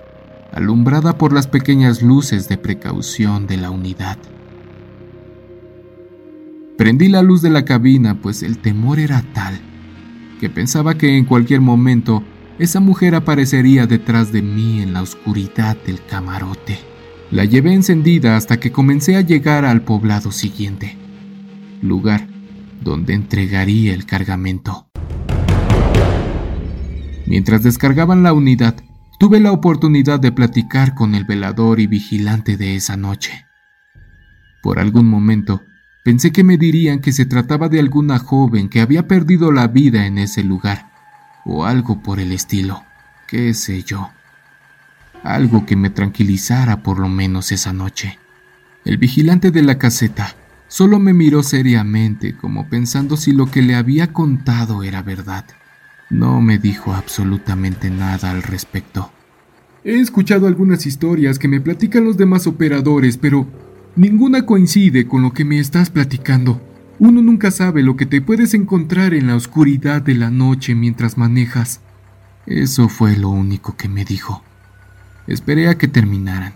alumbrada por las pequeñas luces de precaución de la unidad. Prendí la luz de la cabina, pues el temor era tal que pensaba que en cualquier momento esa mujer aparecería detrás de mí en la oscuridad del camarote. La llevé encendida hasta que comencé a llegar al poblado siguiente, lugar donde entregaría el cargamento. Mientras descargaban la unidad, tuve la oportunidad de platicar con el velador y vigilante de esa noche. Por algún momento, pensé que me dirían que se trataba de alguna joven que había perdido la vida en ese lugar o algo por el estilo, qué sé yo. Algo que me tranquilizara por lo menos esa noche. El vigilante de la caseta solo me miró seriamente como pensando si lo que le había contado era verdad. No me dijo absolutamente nada al respecto. He escuchado algunas historias que me platican los demás operadores, pero ninguna coincide con lo que me estás platicando. Uno nunca sabe lo que te puedes encontrar en la oscuridad de la noche mientras manejas. Eso fue lo único que me dijo. Esperé a que terminaran.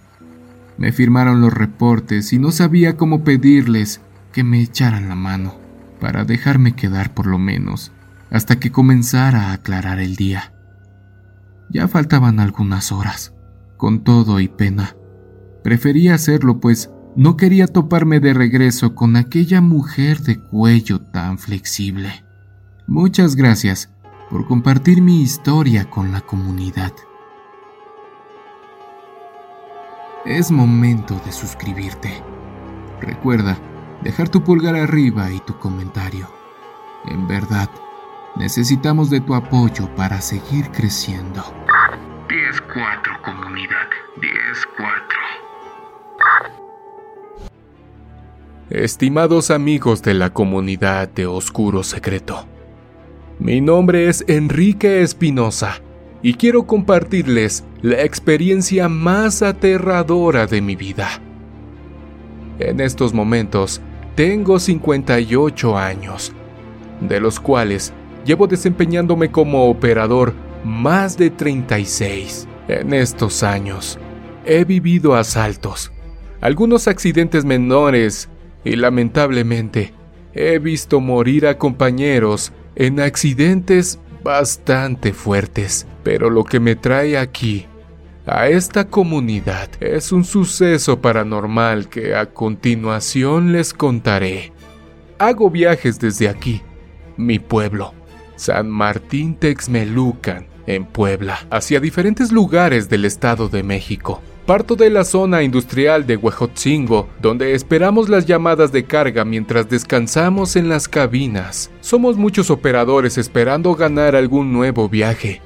Me firmaron los reportes y no sabía cómo pedirles que me echaran la mano para dejarme quedar por lo menos hasta que comenzara a aclarar el día. Ya faltaban algunas horas. Con todo y pena. Prefería hacerlo pues no quería toparme de regreso con aquella mujer de cuello tan flexible. Muchas gracias por compartir mi historia con la comunidad. Es momento de suscribirte. Recuerda dejar tu pulgar arriba y tu comentario. En verdad, necesitamos de tu apoyo para seguir creciendo. 10-4 comunidad, 10-4. Estimados amigos de la comunidad de Oscuro Secreto, mi nombre es Enrique Espinosa y quiero compartirles la experiencia más aterradora de mi vida. En estos momentos tengo 58 años, de los cuales llevo desempeñándome como operador más de 36. En estos años he vivido asaltos, algunos accidentes menores y lamentablemente he visto morir a compañeros en accidentes bastante fuertes. Pero lo que me trae aquí, a esta comunidad, es un suceso paranormal que a continuación les contaré. Hago viajes desde aquí, mi pueblo, San Martín Texmelucan, en Puebla, hacia diferentes lugares del Estado de México. Parto de la zona industrial de Huejotzingo, donde esperamos las llamadas de carga mientras descansamos en las cabinas. Somos muchos operadores esperando ganar algún nuevo viaje.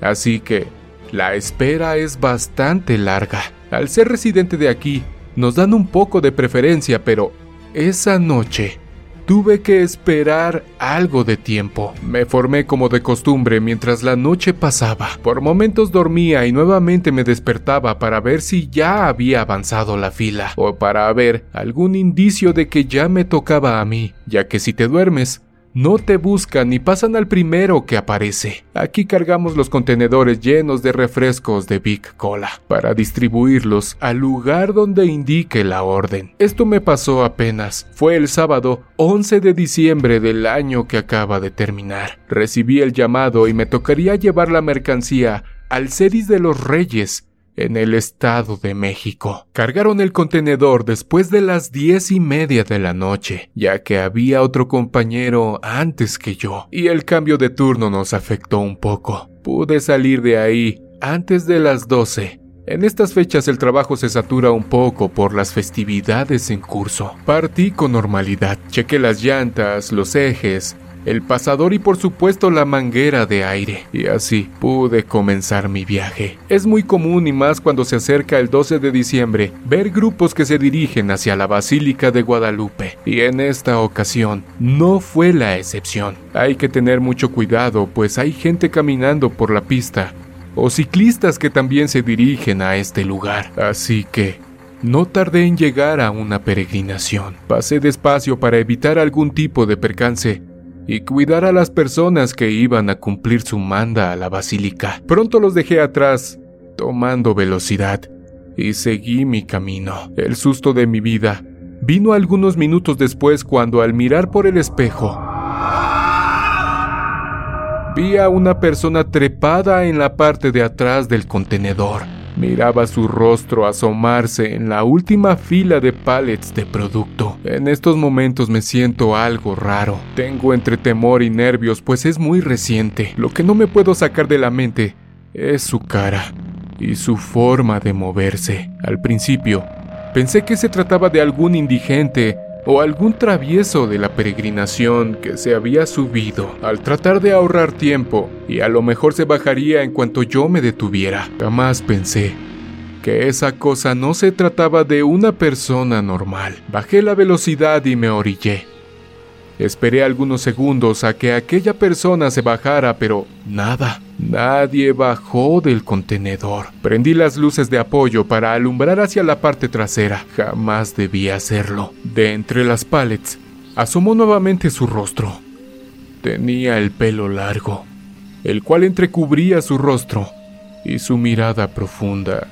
Así que, la espera es bastante larga. Al ser residente de aquí, nos dan un poco de preferencia, pero esa noche Tuve que esperar algo de tiempo. Me formé como de costumbre mientras la noche pasaba. Por momentos dormía y nuevamente me despertaba para ver si ya había avanzado la fila o para ver algún indicio de que ya me tocaba a mí, ya que si te duermes, no te buscan ni pasan al primero que aparece. Aquí cargamos los contenedores llenos de refrescos de Big Cola para distribuirlos al lugar donde indique la orden. Esto me pasó apenas. Fue el sábado 11 de diciembre del año que acaba de terminar. Recibí el llamado y me tocaría llevar la mercancía al Cedis de los Reyes en el Estado de México. Cargaron el contenedor después de las diez y media de la noche, ya que había otro compañero antes que yo, y el cambio de turno nos afectó un poco. Pude salir de ahí antes de las doce. En estas fechas el trabajo se satura un poco por las festividades en curso. Partí con normalidad, chequé las llantas, los ejes, el pasador y por supuesto la manguera de aire. Y así pude comenzar mi viaje. Es muy común y más cuando se acerca el 12 de diciembre ver grupos que se dirigen hacia la Basílica de Guadalupe. Y en esta ocasión no fue la excepción. Hay que tener mucho cuidado pues hay gente caminando por la pista o ciclistas que también se dirigen a este lugar. Así que no tardé en llegar a una peregrinación. Pasé despacio para evitar algún tipo de percance y cuidar a las personas que iban a cumplir su manda a la basílica. Pronto los dejé atrás, tomando velocidad, y seguí mi camino. El susto de mi vida vino algunos minutos después cuando al mirar por el espejo, vi a una persona trepada en la parte de atrás del contenedor. Miraba su rostro asomarse en la última fila de pallets de producto. En estos momentos me siento algo raro. Tengo entre temor y nervios pues es muy reciente. Lo que no me puedo sacar de la mente es su cara y su forma de moverse. Al principio, pensé que se trataba de algún indigente o algún travieso de la peregrinación que se había subido al tratar de ahorrar tiempo y a lo mejor se bajaría en cuanto yo me detuviera. Jamás pensé que esa cosa no se trataba de una persona normal. Bajé la velocidad y me orillé. Esperé algunos segundos a que aquella persona se bajara, pero nada. Nadie bajó del contenedor. Prendí las luces de apoyo para alumbrar hacia la parte trasera. Jamás debía hacerlo. De entre las pallets, asomó nuevamente su rostro. Tenía el pelo largo, el cual entrecubría su rostro, y su mirada profunda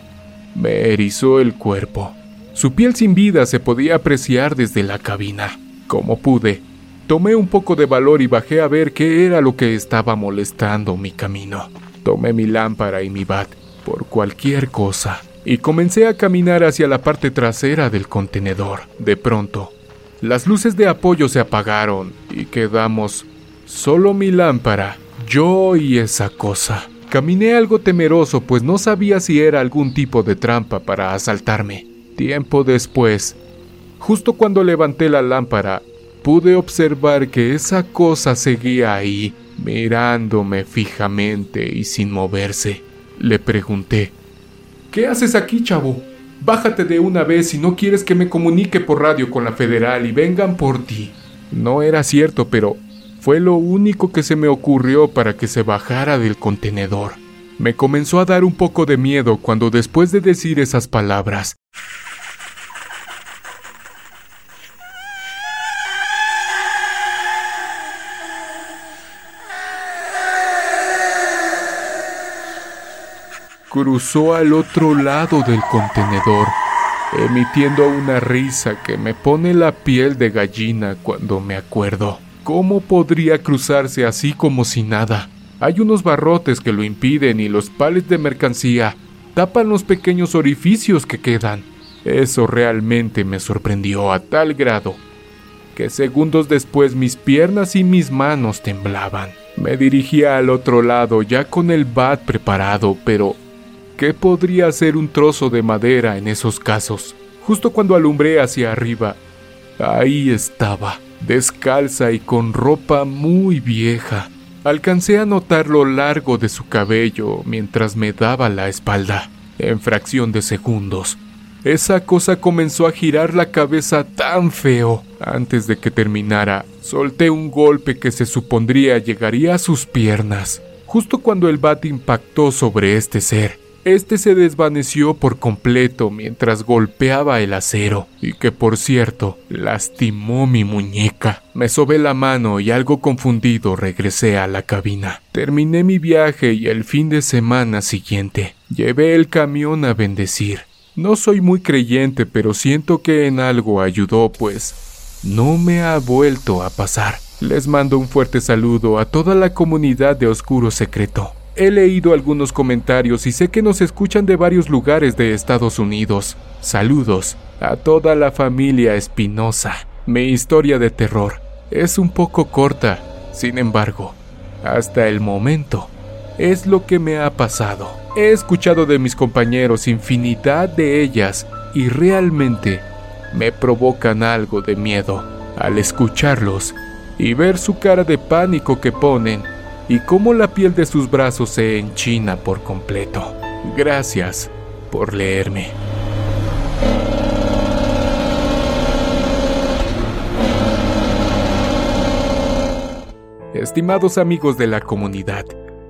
me erizó el cuerpo. Su piel sin vida se podía apreciar desde la cabina. Como pude, Tomé un poco de valor y bajé a ver qué era lo que estaba molestando mi camino. Tomé mi lámpara y mi bat por cualquier cosa y comencé a caminar hacia la parte trasera del contenedor. De pronto, las luces de apoyo se apagaron y quedamos solo mi lámpara, yo y esa cosa. Caminé algo temeroso pues no sabía si era algún tipo de trampa para asaltarme. Tiempo después, justo cuando levanté la lámpara, pude observar que esa cosa seguía ahí, mirándome fijamente y sin moverse. Le pregunté, ¿Qué haces aquí, chavo? Bájate de una vez si no quieres que me comunique por radio con la federal y vengan por ti. No era cierto, pero fue lo único que se me ocurrió para que se bajara del contenedor. Me comenzó a dar un poco de miedo cuando después de decir esas palabras, cruzó al otro lado del contenedor, emitiendo una risa que me pone la piel de gallina cuando me acuerdo. ¿Cómo podría cruzarse así como si nada? Hay unos barrotes que lo impiden y los pales de mercancía tapan los pequeños orificios que quedan. Eso realmente me sorprendió a tal grado que segundos después mis piernas y mis manos temblaban. Me dirigía al otro lado ya con el bat preparado, pero ¿Qué podría ser un trozo de madera en esos casos? Justo cuando alumbré hacia arriba, ahí estaba, descalza y con ropa muy vieja. Alcancé a notar lo largo de su cabello mientras me daba la espalda. En fracción de segundos, esa cosa comenzó a girar la cabeza tan feo. Antes de que terminara, solté un golpe que se supondría llegaría a sus piernas. Justo cuando el bat impactó sobre este ser, este se desvaneció por completo mientras golpeaba el acero, y que por cierto, lastimó mi muñeca. Me sobé la mano y algo confundido regresé a la cabina. Terminé mi viaje y el fin de semana siguiente llevé el camión a bendecir. No soy muy creyente, pero siento que en algo ayudó, pues no me ha vuelto a pasar. Les mando un fuerte saludo a toda la comunidad de Oscuro Secreto. He leído algunos comentarios y sé que nos escuchan de varios lugares de Estados Unidos. Saludos a toda la familia Espinosa. Mi historia de terror es un poco corta, sin embargo, hasta el momento es lo que me ha pasado. He escuchado de mis compañeros infinidad de ellas y realmente me provocan algo de miedo al escucharlos y ver su cara de pánico que ponen y cómo la piel de sus brazos se enchina por completo. Gracias por leerme. Estimados amigos de la comunidad,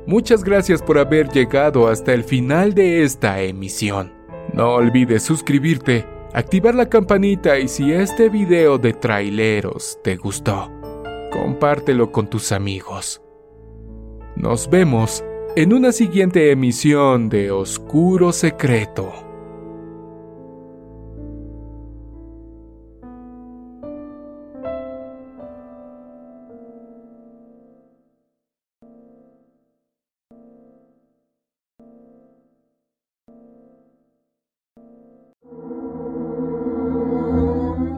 muchas gracias por haber llegado hasta el final de esta emisión. No olvides suscribirte, activar la campanita y si este video de traileros te gustó, compártelo con tus amigos. Nos vemos en una siguiente emisión de Oscuro Secreto.